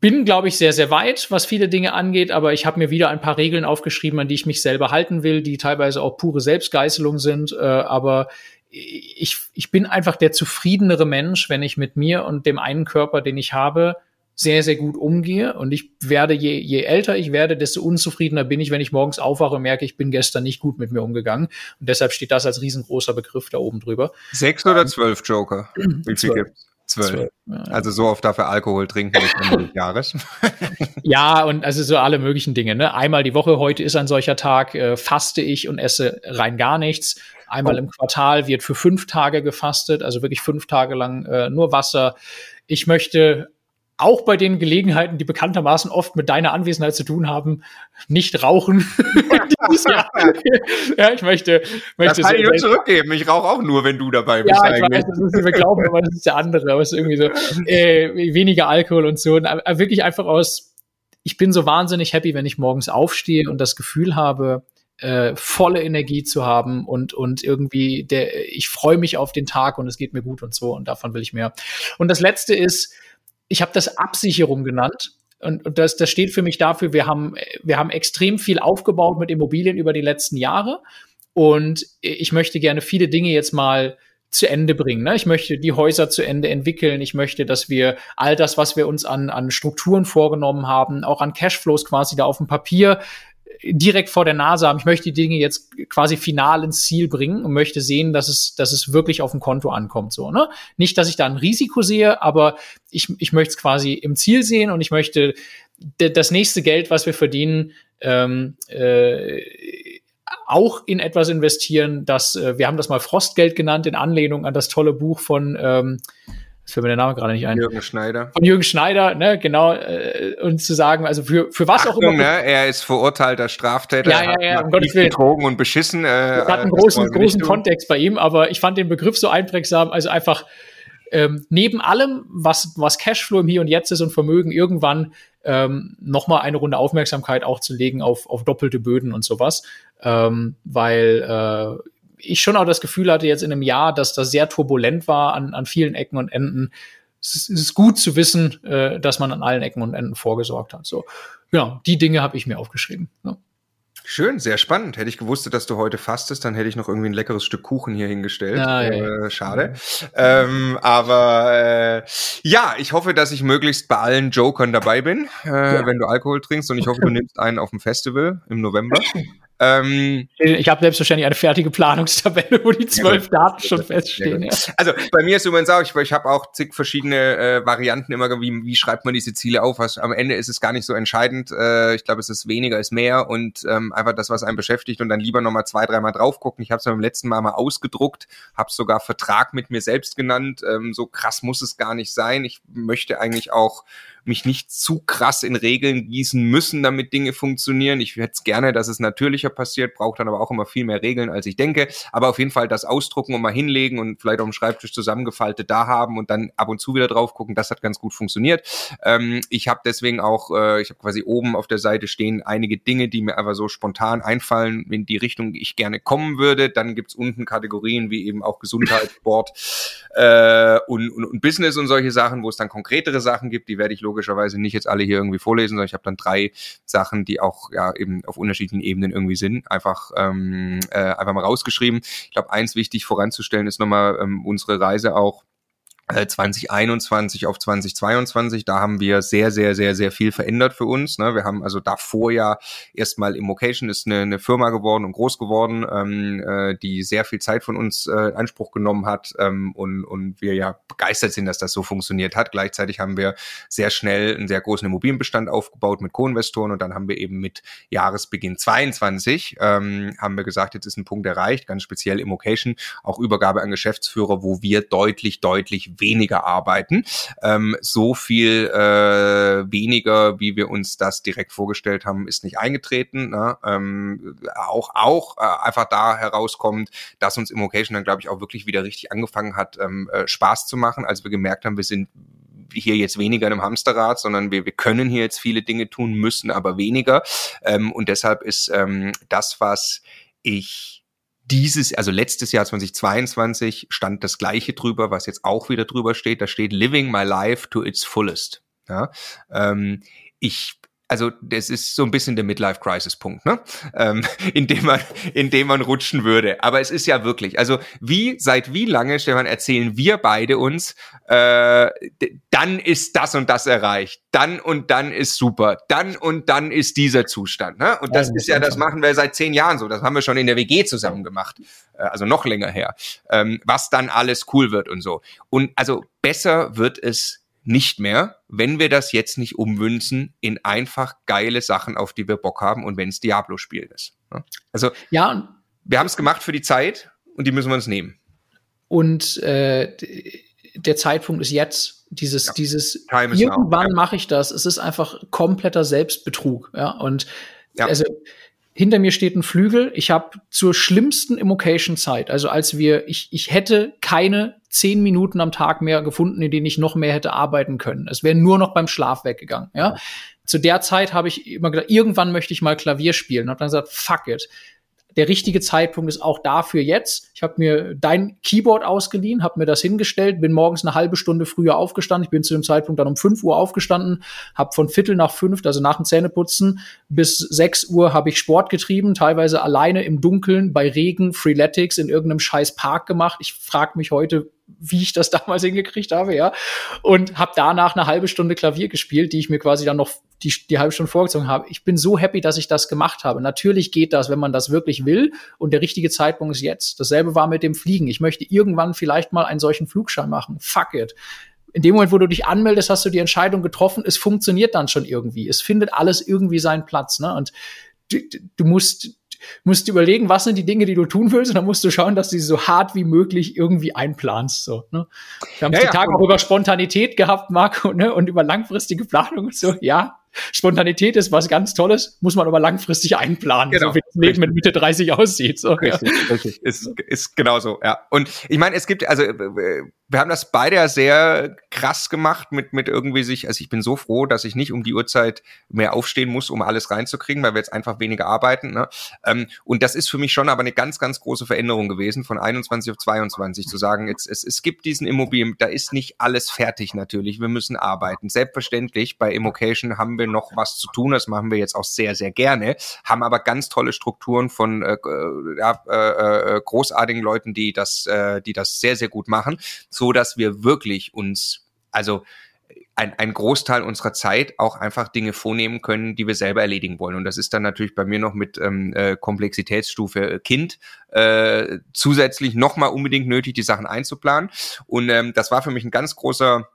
bin, glaube ich, sehr, sehr weit, was viele Dinge angeht, aber ich habe mir wieder ein paar Regeln aufgeschrieben, an die ich mich selber halten will, die teilweise auch pure Selbstgeißelung sind. Äh, aber ich, ich bin einfach der zufriedenere Mensch, wenn ich mit mir und dem einen Körper, den ich habe, sehr, sehr gut umgehe. Und ich werde, je, je älter ich werde, desto unzufriedener bin ich, wenn ich morgens aufwache und merke, ich bin gestern nicht gut mit mir umgegangen. Und deshalb steht das als riesengroßer Begriff da oben drüber. Sechs oder zwölf Joker? <clears throat> Wie viel gibt's? Zwölf. Also so oft dafür Alkohol trinken des Jahres. <laughs> ja, und also so alle möglichen Dinge. Ne? Einmal die Woche, heute ist ein solcher Tag, äh, faste ich und esse rein gar nichts. Einmal oh. im Quartal wird für fünf Tage gefastet, also wirklich fünf Tage lang äh, nur Wasser. Ich möchte auch bei den Gelegenheiten, die bekanntermaßen oft mit deiner Anwesenheit zu tun haben, nicht rauchen. ja, <laughs> ich möchte, möchte das kann so ich nur zurückgeben. Ich rauche auch nur, wenn du dabei bist. Ja, ich eigentlich. weiß, das ist wir glauben, aber das ist der andere. Aber es ist irgendwie so äh, weniger Alkohol und so. Und äh, wirklich einfach aus. Ich bin so wahnsinnig happy, wenn ich morgens aufstehe und das Gefühl habe, äh, volle Energie zu haben und und irgendwie der ich freue mich auf den Tag und es geht mir gut und so und davon will ich mehr. Und das letzte ist, ich habe das Absicherung genannt. Und, und das, das steht für mich dafür, wir haben, wir haben extrem viel aufgebaut mit Immobilien über die letzten Jahre. Und ich möchte gerne viele Dinge jetzt mal zu Ende bringen. Ne? Ich möchte die Häuser zu Ende entwickeln. Ich möchte, dass wir all das, was wir uns an, an Strukturen vorgenommen haben, auch an Cashflows quasi da auf dem Papier direkt vor der Nase haben. Ich möchte die Dinge jetzt quasi final ins Ziel bringen und möchte sehen, dass es, dass es wirklich auf dem Konto ankommt. So, ne? Nicht, dass ich da ein Risiko sehe, aber ich, ich möchte es quasi im Ziel sehen und ich möchte das nächste Geld, was wir verdienen, ähm, äh, auch in etwas investieren, das, äh, wir haben das mal Frostgeld genannt, in Anlehnung an das tolle Buch von ähm, fällt mir der Name gerade nicht ein. Jürgen Schneider. Von Jürgen Schneider, ne, genau, äh, und zu sagen, also für, für was Achtung, auch immer. Ne, er ist verurteilter Straftäter. Ja, ja, ja, um Gottes Willen. Betrogen und beschissen. Äh, das hat einen großen, großen Kontext bei ihm, aber ich fand den Begriff so einprägsam, also einfach, ähm, neben allem, was, was Cashflow im Hier und Jetzt ist und Vermögen, irgendwann ähm, nochmal eine Runde Aufmerksamkeit auch zu legen auf, auf doppelte Böden und sowas. Ähm, weil äh, ich schon auch das Gefühl hatte jetzt in einem Jahr, dass das sehr turbulent war an, an vielen Ecken und Enden. Es ist, es ist gut zu wissen, äh, dass man an allen Ecken und Enden vorgesorgt hat. So, genau, die Dinge habe ich mir aufgeschrieben. Ja. Schön, sehr spannend. Hätte ich gewusst, dass du heute fastest, dann hätte ich noch irgendwie ein leckeres Stück Kuchen hier hingestellt. Ja, ja. Äh, schade. Ähm, aber äh, ja, ich hoffe, dass ich möglichst bei allen Jokern dabei bin, äh, ja. wenn du Alkohol trinkst. Und ich hoffe, du <laughs> nimmst einen auf dem Festival im November. Ähm, ich habe selbstverständlich eine fertige Planungstabelle, wo die zwölf ja, Daten schon feststehen. Ja. Also bei mir ist übrigens auch, ich, ich habe auch zig verschiedene äh, Varianten immer, wie, wie schreibt man diese Ziele auf. Was, am Ende ist es gar nicht so entscheidend. Äh, ich glaube, es ist weniger, ist mehr und ähm, einfach das, was einen beschäftigt und dann lieber nochmal zwei, dreimal drauf gucken. Ich habe es beim letzten Mal mal ausgedruckt, habe sogar Vertrag mit mir selbst genannt. Ähm, so krass muss es gar nicht sein. Ich möchte eigentlich auch mich nicht zu krass in Regeln gießen müssen, damit Dinge funktionieren. Ich hätte es gerne, dass es natürlicher passiert, braucht dann aber auch immer viel mehr Regeln, als ich denke. Aber auf jeden Fall das Ausdrucken und mal hinlegen und vielleicht auf dem Schreibtisch zusammengefaltet da haben und dann ab und zu wieder drauf gucken, das hat ganz gut funktioniert. Ähm, ich habe deswegen auch, äh, ich habe quasi oben auf der Seite stehen einige Dinge, die mir einfach so spontan einfallen, in die Richtung ich gerne kommen würde. Dann gibt's unten Kategorien wie eben auch Gesundheit, Sport äh, und, und, und Business und solche Sachen, wo es dann konkretere Sachen gibt, die werde ich logischerweise nicht jetzt alle hier irgendwie vorlesen, sondern ich habe dann drei Sachen, die auch ja eben auf unterschiedlichen Ebenen irgendwie sind, einfach ähm, äh, einfach mal rausgeschrieben. Ich glaube, eins wichtig voranzustellen ist nochmal ähm, unsere Reise auch 2021 äh, auf 2022, da haben wir sehr, sehr, sehr, sehr viel verändert für uns. Ne? Wir haben also davor ja erstmal Immocation ist eine, eine Firma geworden und groß geworden, ähm, äh, die sehr viel Zeit von uns äh, in Anspruch genommen hat ähm, und, und wir ja begeistert sind, dass das so funktioniert hat. Gleichzeitig haben wir sehr schnell einen sehr großen Immobilienbestand aufgebaut mit Co-Investoren und dann haben wir eben mit Jahresbeginn 22 ähm, haben wir gesagt, jetzt ist ein Punkt erreicht, ganz speziell Immocation, auch Übergabe an Geschäftsführer, wo wir deutlich, deutlich weniger arbeiten. Ähm, so viel äh, weniger, wie wir uns das direkt vorgestellt haben, ist nicht eingetreten. Ne? Ähm, auch auch äh, einfach da herauskommt, dass uns Immocation dann, glaube ich, auch wirklich wieder richtig angefangen hat, ähm, äh, Spaß zu machen, als wir gemerkt haben, wir sind hier jetzt weniger in einem Hamsterrad, sondern wir, wir können hier jetzt viele Dinge tun, müssen aber weniger. Ähm, und deshalb ist ähm, das, was ich dieses, also letztes Jahr 2022 stand das gleiche drüber, was jetzt auch wieder drüber steht. Da steht Living my life to its fullest. Ja, ähm, ich also das ist so ein bisschen der Midlife-Crisis-Punkt, ne? Ähm, <laughs> in dem man, in dem man rutschen würde. Aber es ist ja wirklich, also wie, seit wie lange, Stefan, erzählen wir beide uns, äh, dann ist das und das erreicht, dann und dann ist super, dann und dann ist dieser Zustand, ne? Und das ja, ist ja, das machen wir seit zehn Jahren so. Das haben wir schon in der WG zusammen gemacht, äh, also noch länger her. Ähm, was dann alles cool wird und so. Und also besser wird es nicht mehr, wenn wir das jetzt nicht umwünschen in einfach geile Sachen, auf die wir Bock haben und wenn es Diablo-Spiel ist. Also ja, wir haben es gemacht für die Zeit und die müssen wir uns nehmen. Und äh, der Zeitpunkt ist jetzt Dieses, ja. dieses, irgendwann ja. mache ich das. Es ist einfach kompletter Selbstbetrug. Ja, und ja. also hinter mir steht ein Flügel. Ich habe zur schlimmsten Immocation-Zeit, also als wir, ich, ich hätte keine zehn Minuten am Tag mehr gefunden, in denen ich noch mehr hätte arbeiten können. Es wäre nur noch beim Schlaf weggegangen. Ja? Zu der Zeit habe ich immer gedacht, irgendwann möchte ich mal Klavier spielen. Und habe dann gesagt, fuck it der richtige Zeitpunkt ist auch dafür jetzt. Ich habe mir dein Keyboard ausgeliehen, habe mir das hingestellt, bin morgens eine halbe Stunde früher aufgestanden. Ich bin zu dem Zeitpunkt dann um 5 Uhr aufgestanden, habe von Viertel nach fünf, also nach dem Zähneputzen, bis 6 Uhr habe ich Sport getrieben, teilweise alleine im Dunkeln, bei Regen, Freeletics in irgendeinem scheiß Park gemacht. Ich frage mich heute, wie ich das <laughs> damals hingekriegt habe, ja. Und habe danach eine halbe Stunde Klavier gespielt, die ich mir quasi dann noch die, die halbe Stunde vorgezogen habe. Ich bin so happy, dass ich das gemacht habe. Natürlich geht das, wenn man das wirklich will und der richtige Zeitpunkt ist jetzt. Dasselbe war mit dem Fliegen. Ich möchte irgendwann vielleicht mal einen solchen Flugschein machen. Fuck it. In dem Moment, wo du dich anmeldest, hast du die Entscheidung getroffen. Es funktioniert dann schon irgendwie. Es findet alles irgendwie seinen Platz. Ne? Und du, du musst musst überlegen, was sind die Dinge, die du tun willst, und dann musst du schauen, dass du sie so hart wie möglich irgendwie einplanst. So, ne? Wir haben ja, die ja, Tage auch über Spontanität gehabt, Marco, ne? und über langfristige Planung und so. Ja, Spontanität ist was ganz Tolles, muss man aber langfristig einplanen, genau. so wie das Leben mit Mitte 30 aussieht. So, richtig, ja. richtig. <laughs> Ist, ist genauso, ja. Und ich meine, es gibt, also wir haben das beide ja sehr krass gemacht mit, mit irgendwie sich, also ich bin so froh, dass ich nicht um die Uhrzeit mehr aufstehen muss, um alles reinzukriegen, weil wir jetzt einfach weniger arbeiten. Ne? Ähm, und das ist für mich schon aber eine ganz, ganz große Veränderung gewesen, von 21 auf 22 zu sagen, jetzt, es, es gibt diesen Immobilien, da ist nicht alles fertig natürlich, wir müssen arbeiten. Selbstverständlich, bei Immocation haben wir noch was zu tun, das machen wir jetzt auch sehr, sehr gerne, haben aber ganz tolle Strukturen von äh, ja, äh, äh, großartigen Leuten, die das, äh, die das sehr, sehr gut machen so dass wir wirklich uns, also ein, ein Großteil unserer Zeit auch einfach Dinge vornehmen können, die wir selber erledigen wollen. Und das ist dann natürlich bei mir noch mit ähm, äh, Komplexitätsstufe Kind äh, zusätzlich nochmal unbedingt nötig, die Sachen einzuplanen. Und ähm, das war für mich ein ganz großer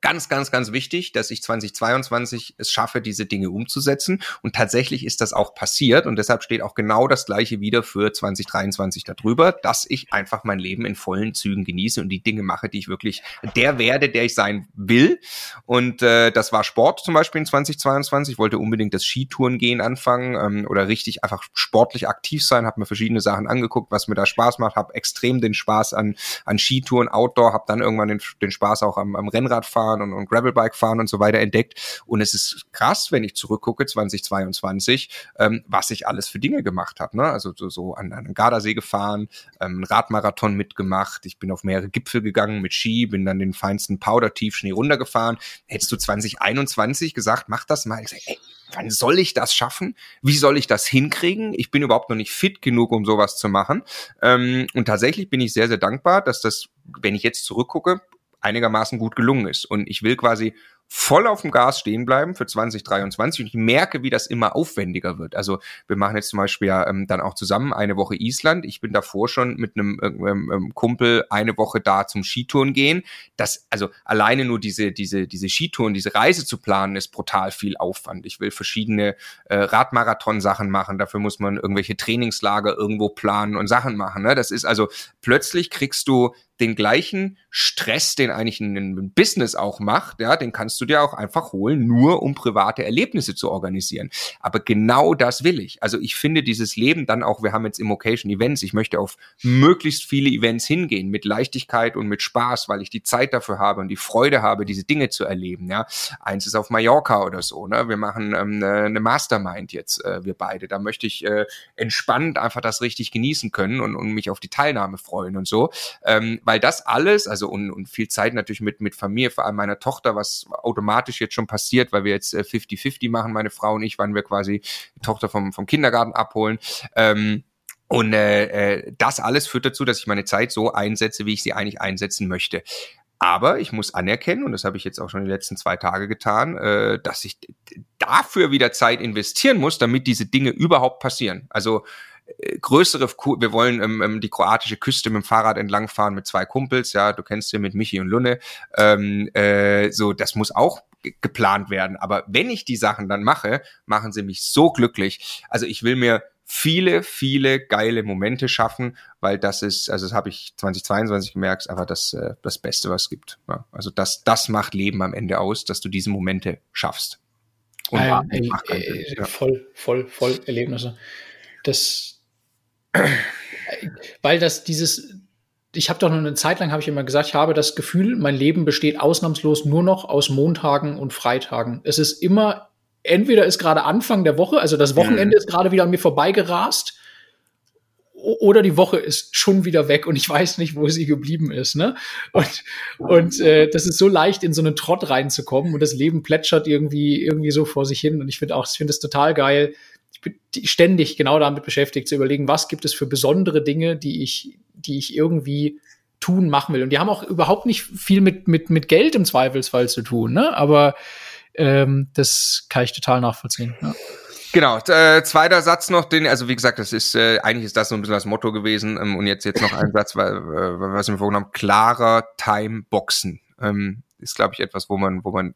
ganz, ganz, ganz wichtig, dass ich 2022 es schaffe, diese Dinge umzusetzen. Und tatsächlich ist das auch passiert. Und deshalb steht auch genau das Gleiche wieder für 2023 darüber, dass ich einfach mein Leben in vollen Zügen genieße und die Dinge mache, die ich wirklich der werde, der ich sein will. Und äh, das war Sport zum Beispiel in 2022. Ich wollte unbedingt das Skitouren gehen anfangen ähm, oder richtig einfach sportlich aktiv sein. Habe mir verschiedene Sachen angeguckt, was mir da Spaß macht. Habe extrem den Spaß an, an Skitouren, Outdoor. Habe dann irgendwann den, den Spaß auch am, am Rennrad fahren und, und Gravelbike fahren und so weiter entdeckt. Und es ist krass, wenn ich zurückgucke, 2022, ähm, was ich alles für Dinge gemacht habe. Ne? Also so, so an, an den Gardasee gefahren, ähm, Radmarathon mitgemacht, ich bin auf mehrere Gipfel gegangen mit Ski, bin dann den feinsten Powder-Tiefschnee runtergefahren. Hättest du 2021 gesagt, mach das mal. Ich sag, ey, wann soll ich das schaffen? Wie soll ich das hinkriegen? Ich bin überhaupt noch nicht fit genug, um sowas zu machen. Ähm, und tatsächlich bin ich sehr, sehr dankbar, dass das, wenn ich jetzt zurückgucke, einigermaßen gut gelungen ist. Und ich will quasi voll auf dem Gas stehen bleiben für 2023 und ich merke, wie das immer aufwendiger wird. Also wir machen jetzt zum Beispiel ja ähm, dann auch zusammen eine Woche Island. Ich bin davor schon mit einem ähm, ähm, Kumpel eine Woche da zum Skitouren gehen. Das, also alleine nur diese, diese, diese Skitouren, diese Reise zu planen, ist brutal viel Aufwand. Ich will verschiedene äh, Radmarathon-Sachen machen. Dafür muss man irgendwelche Trainingslager irgendwo planen und Sachen machen. Ne? Das ist also plötzlich kriegst du den gleichen Stress, den eigentlich ein Business auch macht, ja, den kannst du dir auch einfach holen, nur um private Erlebnisse zu organisieren. Aber genau das will ich. Also ich finde dieses Leben dann auch, wir haben jetzt Immocation Events, ich möchte auf möglichst viele Events hingehen, mit Leichtigkeit und mit Spaß, weil ich die Zeit dafür habe und die Freude habe, diese Dinge zu erleben, ja. Eins ist auf Mallorca oder so, ne, wir machen ähm, eine Mastermind jetzt, äh, wir beide, da möchte ich äh, entspannt einfach das richtig genießen können und, und mich auf die Teilnahme freuen und so, ähm, weil das alles, also und, und viel Zeit natürlich mit, mit Familie, vor allem meiner Tochter, was automatisch jetzt schon passiert, weil wir jetzt 50-50 äh, machen, meine Frau und ich, wann wir quasi die Tochter vom, vom Kindergarten abholen. Ähm, und äh, äh, das alles führt dazu, dass ich meine Zeit so einsetze, wie ich sie eigentlich einsetzen möchte. Aber ich muss anerkennen, und das habe ich jetzt auch schon die letzten zwei Tage getan, äh, dass ich dafür wieder Zeit investieren muss, damit diese Dinge überhaupt passieren. Also größere, wir wollen ähm, ähm, die kroatische Küste mit dem Fahrrad entlangfahren mit zwei Kumpels, ja, du kennst sie mit Michi und Lunne. Ähm, äh, so, das muss auch geplant werden. Aber wenn ich die Sachen dann mache, machen sie mich so glücklich. Also ich will mir viele, viele geile Momente schaffen, weil das ist, also das habe ich 2022 gemerkt, aber das, äh, das Beste, was es gibt. Ja, also das, das macht Leben am Ende aus, dass du diese Momente schaffst. Und ja, äh, äh, voll, voll, voll Erlebnisse. Das, weil das dieses, ich habe doch nur eine Zeit lang, habe ich immer gesagt, ich habe das Gefühl, mein Leben besteht ausnahmslos nur noch aus Montagen und Freitagen. Es ist immer entweder ist gerade Anfang der Woche, also das Wochenende mhm. ist gerade wieder an mir vorbeigerast, oder die Woche ist schon wieder weg und ich weiß nicht, wo sie geblieben ist. Ne? Und, und äh, das ist so leicht, in so einen Trott reinzukommen und das Leben plätschert irgendwie, irgendwie so vor sich hin. Und ich finde auch, ich finde es total geil. Ständig genau damit beschäftigt, zu überlegen, was gibt es für besondere Dinge, die ich, die ich irgendwie tun, machen will. Und die haben auch überhaupt nicht viel mit, mit, mit Geld im Zweifelsfall zu tun, ne? Aber ähm, das kann ich total nachvollziehen. Ja. Genau, äh, zweiter Satz noch, den, also wie gesagt, das ist, äh, eigentlich ist das so ein bisschen das Motto gewesen ähm, und jetzt jetzt noch ein Satz, weil, äh, was mir vorgenommen klarer Time-Boxen ähm, ist, glaube ich, etwas, wo man, wo man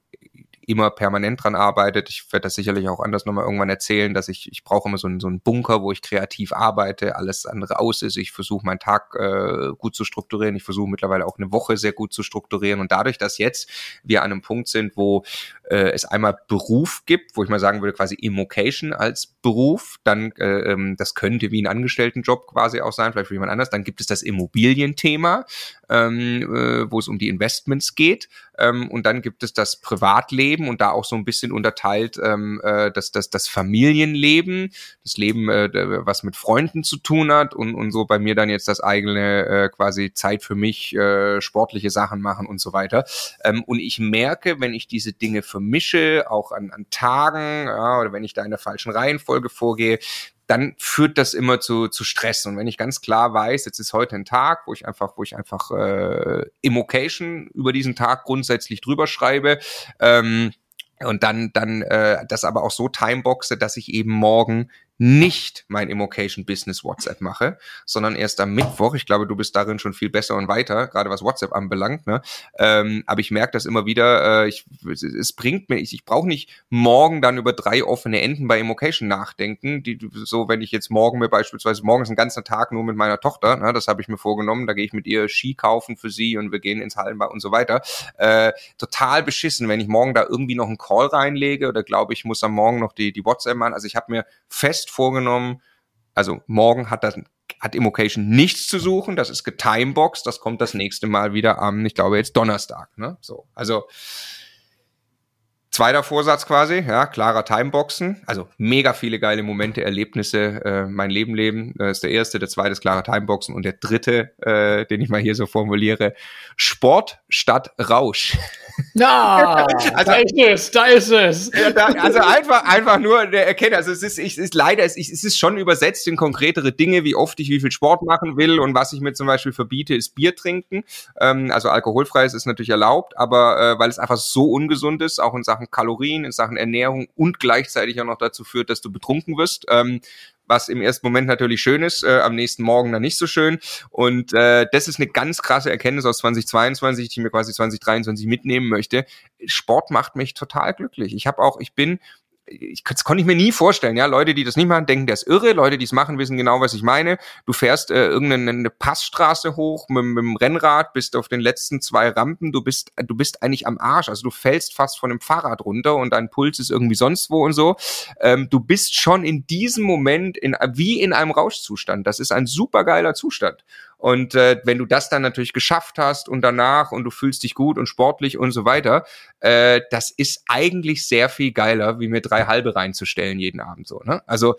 immer permanent dran arbeitet. Ich werde das sicherlich auch anders nochmal irgendwann erzählen, dass ich, ich brauche immer so einen, so einen Bunker, wo ich kreativ arbeite, alles andere aus ist. Ich versuche meinen Tag äh, gut zu strukturieren. Ich versuche mittlerweile auch eine Woche sehr gut zu strukturieren. Und dadurch, dass jetzt wir an einem Punkt sind, wo äh, es einmal Beruf gibt, wo ich mal sagen würde, quasi Immocation als Beruf, dann äh, ähm, das könnte wie ein Angestelltenjob quasi auch sein, vielleicht für jemand anders. Dann gibt es das Immobilienthema, ähm, äh, wo es um die Investments geht. Ähm, und dann gibt es das Privatleben und da auch so ein bisschen unterteilt ähm, äh, das, das, das Familienleben, das Leben, äh, was mit Freunden zu tun hat und, und so bei mir dann jetzt das eigene äh, quasi Zeit für mich, äh, sportliche Sachen machen und so weiter. Ähm, und ich merke, wenn ich diese Dinge vermische, auch an, an Tagen ja, oder wenn ich da in der falschen Reihenfolge vorgehe, dann führt das immer zu, zu Stress. Und wenn ich ganz klar weiß, jetzt ist heute ein Tag, wo ich einfach, wo ich einfach äh, Immocation über diesen Tag grundsätzlich drüber schreibe, ähm, und dann dann äh, das aber auch so timeboxe, dass ich eben morgen nicht mein Immocation Business WhatsApp mache, sondern erst am Mittwoch. Ich glaube, du bist darin schon viel besser und weiter, gerade was WhatsApp anbelangt. Ne? Ähm, aber ich merke das immer wieder. Äh, ich, es bringt mir, ich, ich brauche nicht morgen dann über drei offene Enden bei Immocation nachdenken. Die so, wenn ich jetzt morgen mir beispielsweise morgen ist ein ganzer Tag nur mit meiner Tochter, ne, das habe ich mir vorgenommen. Da gehe ich mit ihr Ski kaufen für sie und wir gehen ins Hallenbad und so weiter. Äh, total beschissen, wenn ich morgen da irgendwie noch einen Call reinlege oder glaube ich muss am Morgen noch die die WhatsApp machen. Also ich habe mir fest vorgenommen, also morgen hat das hat Immocation nichts zu suchen, das ist getimeboxed, das kommt das nächste Mal wieder am, ich glaube jetzt Donnerstag, ne? So, also Zweiter Vorsatz quasi, ja, klarer Timeboxen, also mega viele geile Momente, Erlebnisse, äh, mein Leben leben, das ist der erste, der zweite ist klarer Timeboxen und der dritte, äh, den ich mal hier so formuliere, Sport statt Rausch. Ja, <laughs> also, da ist es, da ist es. Also einfach, einfach nur der Erkenner. Also es ist, ich, es ist leider, es ist, es ist schon übersetzt in konkretere Dinge, wie oft ich wie viel Sport machen will und was ich mir zum Beispiel verbiete, ist Bier trinken. Ähm, also alkoholfreies ist natürlich erlaubt, aber äh, weil es einfach so ungesund ist, auch in Sachen Kalorien, in Sachen Ernährung und gleichzeitig auch noch dazu führt, dass du betrunken wirst. Ähm, was im ersten Moment natürlich schön ist, äh, am nächsten Morgen dann nicht so schön. Und äh, das ist eine ganz krasse Erkenntnis aus 2022, die ich mir quasi 2023 mitnehmen möchte. Sport macht mich total glücklich. Ich habe auch, ich bin ich, das konnte ich mir nie vorstellen, ja. Leute, die das nicht machen, denken, der ist irre. Leute, die es machen, wissen genau, was ich meine. Du fährst äh, irgendeine Passstraße hoch mit, mit dem Rennrad, bist auf den letzten zwei Rampen, du bist, du bist eigentlich am Arsch. Also du fällst fast von dem Fahrrad runter und dein Puls ist irgendwie sonst wo und so. Ähm, du bist schon in diesem Moment in, wie in einem Rauschzustand. Das ist ein supergeiler Zustand. Und äh, wenn du das dann natürlich geschafft hast und danach und du fühlst dich gut und sportlich und so weiter, äh, das ist eigentlich sehr viel geiler, wie mir drei halbe reinzustellen jeden Abend so. Ne? Also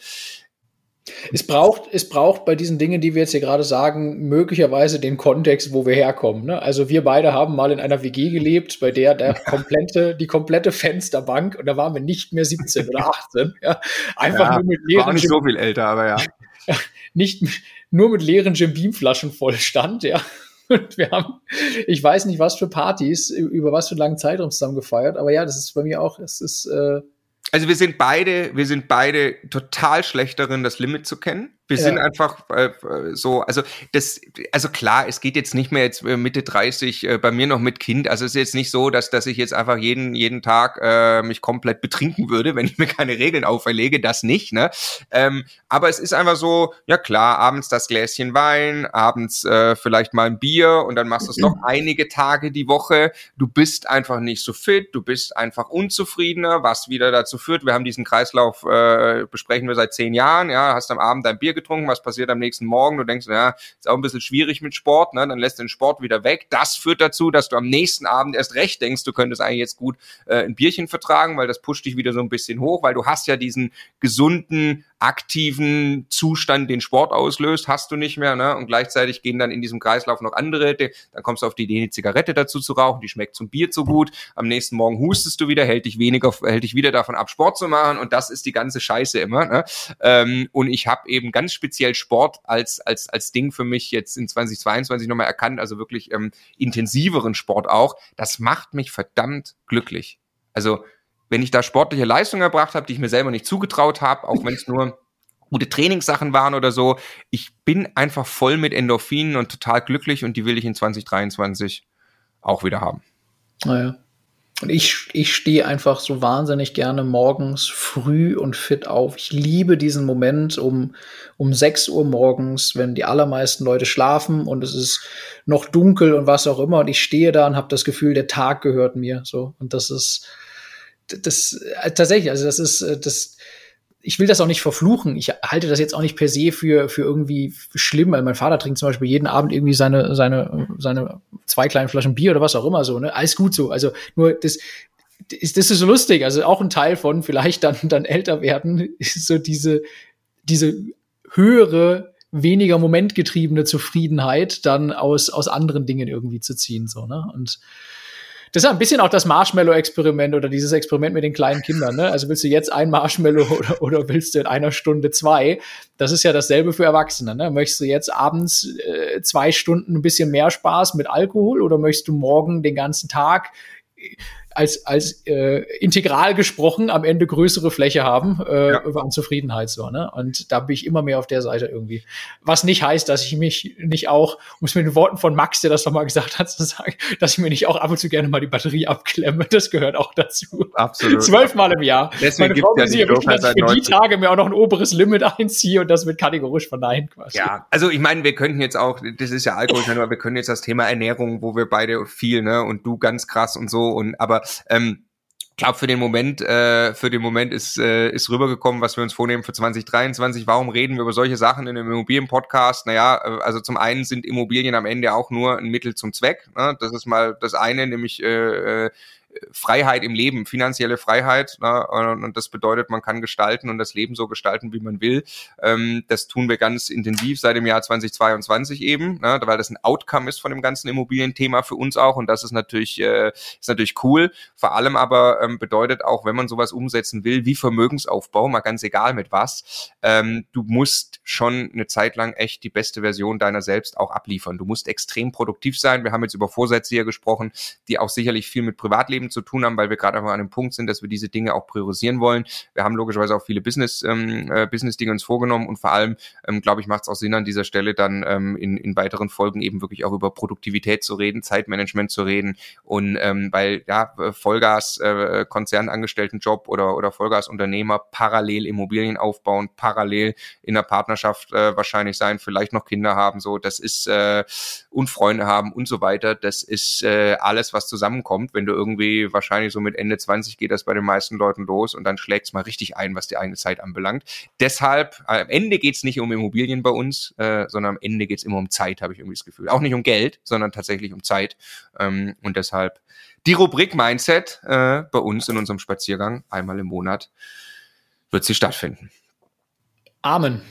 es braucht, es braucht bei diesen Dingen, die wir jetzt hier gerade sagen, möglicherweise den Kontext, wo wir herkommen. Ne? Also wir beide haben mal in einer WG gelebt, bei der der <laughs> komplette, die komplette Fensterbank, und da waren wir nicht mehr 17 oder 18, ja, einfach ja, nur mit leeren. War nicht so viel älter, aber ja. <laughs> nicht, nur mit leeren Jim Beam Flaschen voll stand, ja. Und wir haben, ich weiß nicht, was für Partys, über was für einen langen Zeitraum zusammen gefeiert, aber ja, das ist bei mir auch, es ist, äh also wir sind beide, wir sind beide total schlecht darin, das Limit zu kennen Wir ja. sind einfach äh, so, also das, also klar, es geht jetzt nicht mehr jetzt äh, Mitte 30, äh, bei mir noch mit Kind. Also es ist jetzt nicht so, dass, dass ich jetzt einfach jeden, jeden Tag äh, mich komplett betrinken würde, <laughs> wenn ich mir keine Regeln auferlege, das nicht, ne? Ähm, aber es ist einfach so, ja klar, abends das Gläschen Wein, abends äh, vielleicht mal ein Bier und dann machst du es noch <clears throat> einige Tage die Woche. Du bist einfach nicht so fit, du bist einfach unzufriedener, was wieder dazu führt, wir haben diesen Kreislauf, äh, besprechen wir seit zehn Jahren, ja, hast am Abend dein Bier getrunken, was passiert am nächsten Morgen? Du denkst, ja, ist auch ein bisschen schwierig mit Sport, ne? dann lässt du den Sport wieder weg. Das führt dazu, dass du am nächsten Abend erst recht denkst, du könntest eigentlich jetzt gut äh, ein Bierchen vertragen, weil das pusht dich wieder so ein bisschen hoch, weil du hast ja diesen gesunden aktiven Zustand den Sport auslöst, hast du nicht mehr, ne? Und gleichzeitig gehen dann in diesem Kreislauf noch andere, dann kommst du auf die Idee, eine Zigarette dazu zu rauchen, die schmeckt zum Bier zu gut. Am nächsten Morgen hustest du wieder, hält dich weniger, hält dich wieder davon ab, Sport zu machen und das ist die ganze Scheiße immer. Ne? Ähm, und ich habe eben ganz speziell Sport als als als Ding für mich jetzt in 2022 nochmal erkannt, also wirklich ähm, intensiveren Sport auch. Das macht mich verdammt glücklich. Also wenn ich da sportliche Leistung erbracht habe, die ich mir selber nicht zugetraut habe, auch wenn es nur gute Trainingssachen waren oder so, ich bin einfach voll mit Endorphinen und total glücklich und die will ich in 2023 auch wieder haben. Naja. Und ich, ich stehe einfach so wahnsinnig gerne morgens früh und fit auf. Ich liebe diesen Moment um, um 6 Uhr morgens, wenn die allermeisten Leute schlafen und es ist noch dunkel und was auch immer. Und ich stehe da und habe das Gefühl, der Tag gehört mir. So. Und das ist, das äh, tatsächlich, also das ist äh, das ich will das auch nicht verfluchen. Ich halte das jetzt auch nicht per se für, für irgendwie schlimm, weil mein Vater trinkt zum Beispiel jeden Abend irgendwie seine, seine, seine zwei kleinen Flaschen Bier oder was auch immer so, ne? Alles gut so. Also nur das, das ist so lustig. Also auch ein Teil von vielleicht dann, dann älter werden, ist so diese, diese höhere, weniger momentgetriebene Zufriedenheit dann aus, aus anderen Dingen irgendwie zu ziehen, so, ne? Und, das ist ja ein bisschen auch das Marshmallow-Experiment oder dieses Experiment mit den kleinen Kindern. Ne? Also willst du jetzt ein Marshmallow <laughs> oder, oder willst du in einer Stunde zwei? Das ist ja dasselbe für Erwachsene. Ne? Möchtest du jetzt abends äh, zwei Stunden ein bisschen mehr Spaß mit Alkohol oder möchtest du morgen den ganzen Tag als, als äh, integral gesprochen am Ende größere Fläche haben äh, ja. an Zufriedenheit so, ne? Und da bin ich immer mehr auf der Seite irgendwie. Was nicht heißt, dass ich mich nicht auch, um es mit den Worten von Max, der das nochmal gesagt hat, zu sagen, dass ich mir nicht auch ab und zu gerne mal die Batterie abklemme. Das gehört auch dazu. Absolut. Zwölfmal im Jahr. Deswegen Meine Frau ja erwischen, dass ich für die Tage mir auch noch ein oberes Limit einziehe und das wird kategorisch verneinen quasi. Ja, also ich meine, wir könnten jetzt auch, das ist ja Alkohol, aber wir können jetzt das Thema Ernährung, wo wir beide viel, ne, und du ganz krass und so und aber ähm, glaube für den Moment, äh, für den Moment ist äh, ist rübergekommen, was wir uns vornehmen für 2023. Warum reden wir über solche Sachen in einem Immobilienpodcast? Naja, äh, also zum einen sind Immobilien am Ende auch nur ein Mittel zum Zweck. Ne? Das ist mal das eine, nämlich äh, äh Freiheit im Leben, finanzielle Freiheit. Ne? Und das bedeutet, man kann gestalten und das Leben so gestalten, wie man will. Ähm, das tun wir ganz intensiv seit dem Jahr 2022 eben, ne? weil das ein Outcome ist von dem ganzen Immobilienthema für uns auch. Und das ist natürlich, äh, ist natürlich cool. Vor allem aber ähm, bedeutet auch, wenn man sowas umsetzen will, wie Vermögensaufbau, mal ganz egal mit was, ähm, du musst schon eine Zeit lang echt die beste Version deiner selbst auch abliefern. Du musst extrem produktiv sein. Wir haben jetzt über Vorsätze hier gesprochen, die auch sicherlich viel mit Privatleben Leben zu tun haben, weil wir gerade einfach an einem Punkt sind, dass wir diese Dinge auch priorisieren wollen. Wir haben logischerweise auch viele Business, ähm, äh, Business-Dinge uns vorgenommen und vor allem, ähm, glaube ich, macht es auch Sinn an dieser Stelle dann ähm, in, in weiteren Folgen eben wirklich auch über Produktivität zu reden, Zeitmanagement zu reden und ähm, weil ja Vollgas äh, Konzernangestelltenjob oder oder Vollgasunternehmer parallel Immobilien aufbauen, parallel in der Partnerschaft äh, wahrscheinlich sein, vielleicht noch Kinder haben, so das ist äh, und Freunde haben und so weiter. Das ist äh, alles, was zusammenkommt, wenn du irgendwie wahrscheinlich so mit Ende 20 geht das bei den meisten Leuten los und dann schlägt es mal richtig ein, was die eigene Zeit anbelangt. Deshalb, äh, am Ende geht es nicht um Immobilien bei uns, äh, sondern am Ende geht es immer um Zeit, habe ich irgendwie das Gefühl. Auch nicht um Geld, sondern tatsächlich um Zeit. Ähm, und deshalb die Rubrik Mindset äh, bei uns in unserem Spaziergang einmal im Monat wird sie stattfinden. Amen.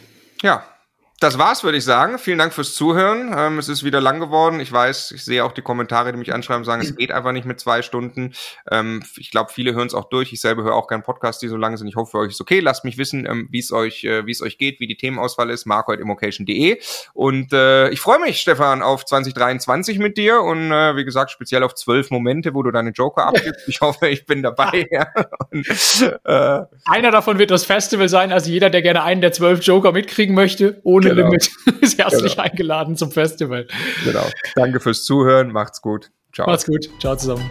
Ja, das war's, würde ich sagen. Vielen Dank fürs Zuhören. Ähm, es ist wieder lang geworden. Ich weiß, ich sehe auch die Kommentare, die mich anschreiben, sagen, es geht einfach nicht mit zwei Stunden. Ähm, ich glaube, viele hören es auch durch. Ich selber höre auch keinen Podcast, die so lang sind. Ich hoffe, für euch ist okay. Lasst mich wissen, ähm, wie es euch, äh, wie es euch geht, wie die Themenauswahl ist. marco.immocation.de. Und äh, ich freue mich, Stefan, auf 2023 mit dir und äh, wie gesagt, speziell auf zwölf Momente, wo du deine Joker abgibst. Ich hoffe, ich bin dabei. <laughs> ja. und, äh, Einer davon wird das Festival sein. Also jeder, der gerne einen der zwölf Joker mitkriegen möchte, ohne genau. Limit, <laughs> ist herzlich genau. eingeladen zum Festival. Genau. Danke fürs Zuhören. Macht's gut. Ciao. Macht's gut. Ciao zusammen.